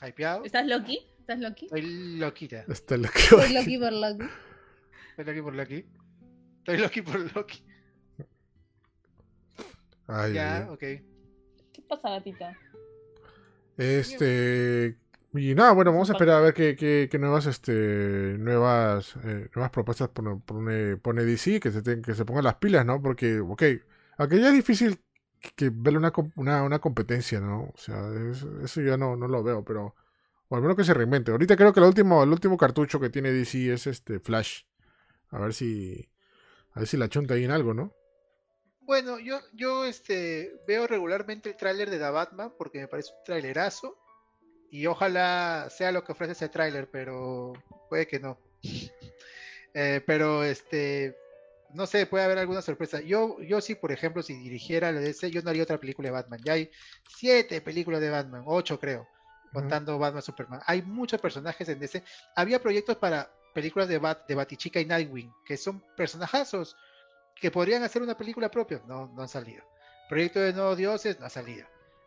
hypeado. ¿Estás Loki? ¿Estás Loki? Estoy loquita. Está lo que- Estoy Loki por Loki. Estoy Loki por Loki. Estoy Loki por Loki. Ay, Ya, ok. ¿Qué pasa, gatita? Este. Y nada, bueno, vamos a esperar a ver qué, qué, qué nuevas, este, nuevas, eh, nuevas propuestas pone, pone, pone DC, que se, ten- que se pongan las pilas, ¿no? Porque, ok, aunque ya es difícil que verle una, una, una competencia, ¿no? O sea, es- eso ya no, no lo veo, pero, o al menos que se reinvente. Ahorita creo que el último, el último cartucho que tiene DC es este Flash. A ver si, a ver si la chunta ahí en algo, ¿no? Bueno, yo, yo este, veo regularmente el tráiler de The Batman porque me parece un trailerazo. Y ojalá sea lo que ofrece ese tráiler, pero puede que no. [laughs] Eh, pero este, no sé, puede haber alguna sorpresa. Yo, yo sí, por ejemplo, si dirigiera la DC, yo no haría otra película de Batman. Ya hay siete películas de Batman, ocho creo, contando Batman Superman. Hay muchos personajes en DC. Había proyectos para películas de, Bat, de Batichica y Nightwing, que son personajazos que podrían hacer una película propia. No, no han salido. Proyecto de Nuevos Dioses no ha salido.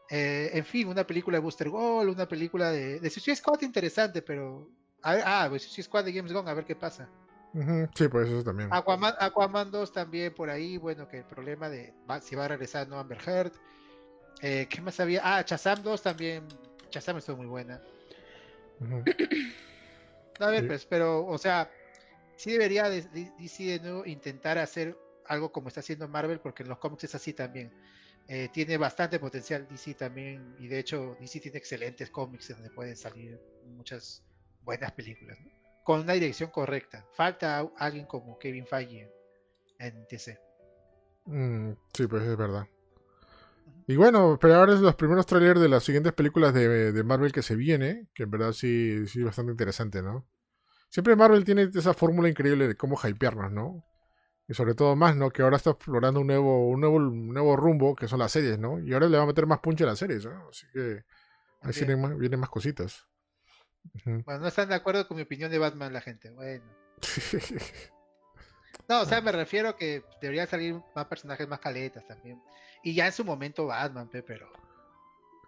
Eh, en fin, una película de Booster Gold, una película de, de Suicide Squad interesante, pero... a ver- ah, pues Suicide Squad de James Gunn, a ver qué pasa. Sí, pues eso también. Aquaman, Aquaman 2 también por ahí, bueno, que el problema de va- si va a regresar no Amber Heard. Eh, ¿Qué más había? Ah, Shazam 2 también. Shazam estuvo muy buena. [clears throat] A ver, Sí. pues, pero, o sea, sí debería de- de- DC de nuevo intentar hacer algo como está haciendo Marvel, porque en los cómics es así también. Eh, tiene bastante potencial DC también, y de hecho DC tiene excelentes cómics donde pueden salir muchas buenas películas, ¿no? con una dirección correcta. Falta alguien como Kevin Feige en, en DC. Mm, sí, pues es verdad. Y bueno, esperar es los primeros trailers de las siguientes películas de, de Marvel que se viene, que en verdad sí, sí bastante interesante, ¿no? Siempre Marvel tiene esa fórmula increíble de cómo hypearnos, ¿no? Y sobre todo más, ¿no? Que ahora está explorando un nuevo, un nuevo, un nuevo rumbo, que son las series, ¿no? Y ahora le va a meter más punch a las series, ¿no? Así que ahí vienen más, vienen más cositas. Bueno, no están de acuerdo con mi opinión de Batman la gente. Bueno. [laughs] No, o sea, me refiero que deberían salir más personajes más caletas también. Y ya en su momento Batman, pe, pero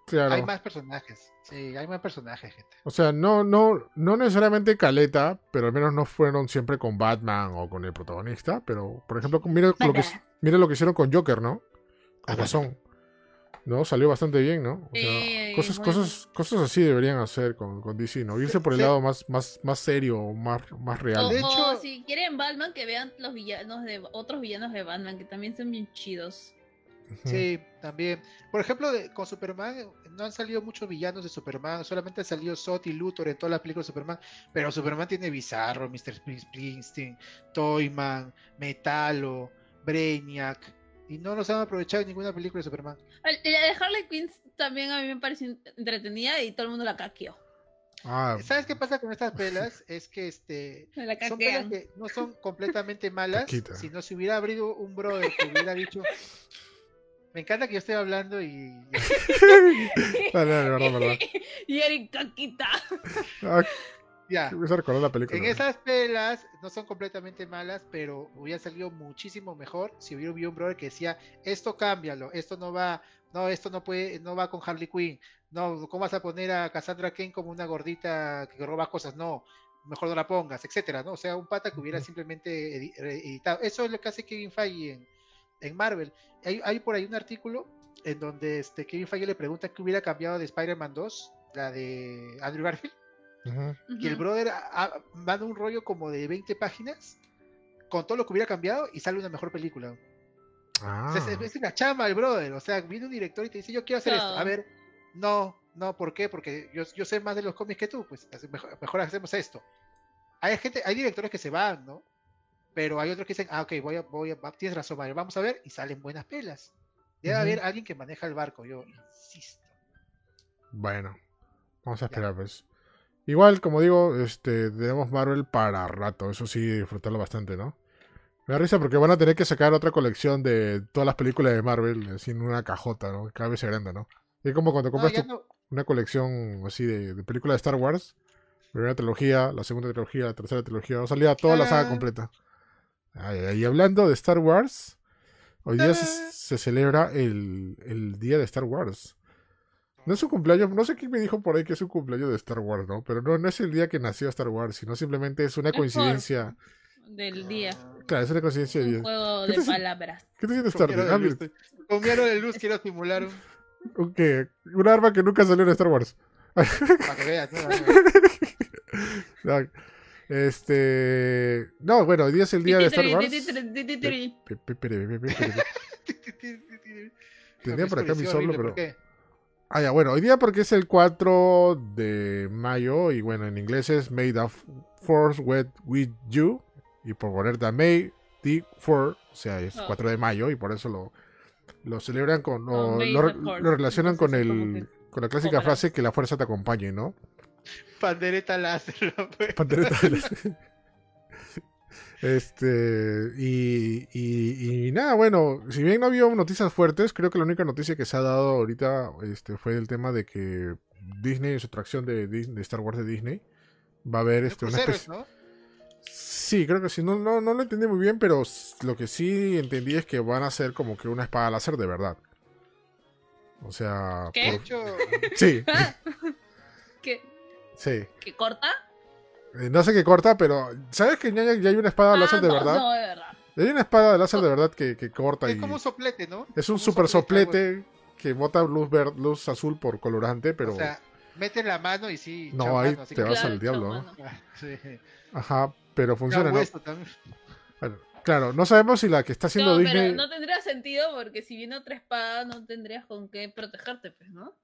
claro. hay más personajes. Sí, hay más personajes, gente. O sea, no, no, no necesariamente caleta, pero al menos no fueron siempre con Batman o con el protagonista. Pero, por ejemplo, mira lo que, mira lo que hicieron con Joker, ¿no? Con. Guasón. ¿No? Salió bastante bien, ¿no? O sea, Sí, cosas, cosas, cosas así deberían hacer con, con DC, ¿no? Irse por el Sí. lado más, más, más serio, más, más real. O, De hecho- o si quieren Batman, que vean los villanos de otros villanos de Batman, que también son bien chidos. Sí, también. Por ejemplo, de- con Superman no han salido muchos villanos de Superman, solamente han salido Zod y Luthor en todas las películas de Superman, pero Superman tiene Bizarro, Mr. Springsteen, Toyman, Metalo, Brainiac, y no los han aprovechado en ninguna película de Superman. La de Harley Quinn también a mí me pareció entretenida y todo el mundo la caqueó. Ah, ¿Sabes qué pasa con estas pelas? [laughs] Es que este son pelas que no son completamente malas, si no se hubiera abrido un brother que hubiera dicho me encanta que yo esté hablando y [laughs] dale, dale, verdad, verdad. [laughs] y Eric caquita. Ah, ya. me hizo recordar la película. En esas pelas no son completamente malas, pero hubiera salido muchísimo mejor si hubiera habido un brother que decía, esto cámbialo, esto no va, no, esto no puede, no va con Harley Quinn, no, ¿cómo vas a poner a Cassandra Kane como una gordita que roba cosas? No, mejor no la pongas, etcétera, ¿no? O sea, un pata que hubiera simplemente editado. Eso es lo que hace Kevin Feige en, en Marvel. Hay, hay por ahí un artículo en donde este Kevin Feige le pregunta qué hubiera cambiado de Spider-Man 2, la de Andrew Garfield. Y el brother manda un rollo como de 20 páginas con todo lo que hubiera cambiado y sale una mejor película. Ah, O sea, es, es una chamba el brother. O sea, viene un director y te dice, yo quiero hacer esto. A ver, no, no, ¿por qué? Porque yo, yo sé más de los cómics que tú, pues mejor, mejor hacemos esto. Hay gente, hay directores que se van, ¿no? Pero hay otros que dicen, ah, ok, voy a, voy a, tienes razón, Mario, vamos a ver, y salen buenas pelas. Debe haber alguien que maneja el barco, yo insisto. Bueno, vamos a esperar, pues. Igual, como digo, este, tenemos Marvel para rato, eso sí, disfrutarlo bastante, ¿no? Me da risa porque van a tener que sacar otra colección de todas las películas de Marvel, así en una cajota, ¿no? Cada vez se agranda, ¿no? Y es como cuando compras tu- no, una colección así de, de películas de Star Wars, primera trilogía, la segunda trilogía, la tercera trilogía, va a salir toda la saga completa. Y hablando de Star Wars, Hoy día se, se celebra el, el día de Star Wars. No es su cumpleaños, no sé quién me dijo por ahí que es un cumpleaños de Star Wars, ¿no? Pero no, no es el día que nació Star Wars, sino simplemente es una coincidencia. Del día. Claro, es una coincidencia de Un días. juego ¿Qué de te- palabras. ¿Qué te sientes tarde? Ah, con de luz quiero simular un... [laughs] ¿un qué? Un arma que nunca salió en Star Wars. Para que veas, ¿no? [laughs] No, Este. No, bueno, hoy día es el día de Star Wars. Tenía por acá mi solo, pero. Ah, ya, bueno, hoy día porque es el 4 de mayo y bueno, en inglés es May the Force with, with you y por poner the May the Fourth, o sea, es Oh. 4 de mayo y por eso lo, lo celebran con, o May lo, lo relacionan con el con la clásica frase que la fuerza te acompañe, ¿no? [laughs] Pandereta láser, ¿no? Pues. [laughs] Pandereta de las- Este, y, y, y nada, bueno, si bien no había noticias fuertes, creo que la única noticia que se ha dado ahorita este, fue el tema de que Disney, en su atracción de, de Star Wars de Disney, va a haber este, una especie... ¿no? Sí, creo que sí, no, no, no lo entendí muy bien, pero lo que sí entendí es que van a ser como que una espada láser de verdad. O sea, ¿Qué? Por- hecho, sí, [laughs] ¿Qué? Sí. ¿Qué corta? Eh, No sé qué corta, pero ¿sabes que ya, ya hay una espada Ah, láser de no, verdad? No, de verdad. Hay una espada de láser de verdad que, que corta es y como un soplete, ¿no? es un Como super soplete, soplete que bota luz verde, luz azul por colorante, pero O sea, mete la mano y sí. No, ahí mano, te que- vas Claro, al diablo, ¿no? Ah, sí. ajá, pero funciona, ¿no? Bueno, claro, no sabemos si la que está haciendo No, Disney pero no tendría sentido porque si viene otra espada no tendrías con qué protegerte, pues, ¿no?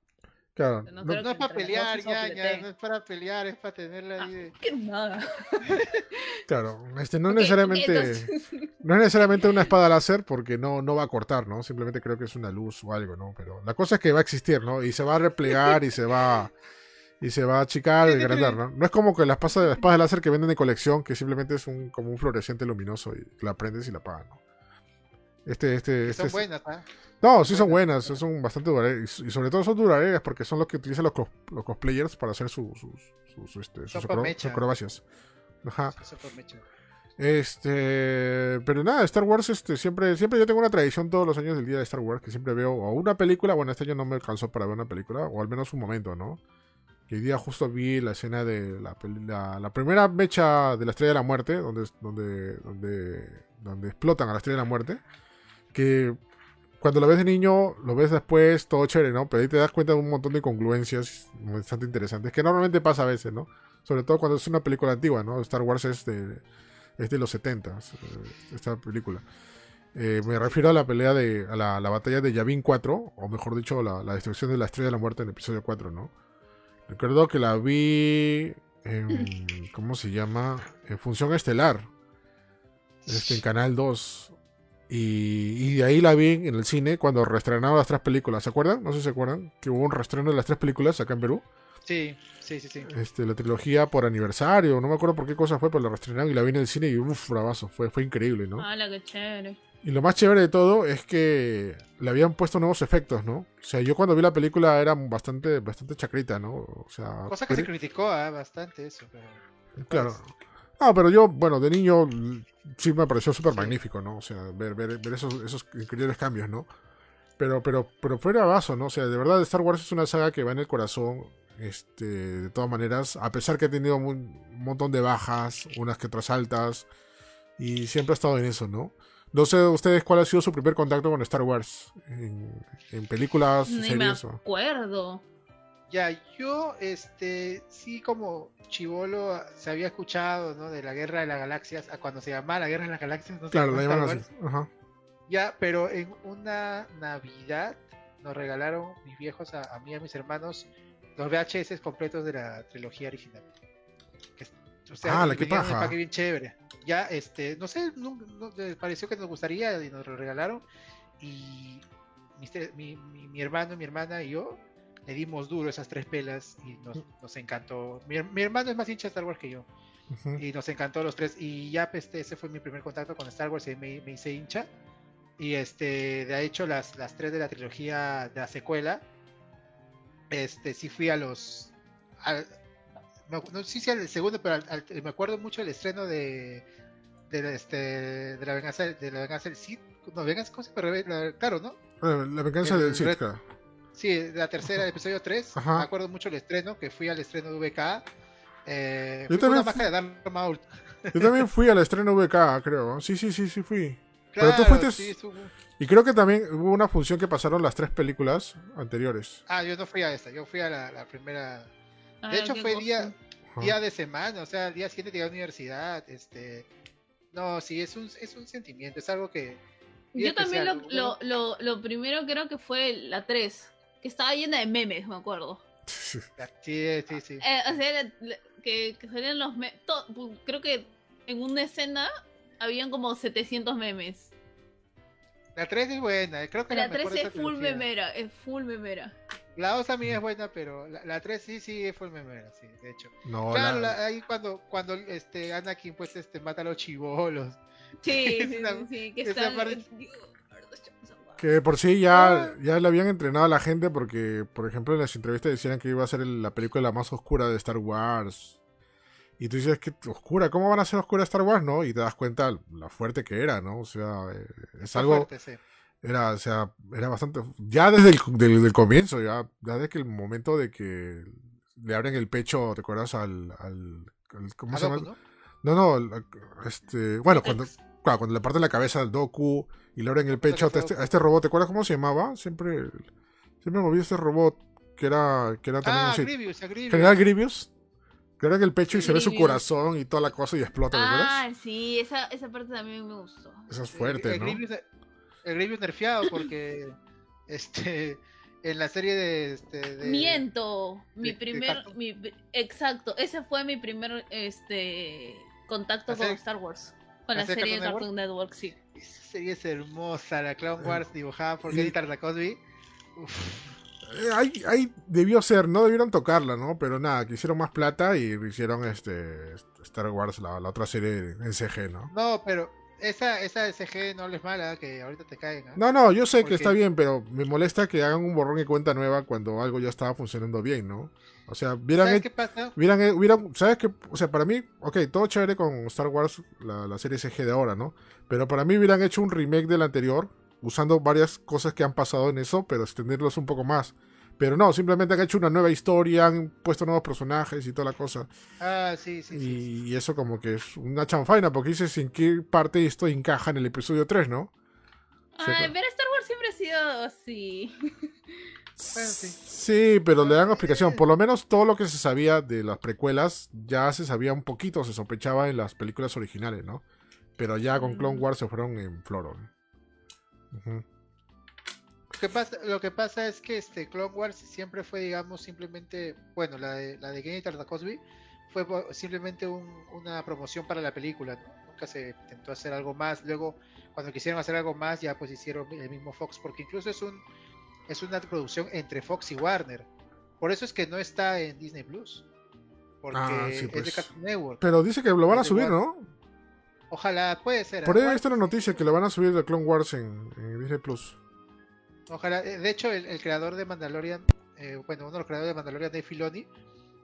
Claro, no no- creo No es para pelear, ya, ya, no es para pelear, es para tenerla Ah, ahí de... [laughs] que nada. [laughs] claro, este no Ok, necesariamente entonces- [laughs] no es necesariamente una espada láser porque no no va a cortar, ¿no? Simplemente creo que es una luz o algo, ¿no? Pero la cosa es que va a existir, ¿no? Y se va a replegar y se va y se va a achicar y agrandar, ¿no? No es como que las pasas las espadas láser que venden de colección que simplemente es un como un fluorescente luminoso y la prendes y la apagas, ¿no? Este este este son es- buenas, ¿ah? No, sí son Buenas. son bastante duraderas. Y sobre todo son duraderas porque son los que utilizan los, cos- los cosplayers para hacer sus, sus, este, sus, acrobacias. Ajá. Este, pero nada, Star Wars, este, siempre, siempre yo tengo una tradición todos los años del día de Star Wars que siempre veo o una película, bueno, este año no me alcanzó para ver una película, o al menos un momento, ¿no? Que hoy día justo vi la escena de la, la, la primera mecha de la Estrella de la Muerte, donde, donde, donde, donde explotan a la Estrella de la Muerte, que cuando lo ves de niño, lo ves después, todo chévere, ¿no? Pero ahí te das cuenta de un montón de incongruencias bastante interesantes, que normalmente pasa a veces, ¿no? Sobre todo cuando es una película antigua, ¿no? Star Wars es de, es de los 70, eh, esta película. Eh, me refiero a la pelea de. a la, la batalla de Yavin 4, o mejor dicho, la, la destrucción de la estrella de la muerte en el episodio 4, ¿no? Recuerdo que la vi. En, [clears throat] ¿Cómo se llama? En Función Estelar. Este, en Canal 2. Y, y de ahí la vi en el cine cuando reestrenaban las tres películas. ¿Se acuerdan? No sé si se acuerdan. Que hubo un reestreno de las tres películas acá en Perú. Sí, sí, sí, sí. Este, la trilogía por aniversario. No me acuerdo por qué cosa fue, pero la reestrenaron y la vi en el cine y uff, bravazo. Fue, fue increíble, ¿no? ¡Hala, qué chévere! Y lo más chévere de todo es que le habían puesto nuevos efectos, ¿no? O sea, yo cuando vi la película era bastante, bastante chacrita, ¿no? O sea, Cosa que se criticó ah, bastante eso, pero... claro. No, pero yo, bueno, de niño sí me pareció súper magnífico, ¿no? O sea, ver, ver, ver esos, esos increíbles cambios, ¿no? Pero, pero, pero fuera vaso, ¿no? O sea, de verdad Star Wars es una saga que va en el corazón, este, de todas maneras, a pesar que ha tenido un, montón de bajas, unas que otras altas, y siempre ha estado en eso, ¿no? No sé ustedes cuál ha sido su primer contacto con Star Wars, en, en películas, Ni me series o... Ya, yo, este, sí como chivolo se había escuchado, ¿no? De la Guerra de las Galaxias, a cuando se llamaba la Guerra de las Galaxias, no Claro, la llaman así. Ajá. Ya, pero en una Navidad nos regalaron mis viejos a, a mí y a mis hermanos los VHS completos de la trilogía original. Que Ah, la que un paja. empaque bien chévere. Ya, este, no sé, no, pareció que nos gustaría y nos lo regalaron. Y mi, mi- mi hermano, mi hermana y yo le dimos duro esas tres pelas y nos, nos encantó. Mi, mi hermano es más hincha de Star Wars que yo y nos encantó los tres y ya pues, este, ese fue mi primer contacto con Star Wars y me, me hice hincha y este de hecho las, las tres de la trilogía de la secuela este sí fui a los al- acu- no sé si al segundo pero al- al- me acuerdo mucho del estreno de de, la- este, de la venganza de la venganza del Sith. No, venganza, ¿cómo se llama? Claro, ¿no? Eh, La venganza El del claro. Sí, de la tercera, episodio 3. Ajá. Me acuerdo mucho el estreno, que fui al estreno de VK. Eh, Yo fui también de Maul. Yo también fui al estreno VK, creo. Sí, sí, sí, sí fui. Pero tú Claro, fuiste- sí, Y creo que también hubo una función que pasaron las tres películas anteriores. Ah, yo no fui a esta, yo fui a la, la primera. Ah, De hecho, fue día, Ajá. día de semana, o sea, el día siguiente a la universidad. Este, no, sí, es un, es un sentimiento, es algo que. Yo también lo, lo, lo, lo primero creo que fue la 3, que estaba llena de memes, me acuerdo. [laughs] Sí, sí, sí. Eh, o sea, la- la- que, que salían los memes. Creo que en una escena habían como 700 memes. La 3 es buena, creo que La mejor 3 de es full memera, es full memera. La 2 también es buena, pero la, la 3 sí, sí es full memera, sí, de hecho. No, claro, la- la- ahí cuando, cuando este Anakin pues este mata a los chivolos. Sí, [laughs] Es sí, una- sí, sí, que esa están... parte- Que de por sí ya, ya le habían entrenado a la gente porque, por ejemplo, en las entrevistas decían que iba a ser la película más oscura de Star Wars. Y tú dices, que oscura? ¿Cómo van a ser oscura Star Wars, no? Y te das cuenta la fuerte que era, ¿no? O sea, eh, es algo... fuerte, sí. Era, o sea, era bastante... Ya desde el, del, del comienzo, ya, ya desde que el momento de que le abren el pecho, ¿te acuerdas? Al... al, al- ¿Cómo se llama? ¿no? No, no, este... Bueno, cuando, claro, cuando le parten la cabeza al Doku y le abren el pecho a este, a este robot, ¿te acuerdas cómo se llamaba? Siempre... Siempre me olvidé este robot que era, que era también Ah, Sith. Grievous, a Grievous. General Grievous. Que era en el pecho y se ve su corazón y toda la cosa y explota, ¿te acuerdas? Ah, sí, esa, esa parte también me gustó. Eso es fuerte, el, ¿no? Grievous, el Grievous nerfeado porque [laughs] este en la serie de, este, de Miento, mi de- primer, mi, exacto, ese fue mi primer, este, contacto ¿La con Star Wars, con la serie de Cartoon Cartoon Network, sí. esa serie es hermosa, la Clone Eh, Wars dibujada por y- Kenny Tartakovsky. Uf, Eh, ahí, ahí debió ser, no debieron tocarla, ¿no? Pero nada, que hicieron más plata y hicieron este Star Wars, la, la otra serie en CG, ¿no? No, pero esa esa SG no es mala, que ahorita te caen. ¿ah? No, no, yo sé ¿Por que está bien, pero me molesta que hagan un borrón y cuenta nueva cuando algo ya estaba funcionando bien, ¿no? O sea, hubieran ¿Sabes hecho- qué pasa? Hubieran- ¿sabes qué? O sea, para mí, ok, todo chévere con Star Wars, la, la serie CG de ahora, ¿no? Pero para mí hubieran hecho un remake del anterior, usando varias cosas que han pasado en eso, pero extenderlos un poco más. Pero no, simplemente han hecho una nueva historia, han puesto nuevos personajes y toda la cosa. Ah, sí, sí, sí. sí. y, y eso como que es una chanfaina, porque dices en qué parte esto encaja en el episodio 3, ¿no? Ay, claro. pero Star Wars siempre ha sido así. Bueno, sí. Sí, pero le dan explicación. Por lo menos todo lo que se sabía de las precuelas ya se sabía un poquito, se sospechaba en las películas originales, ¿no? Pero ya con Clone Wars se fueron en floro. Ujú. Lo que pasa, lo que pasa es que este Clone Wars siempre fue, digamos, simplemente, bueno, la de, la de Kenny Tartakovsky fue simplemente un- una promoción para la película, ¿no? Nunca se intentó hacer algo más. Luego, cuando quisieron hacer algo más, ya pues hicieron el mismo Fox, porque incluso es un es una producción entre Fox y Warner. Por eso es que no está en Disney Plus. Porque Ah, sí, es de pues. Cartoon Network. Pero dice que lo van a subir, Warner. ¿no? Ojalá, puede ser. Por ahí visto la noticia que le van a subir de Clone Wars en, en Disney Plus. Ojalá, eh, de hecho, el, el creador de Mandalorian, eh, bueno, uno de los creadores de Mandalorian, Dave Filoni,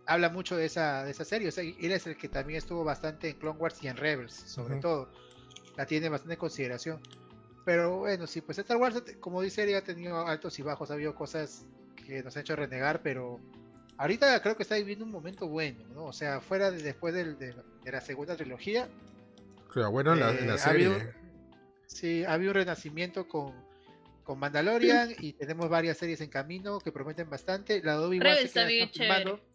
habla mucho de esa, de esa serie. O sea, él es el que también estuvo bastante en Clone Wars y en Rebels, sobre todo. La tiene bastante en consideración. Pero bueno, sí, pues Star Wars, como dice ha tenido altos y bajos, ha habido cosas que nos han hecho renegar, pero ahorita creo que está viviendo un momento bueno, ¿no? O sea, fuera de después del- de, de la segunda trilogía, Claro, bueno, en la, en la Eh, ha serie. habido- Sí, ha habido un renacimiento con, con Mandalorian y tenemos varias series en camino que prometen bastante. La de Obi-Wan Rebels se queda también es confirmando. chévere.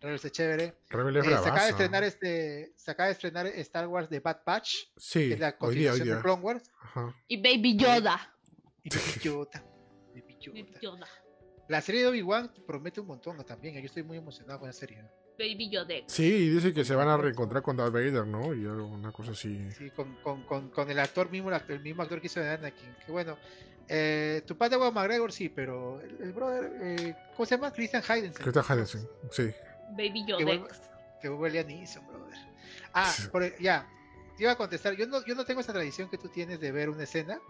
Rebels es chévere. Rebel es Eh, se acaba de estrenar este, se acaba de estrenar Star Wars de Bad Batch, que Sí, es la hoy día, hoy continuación de día. Clone Wars. Ajá. Y Baby Yoda. Y Baby [laughs] Yoda. Baby Yoda. Baby Yoda. La serie de Obi-Wan promete un montón también. Yo estoy muy emocionado con la serie. Baby Yodex. Sí, y dice que se van a reencontrar con Darth Vader, ¿no? Y algo- una cosa así. Sí, con, con, con, con el actor mismo, el, actor- el mismo actor que hizo de Anakin. Que bueno, eh, tu padre Juan McGregor sí, pero el, el brother, eh, ¿cómo se llama? Christian Hayden. Christian Henderson, sí. Baby Yodex. Que vuelve Liam Neeson, brother. Ah, por el- ya. Te iba a contestar. Yo no, yo no tengo esa tradición que tú tienes de ver una escena.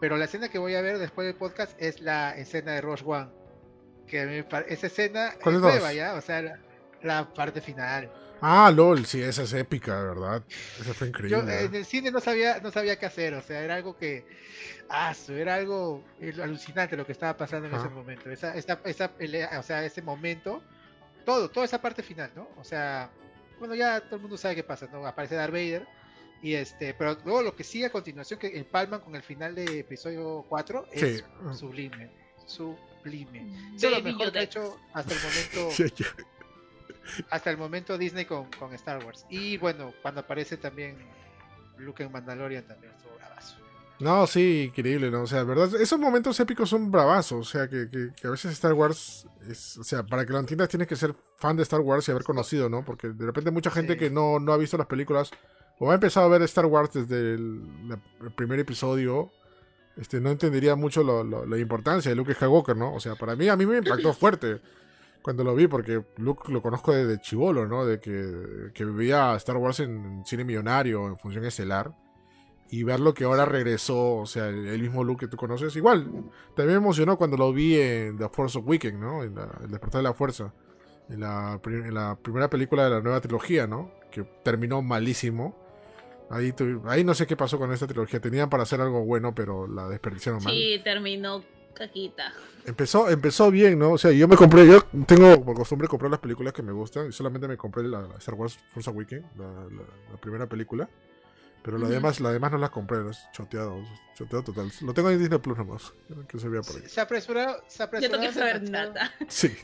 Pero la escena que voy a ver después del podcast es la escena de Rogue One. Que a me esa escena es ¿Cuál de nueva ya. O sea, la, La parte final. Ah, LOL, sí, esa es épica, de verdad. Esa fue increíble. Yo en el cine no sabía, no sabía qué hacer, o sea, era algo que, ah, su- era algo eh, alucinante lo que estaba pasando en ese momento. Esa, esa, esa pelea, o sea, ese momento, todo, toda esa parte final, ¿no? O sea, bueno, ya todo el mundo sabe qué pasa, ¿no? Aparece Darth Vader y este, pero luego lo que sigue a continuación que empalman con el final de episodio 4 es Sí. sublime, sublime. Eso es lo mejor que hecho hasta el momento [laughs] Sí, sí. Hasta el momento Disney con, con Star Wars. Y bueno, cuando aparece también Luke en Mandalorian también estuvo bravazo. No, sí, increíble, ¿no? O sea, verdad, esos momentos épicos son bravazos. O sea, que, que- que a veces Star Wars es. O sea, para que lo entiendas tienes que ser fan de Star Wars y haber conocido, ¿no? Porque de repente mucha gente Sí. que no, no ha visto las películas o ha empezado a ver Star Wars desde el, primer episodio, este, no entendería mucho lo- lo- la importancia de Luke Skywalker, ¿no? O sea, para mí, a mí me impactó fuerte cuando lo vi, porque Luke lo conozco desde chivolo, ¿no? De que, que veía Star Wars en, cine millonario, en función estelar. Y verlo que ahora regresó, o sea, el, mismo Luke que tú conoces. Igual, también me emocionó cuando lo vi en The Force Awakens, ¿no? En la- El despertar de la fuerza. En la, primera película de la nueva trilogía, ¿no? Que terminó malísimo. Ahí, ahí no sé qué pasó con esta trilogía. Tenían para hacer algo bueno, pero la desperdiciaron mal. Sí, terminó caquita. Empezó, empezó bien, ¿no? O sea, yo me compré, yo tengo por costumbre comprar las películas que me gustan y solamente me compré la, la Star Wars Force Awakens, la, la- la primera película. Pero la demás, la demás no las compré, es choteado, choteado total. Lo tengo en Disney Plus nomás, que se vea por ahí. Se apresuraron, se Yo apresuraron, tengo que saber nada. [laughs] Sí,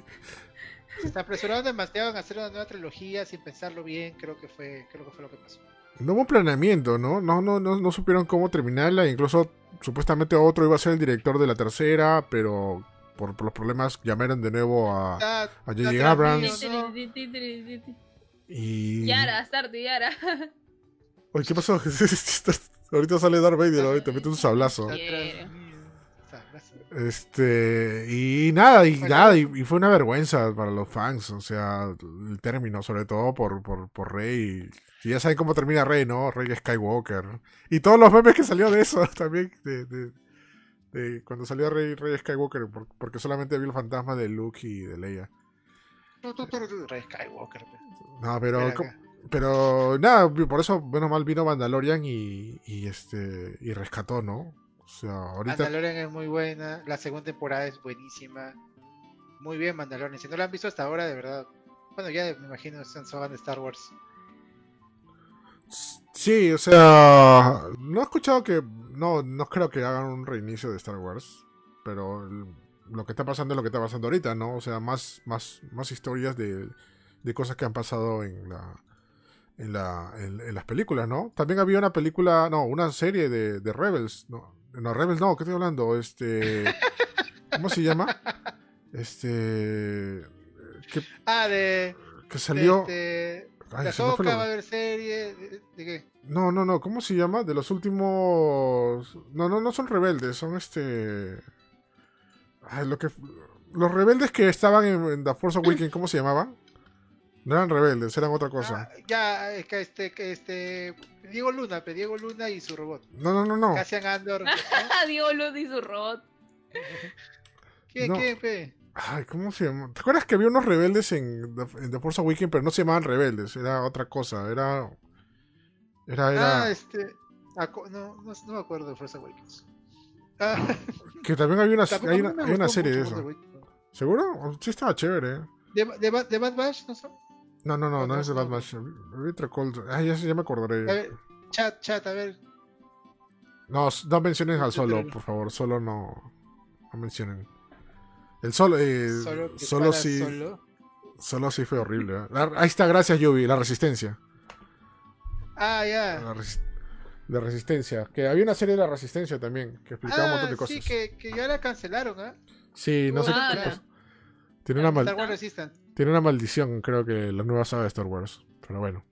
se apresuraron demasiado en hacer una nueva trilogía sin pensarlo bien, creo que fue, creo que fue lo que pasó. No hubo planeamiento, ¿no? No, no, no, no supieron cómo terminarla, incluso supuestamente otro iba a ser el director de la tercera, pero por, por los problemas llamaron de nuevo a, a J.J. Abrams y... Yara, Starty, Yara. [laughs] Oye, ¿qué pasó? [laughs] Ahorita sale Darth Vader, ahorita mete un sablazo. Este, y nada, y nada, y, y fue una vergüenza para los fans, o sea, el término, sobre todo por, por, por Rey. Y ya saben cómo termina Rey, ¿no? Rey Skywalker. Y todos los memes que salió de eso [laughs] también, de, de, de cuando salió Rey, Rey Skywalker, por- porque solamente vi el fantasma de Luke y de Leia. Tú, tú, tú, tú, Rey Skywalker. No, pero, pero nada, por eso, bueno, mal vino Mandalorian y, y este, y rescató, ¿no? O sea, ahorita... Mandalorian es muy buena, la segunda temporada es buenísima. Muy bien Mandalorian, si no la han visto hasta ahora, de verdad. Bueno, ya me imagino están de Star Wars. Sí, o sea, no he escuchado que, no, no creo que hagan un reinicio de Star Wars, pero lo que está pasando es lo que está pasando ahorita, ¿no? O sea, más, más, más historias de, de cosas que han pasado en la, en la, en, en las películas, ¿no? También había una película, no, una serie de, de Rebels, no, no Rebels, no, ¿qué estoy hablando? Este, ¿cómo se llama? Este, que, Ah, de. que salió, De, este, Ay, se me fue Ahsoka la- va a haber serie. ¿De, de qué? No, no, no, ¿cómo se llama? De los últimos... No, no, no son rebeldes, son este... Ay, lo que... Los rebeldes que estaban en, en The Force Awakens, ¿cómo se llamaban? No eran rebeldes, eran otra cosa. Ah, ya, es que este, que este. Diego Luna, pe, Diego Luna y su robot. No, no, no, no. Cassian Andor. ¿no? [laughs] Diego Luz y su robot. ¿Quién, No. quién, pe? Ay, ¿cómo se llama? ¿Te acuerdas que había unos rebeldes en The, en The Force Awakens, pero no se llamaban rebeldes? Era otra cosa, era... Era, era... Ah, este. no, no, no me acuerdo de Force Awakens. Ah, Que también había una, hay una, hay serie de eso. ¿Seguro? Sí estaba chévere, ¿eh? ¿De, de, de Bad Batch? ¿No son? No, no, no, No, es de. Bad Batch. Otra cosa. Ay, ya, ya me acordaré. A ver, chat, chat, a ver. No, no mencionen al solo, por favor. Solo no. No mencionen. El solo, eh, Solo, solo sí. Solo. Solo sí fue horrible. ¿eh? La- ahí está, gracias, Yubi. La resistencia. Ah, ya. La, res- la resistencia. Que había una serie de la resistencia también. Que explicaba un montón Ah, de sí, cosas. que, que ya la cancelaron, ¿ah? Sí, no sé qué Ah, pasó. Tiene una, mal- Wars Resistance. tiene una maldición, creo que la nueva saga de Star Wars. Pero bueno.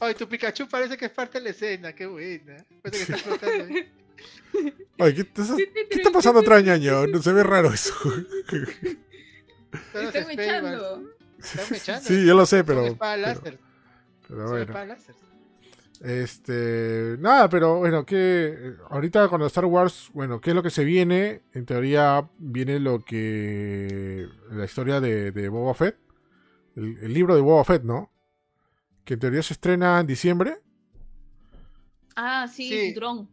Ay, tu Pikachu parece que es parte de la escena, qué buena. Parece que está flotando ahí. [laughs] [laughs] Oye, ¿qué, está pasando atrás, ñaño? No se ve raro eso. [laughs] Spellbars. mechando. Están mechando. sí, yo lo sé, pero. pero- láser. pero bueno. láser. Este, nada, pero bueno, que ahorita con Star Wars, bueno, ¿qué es lo que se viene? En teoría viene lo que la historia de, de Boba Fett, el, el libro de Boba Fett, ¿no? Que en teoría se estrena en diciembre. Ah, sí, Sí. cinturón.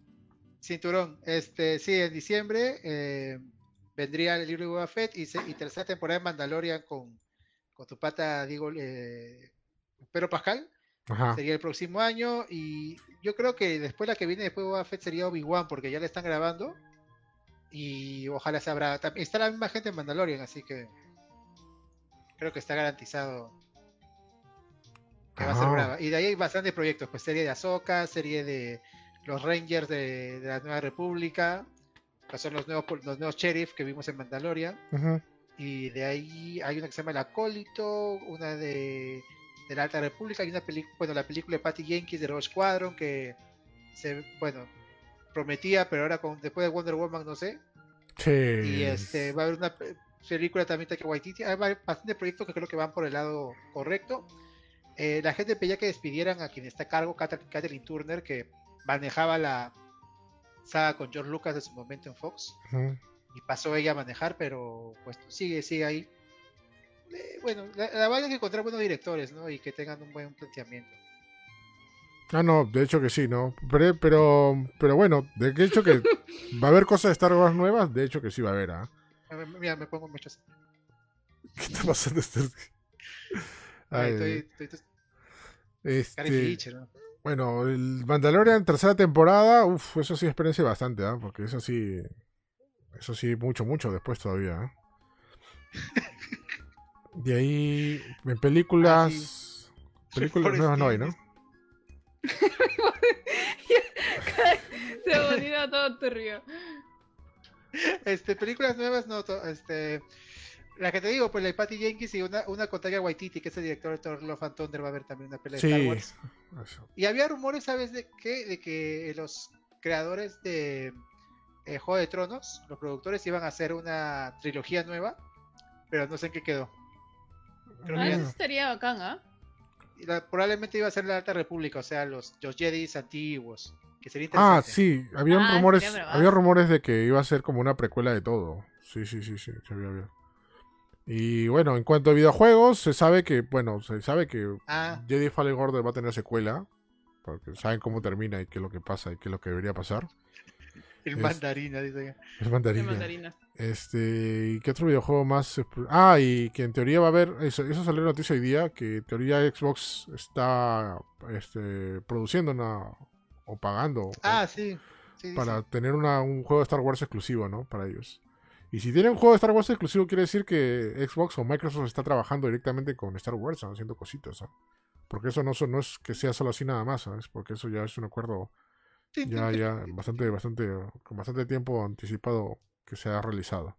Cinturón. Este, sí, en diciembre eh, vendría el libro de Boba Fett y, se- y tercera temporada de Mandalorian con, con tu pata, digo, eh, Pedro Pascal. Ajá. Sería el próximo año. Y yo creo que después la que viene después de Boba Fett sería Obi-Wan, porque ya la están grabando. Y ojalá se. También está la misma gente en Mandalorian, así que creo que está garantizado que va a ser brava. Y de ahí hay bastantes proyectos, pues serie de Ahsoka, serie de los Rangers de, de la Nueva República, que son los nuevos, los nuevos sheriff que vimos en Mandalorian. Y de ahí hay una que se llama El Acólito, una de, de la Alta República, y una película, bueno, la película de Patty Jenkins de Rogue Squadron, que se, bueno, prometía, pero ahora con, después de Wonder Woman no sé. Sí. Y este va a haber una pe- película también de Waititi. Hay bastantes proyectos que creo que van por el lado correcto. Eh, la gente pedía que despidieran a quien está a cargo, Cather- Catherine Turner, que manejaba la saga con George Lucas de su momento en Fox y pasó ella a manejar, pero pues sigue, sigue ahí. Eh, bueno, la, la vaina es que encontrar buenos directores, ¿no? Y que tengan un buen planteamiento. Ah, no, de hecho que sí, ¿no? Pero, pero, pero bueno, de hecho que [laughs] va a haber cosas de Star Wars nuevas, de hecho que sí va a haber, ¿ah? Mira, me pongo muchas. [laughs] ¿Qué está pasando? [laughs] Este... Ay, estoy, estoy, estoy- este, ¿no? Bueno, el Mandalorian tercera temporada, uff, eso sí experiencia bastante, ¿ah? Porque eso sí, eso sí, mucho, mucho después todavía, ¿ah? De ahí, en películas, películas nuevas no hay. ¿no? [laughs] Se volvió todo turbio. Este, películas nuevas, no, este, la que te digo, pues la de Patty Jenkins y una, una con Taika Waititi, que es el director de Thor Love and Thunder, va a haber también una pelea de. Star Wars. Eso. Y había rumores, ¿sabes de qué? De que los creadores de eh, Juego de Tronos, los productores, iban a hacer una trilogía nueva, pero no sé en qué quedó. Creo que Ah, eso no. estaría bacán, ¿ah? Probablemente iba a ser la Alta República, o sea, los, los Jedis antiguos, que sería Ah, interesante. sí, había Ah, rumores, había rumores de que iba a ser como una precuela de todo. Sí, sí, sí, sí, sí, había, había. Y bueno, en cuanto a videojuegos, se sabe que, bueno, se sabe que Ah, Jedi Fallen Order va a tener secuela, porque saben cómo termina y qué es lo que pasa y qué es lo que debería pasar. el es- mandarina, dice. Es De mandarina. mandarina. Este, ¿y qué otro videojuego más? Ah, y que en teoría va a haber, eso, eso salió en noticia hoy día, que en teoría Xbox está este, produciendo una, o pagando Ah, sí. sí, sí, para sí. tener una- un juego de Star Wars exclusivo, ¿no? Para ellos. Y si tienen un juego de Star Wars exclusivo, quiere decir que Xbox o Microsoft está trabajando directamente con Star Wars, ¿no? haciendo cositas. Porque eso no, es que sea solo así nada más, ¿sabes? Porque eso ya es un acuerdo ya, ya bastante, bastante, con bastante tiempo anticipado que se ha realizado.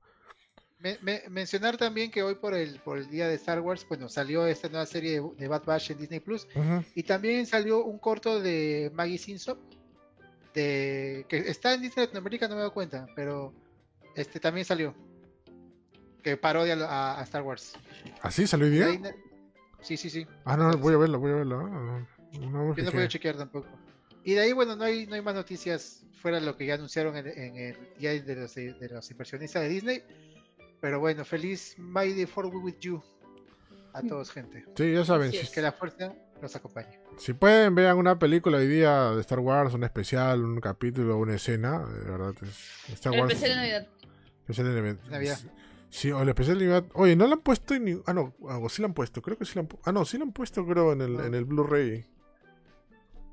Me- me- mencionar también que hoy por el, por el día de Star Wars, bueno, salió esta nueva serie de, de Bad Batch en Disney Plus y también salió un corto de Maggie Simpson de que está en Disney Latinoamérica, no me dado cuenta, pero este también salió que parodia a, a Star Wars. ¿Así salió hoy día? Sí, sí, sí. Ah, no, voy a verlo, voy a verlo. ah, No, Yo no fijé. puedo chequear tampoco. Y de ahí, bueno, no hay, no hay más noticias fuera de lo que ya anunciaron en, en el día de los, de los inversionistas de Disney. Pero bueno, feliz May the Fourth with you a todos, gente. Sí, ya saben. Que la fuerza los acompañe. si pueden, vean una película hoy día de Star Wars, un especial, un capítulo, una escena. De verdad, es Star El Wars. especial de Navidad. Especial de Navidad. Navidad. Sí, o el especial de Navidad. Oye, no lo han puesto en. ni- Ah, no, ah, sí lo han puesto. Creo que sí lo han puesto. Ah, no, sí lo han puesto, creo, en el, en el Blu-ray.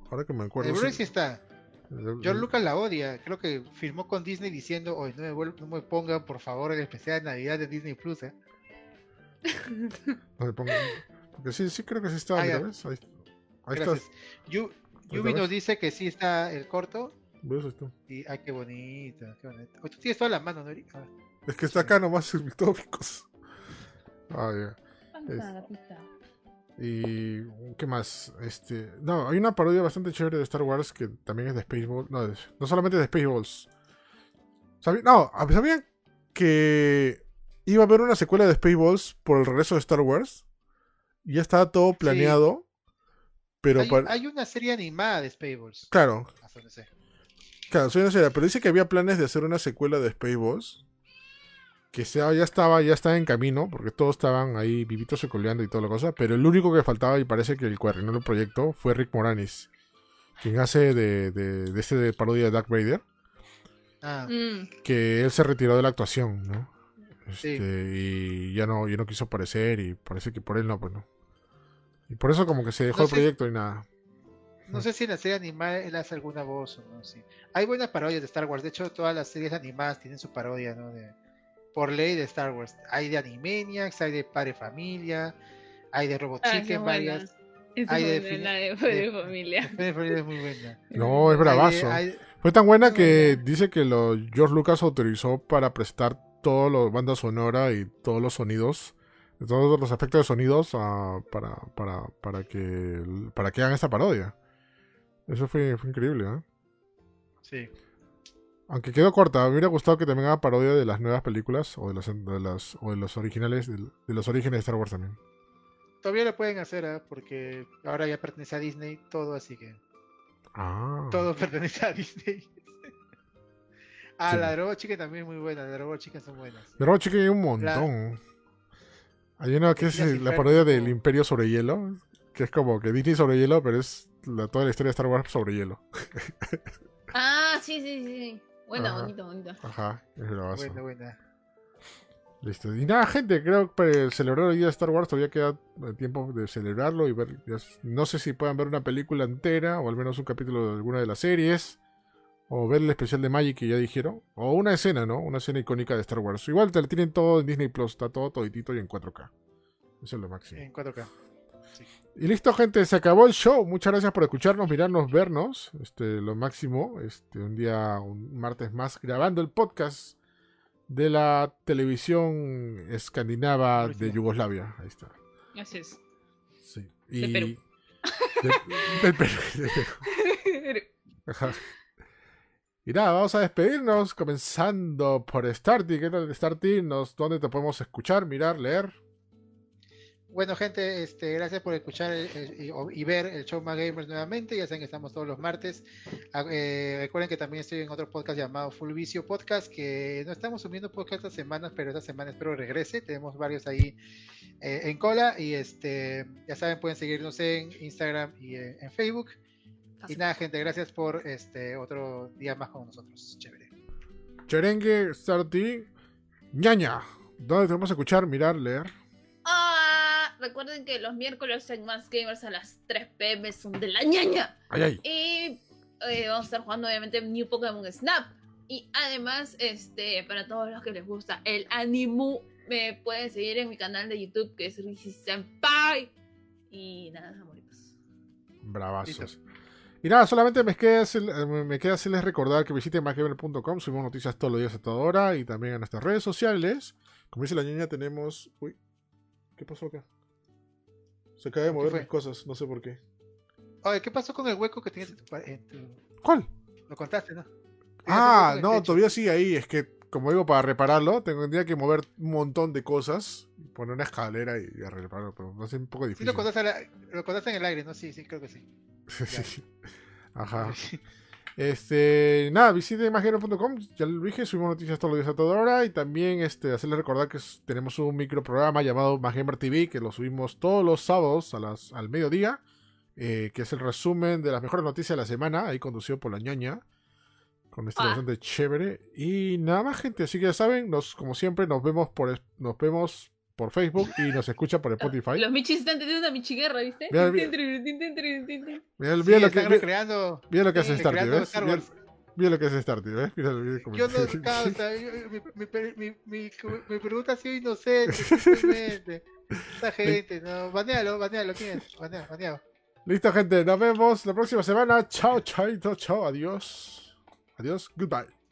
Ahora que me acuerdo. el Blu-ray sí. sí está. George Lucas la odia. Creo que firmó con Disney diciendo: Oye, no me, no me pongan por favor el especial de Navidad de Disney Plus. ¿eh?". [laughs] No le pongan- Porque sí, sí creo que sí está. Ah, mira, ya. ¿ves? Ahí, ahí Yubi está, nos dice que sí está el corto. ¿Ves esto? Y, ay, qué bonito, qué bonito. Oye, tú tienes toda la mano, ¿no? Eric? Ah, Es que está acá nomás en mis tópicos. [laughs] Ah, ya. Y qué más, este, no, hay una parodia bastante chévere de Star Wars que también es de Spaceballs, no, de- no solamente de Spaceballs. ¿Sabi- no, ¿sabían que iba a haber una secuela de Spaceballs por el regreso de Star Wars? Ya estaba todo planeado, pero hay, para- hay una serie animada de Spaceballs. claro, hasta donde sé. Claro, soy una serie, pero dice que había planes de hacer una secuela de Spaceballs. que sea, ya estaba, ya estaba en camino, porque todos estaban ahí vivitos y coleando y toda la cosa, pero el único que faltaba, y parece que el coordinó el proyecto, fue Rick Moranis, quien hace de, de, de este de parodia de Dark Vader, Ah, Mm. que él se retiró de la actuación, ¿no? Sí. Este, Y ya no, ya no quiso aparecer, y parece que por él no, pues no. Y por eso como que se dejó No el sé- proyecto y nada. No sé si en la serie animada él hace alguna voz o no. Sí. Hay buenas parodias de Star Wars. De hecho, todas las series animadas tienen su parodia, ¿no? De, por ley de Star Wars. Hay de Animaniacs, hay de Padre Familia, hay de Robot Ah, Chicken, es varias. Esa Hay es de buena, la de, de- de familia. [laughs] Padre Familia es muy buena. No, es Hay de- bravazo. hay- Fue tan buena que buena. dice que lo, George Lucas autorizó para prestar toda la banda sonora y todos los sonidos, todos los efectos de sonidos ah, para, para, para, que, para que hagan esta parodia. Eso fue, fue increíble, ¿eh? sí. Aunque quedó corta, me hubiera gustado que también haga parodia de las nuevas películas o de, las, de, las, o de los originales, de, de los orígenes de Star Wars también. Todavía lo pueden hacer, ¿ah? porque ahora ya pertenece a Disney todo, así que Ah. todo [laughs] pertenece a Disney. ah, Sí. la de Robot Chicken también es muy buena. Las de Robot Chicken son buenas. De Robot Chicken hay un montón. Hay una que es eh, la parodia del Imperio sobre hielo, que es como que Disney sobre hielo, pero es la- toda la historia de Star Wars sobre hielo. Ah, sí, sí, sí. Buena, Ajá. bonito, bonito. Ajá, es bravazo. Buena, buena. Listo. Y nada, gente, creo que para celebrar el día de Star Wars todavía queda tiempo de celebrarlo y ver. No sé si puedan ver una película entera o al menos un capítulo de alguna de las series. O ver el especial de Magic que ya dijeron. O una escena, ¿no? Una escena icónica de Star Wars. Igual te lo tienen todo en Disney Plus. Está todo toditito y en 4K. Eso es lo máximo. En 4K. Y listo, gente, se acabó el show. Muchas gracias por escucharnos, mirarnos, vernos. Este, lo máximo. Este, un día, un martes más, grabando el podcast de la televisión escandinava de Yugoslavia. Ahí está. Así es. Sí. De Perú. de- Perú, [laughs] de Perú. Ajá. Y nada, vamos a despedirnos comenzando por Starty. ¿Qué tal Starty? Nos, ¿Dónde te podemos escuchar, mirar, leer? Bueno, gente, este, gracias por escuchar el- el- y, ver el show Más Gamers nuevamente. Ya saben que estamos todos los martes. Ah, eh, recuerden que también estoy en otro podcast llamado Full Vicio Podcast, que no estamos subiendo podcast estas semanas, pero esta semana espero regrese. Tenemos varios ahí eh, en cola. Y este, ya saben, pueden seguirnos en Instagram y eh, en Facebook. Y nada, gente, gracias por este otro día más con nosotros. Chévere. Cherengue, Starty, ñaña. ¿Dónde te podemos escuchar, mirar, leer? Recuerden que los miércoles en Más Gamers a las 3 pm son de la ñaña. Ay, ay. Y eh, vamos a estar jugando obviamente New Pokémon Snap. Y además, este, para todos los que les gusta el animu, me pueden seguir en mi canal de YouTube que es Rishi Senpai. Y nada, amoritos. Bravazos. Y nada, solamente me queda, eh, me queda hacerles recordar que visiten macgamer.com, subimos noticias todos los días a toda hora y también en nuestras redes sociales. Como dice la niña, tenemos... Uy, ¿qué pasó acá? Se acaba de mover mis cosas, no sé por qué. Oye, ¿qué pasó con el hueco que tienes en tu, pa- en tu- ¿Cuál? Lo contaste, ¿no? Ah, no, techo. todavía sigue ahí. Es que, como digo, para repararlo, tendría que mover un montón de cosas, poner una escalera y, y repararlo, pero va a ser un poco Sí, difícil. lo contaste, la- lo contaste en el aire, ¿no? Sí, sí, creo que sí. [laughs] Ajá. [laughs] Este, nada, visiten magero.com, ya lo dije, subimos noticias todos los días a toda hora y también este, hacerles recordar que tenemos un microprograma llamado Magamer TV que lo subimos todos los sábados a las, al mediodía, eh, que es el resumen de las mejores noticias de la semana, ahí conducido por la ñoña, con este Ah. bastante chévere. Y nada más, gente, así que ya saben, nos, como siempre, nos vemos por, nos vemos por Facebook y nos escuchan por Spotify. Los michis están teniendo una michiguerra, ¿viste? Mira, mira. Mira, Sí, mira lo están que, mira, recreando. mira lo que hace sí, Starty, recreando ¿ves? Star Mira, lo que hace Starty, ¿ves? Mira, mira cómo- [laughs] Yo no causa, mi, mi, mi, mi, mi pregunta ha sido inocente, [laughs] simplemente. Esta gente, no, banealo, banealo, ¿quién es? Banea, baneado. Listo, gente, nos vemos la próxima semana. Chao, chaito, chao, adiós. Adiós, goodbye.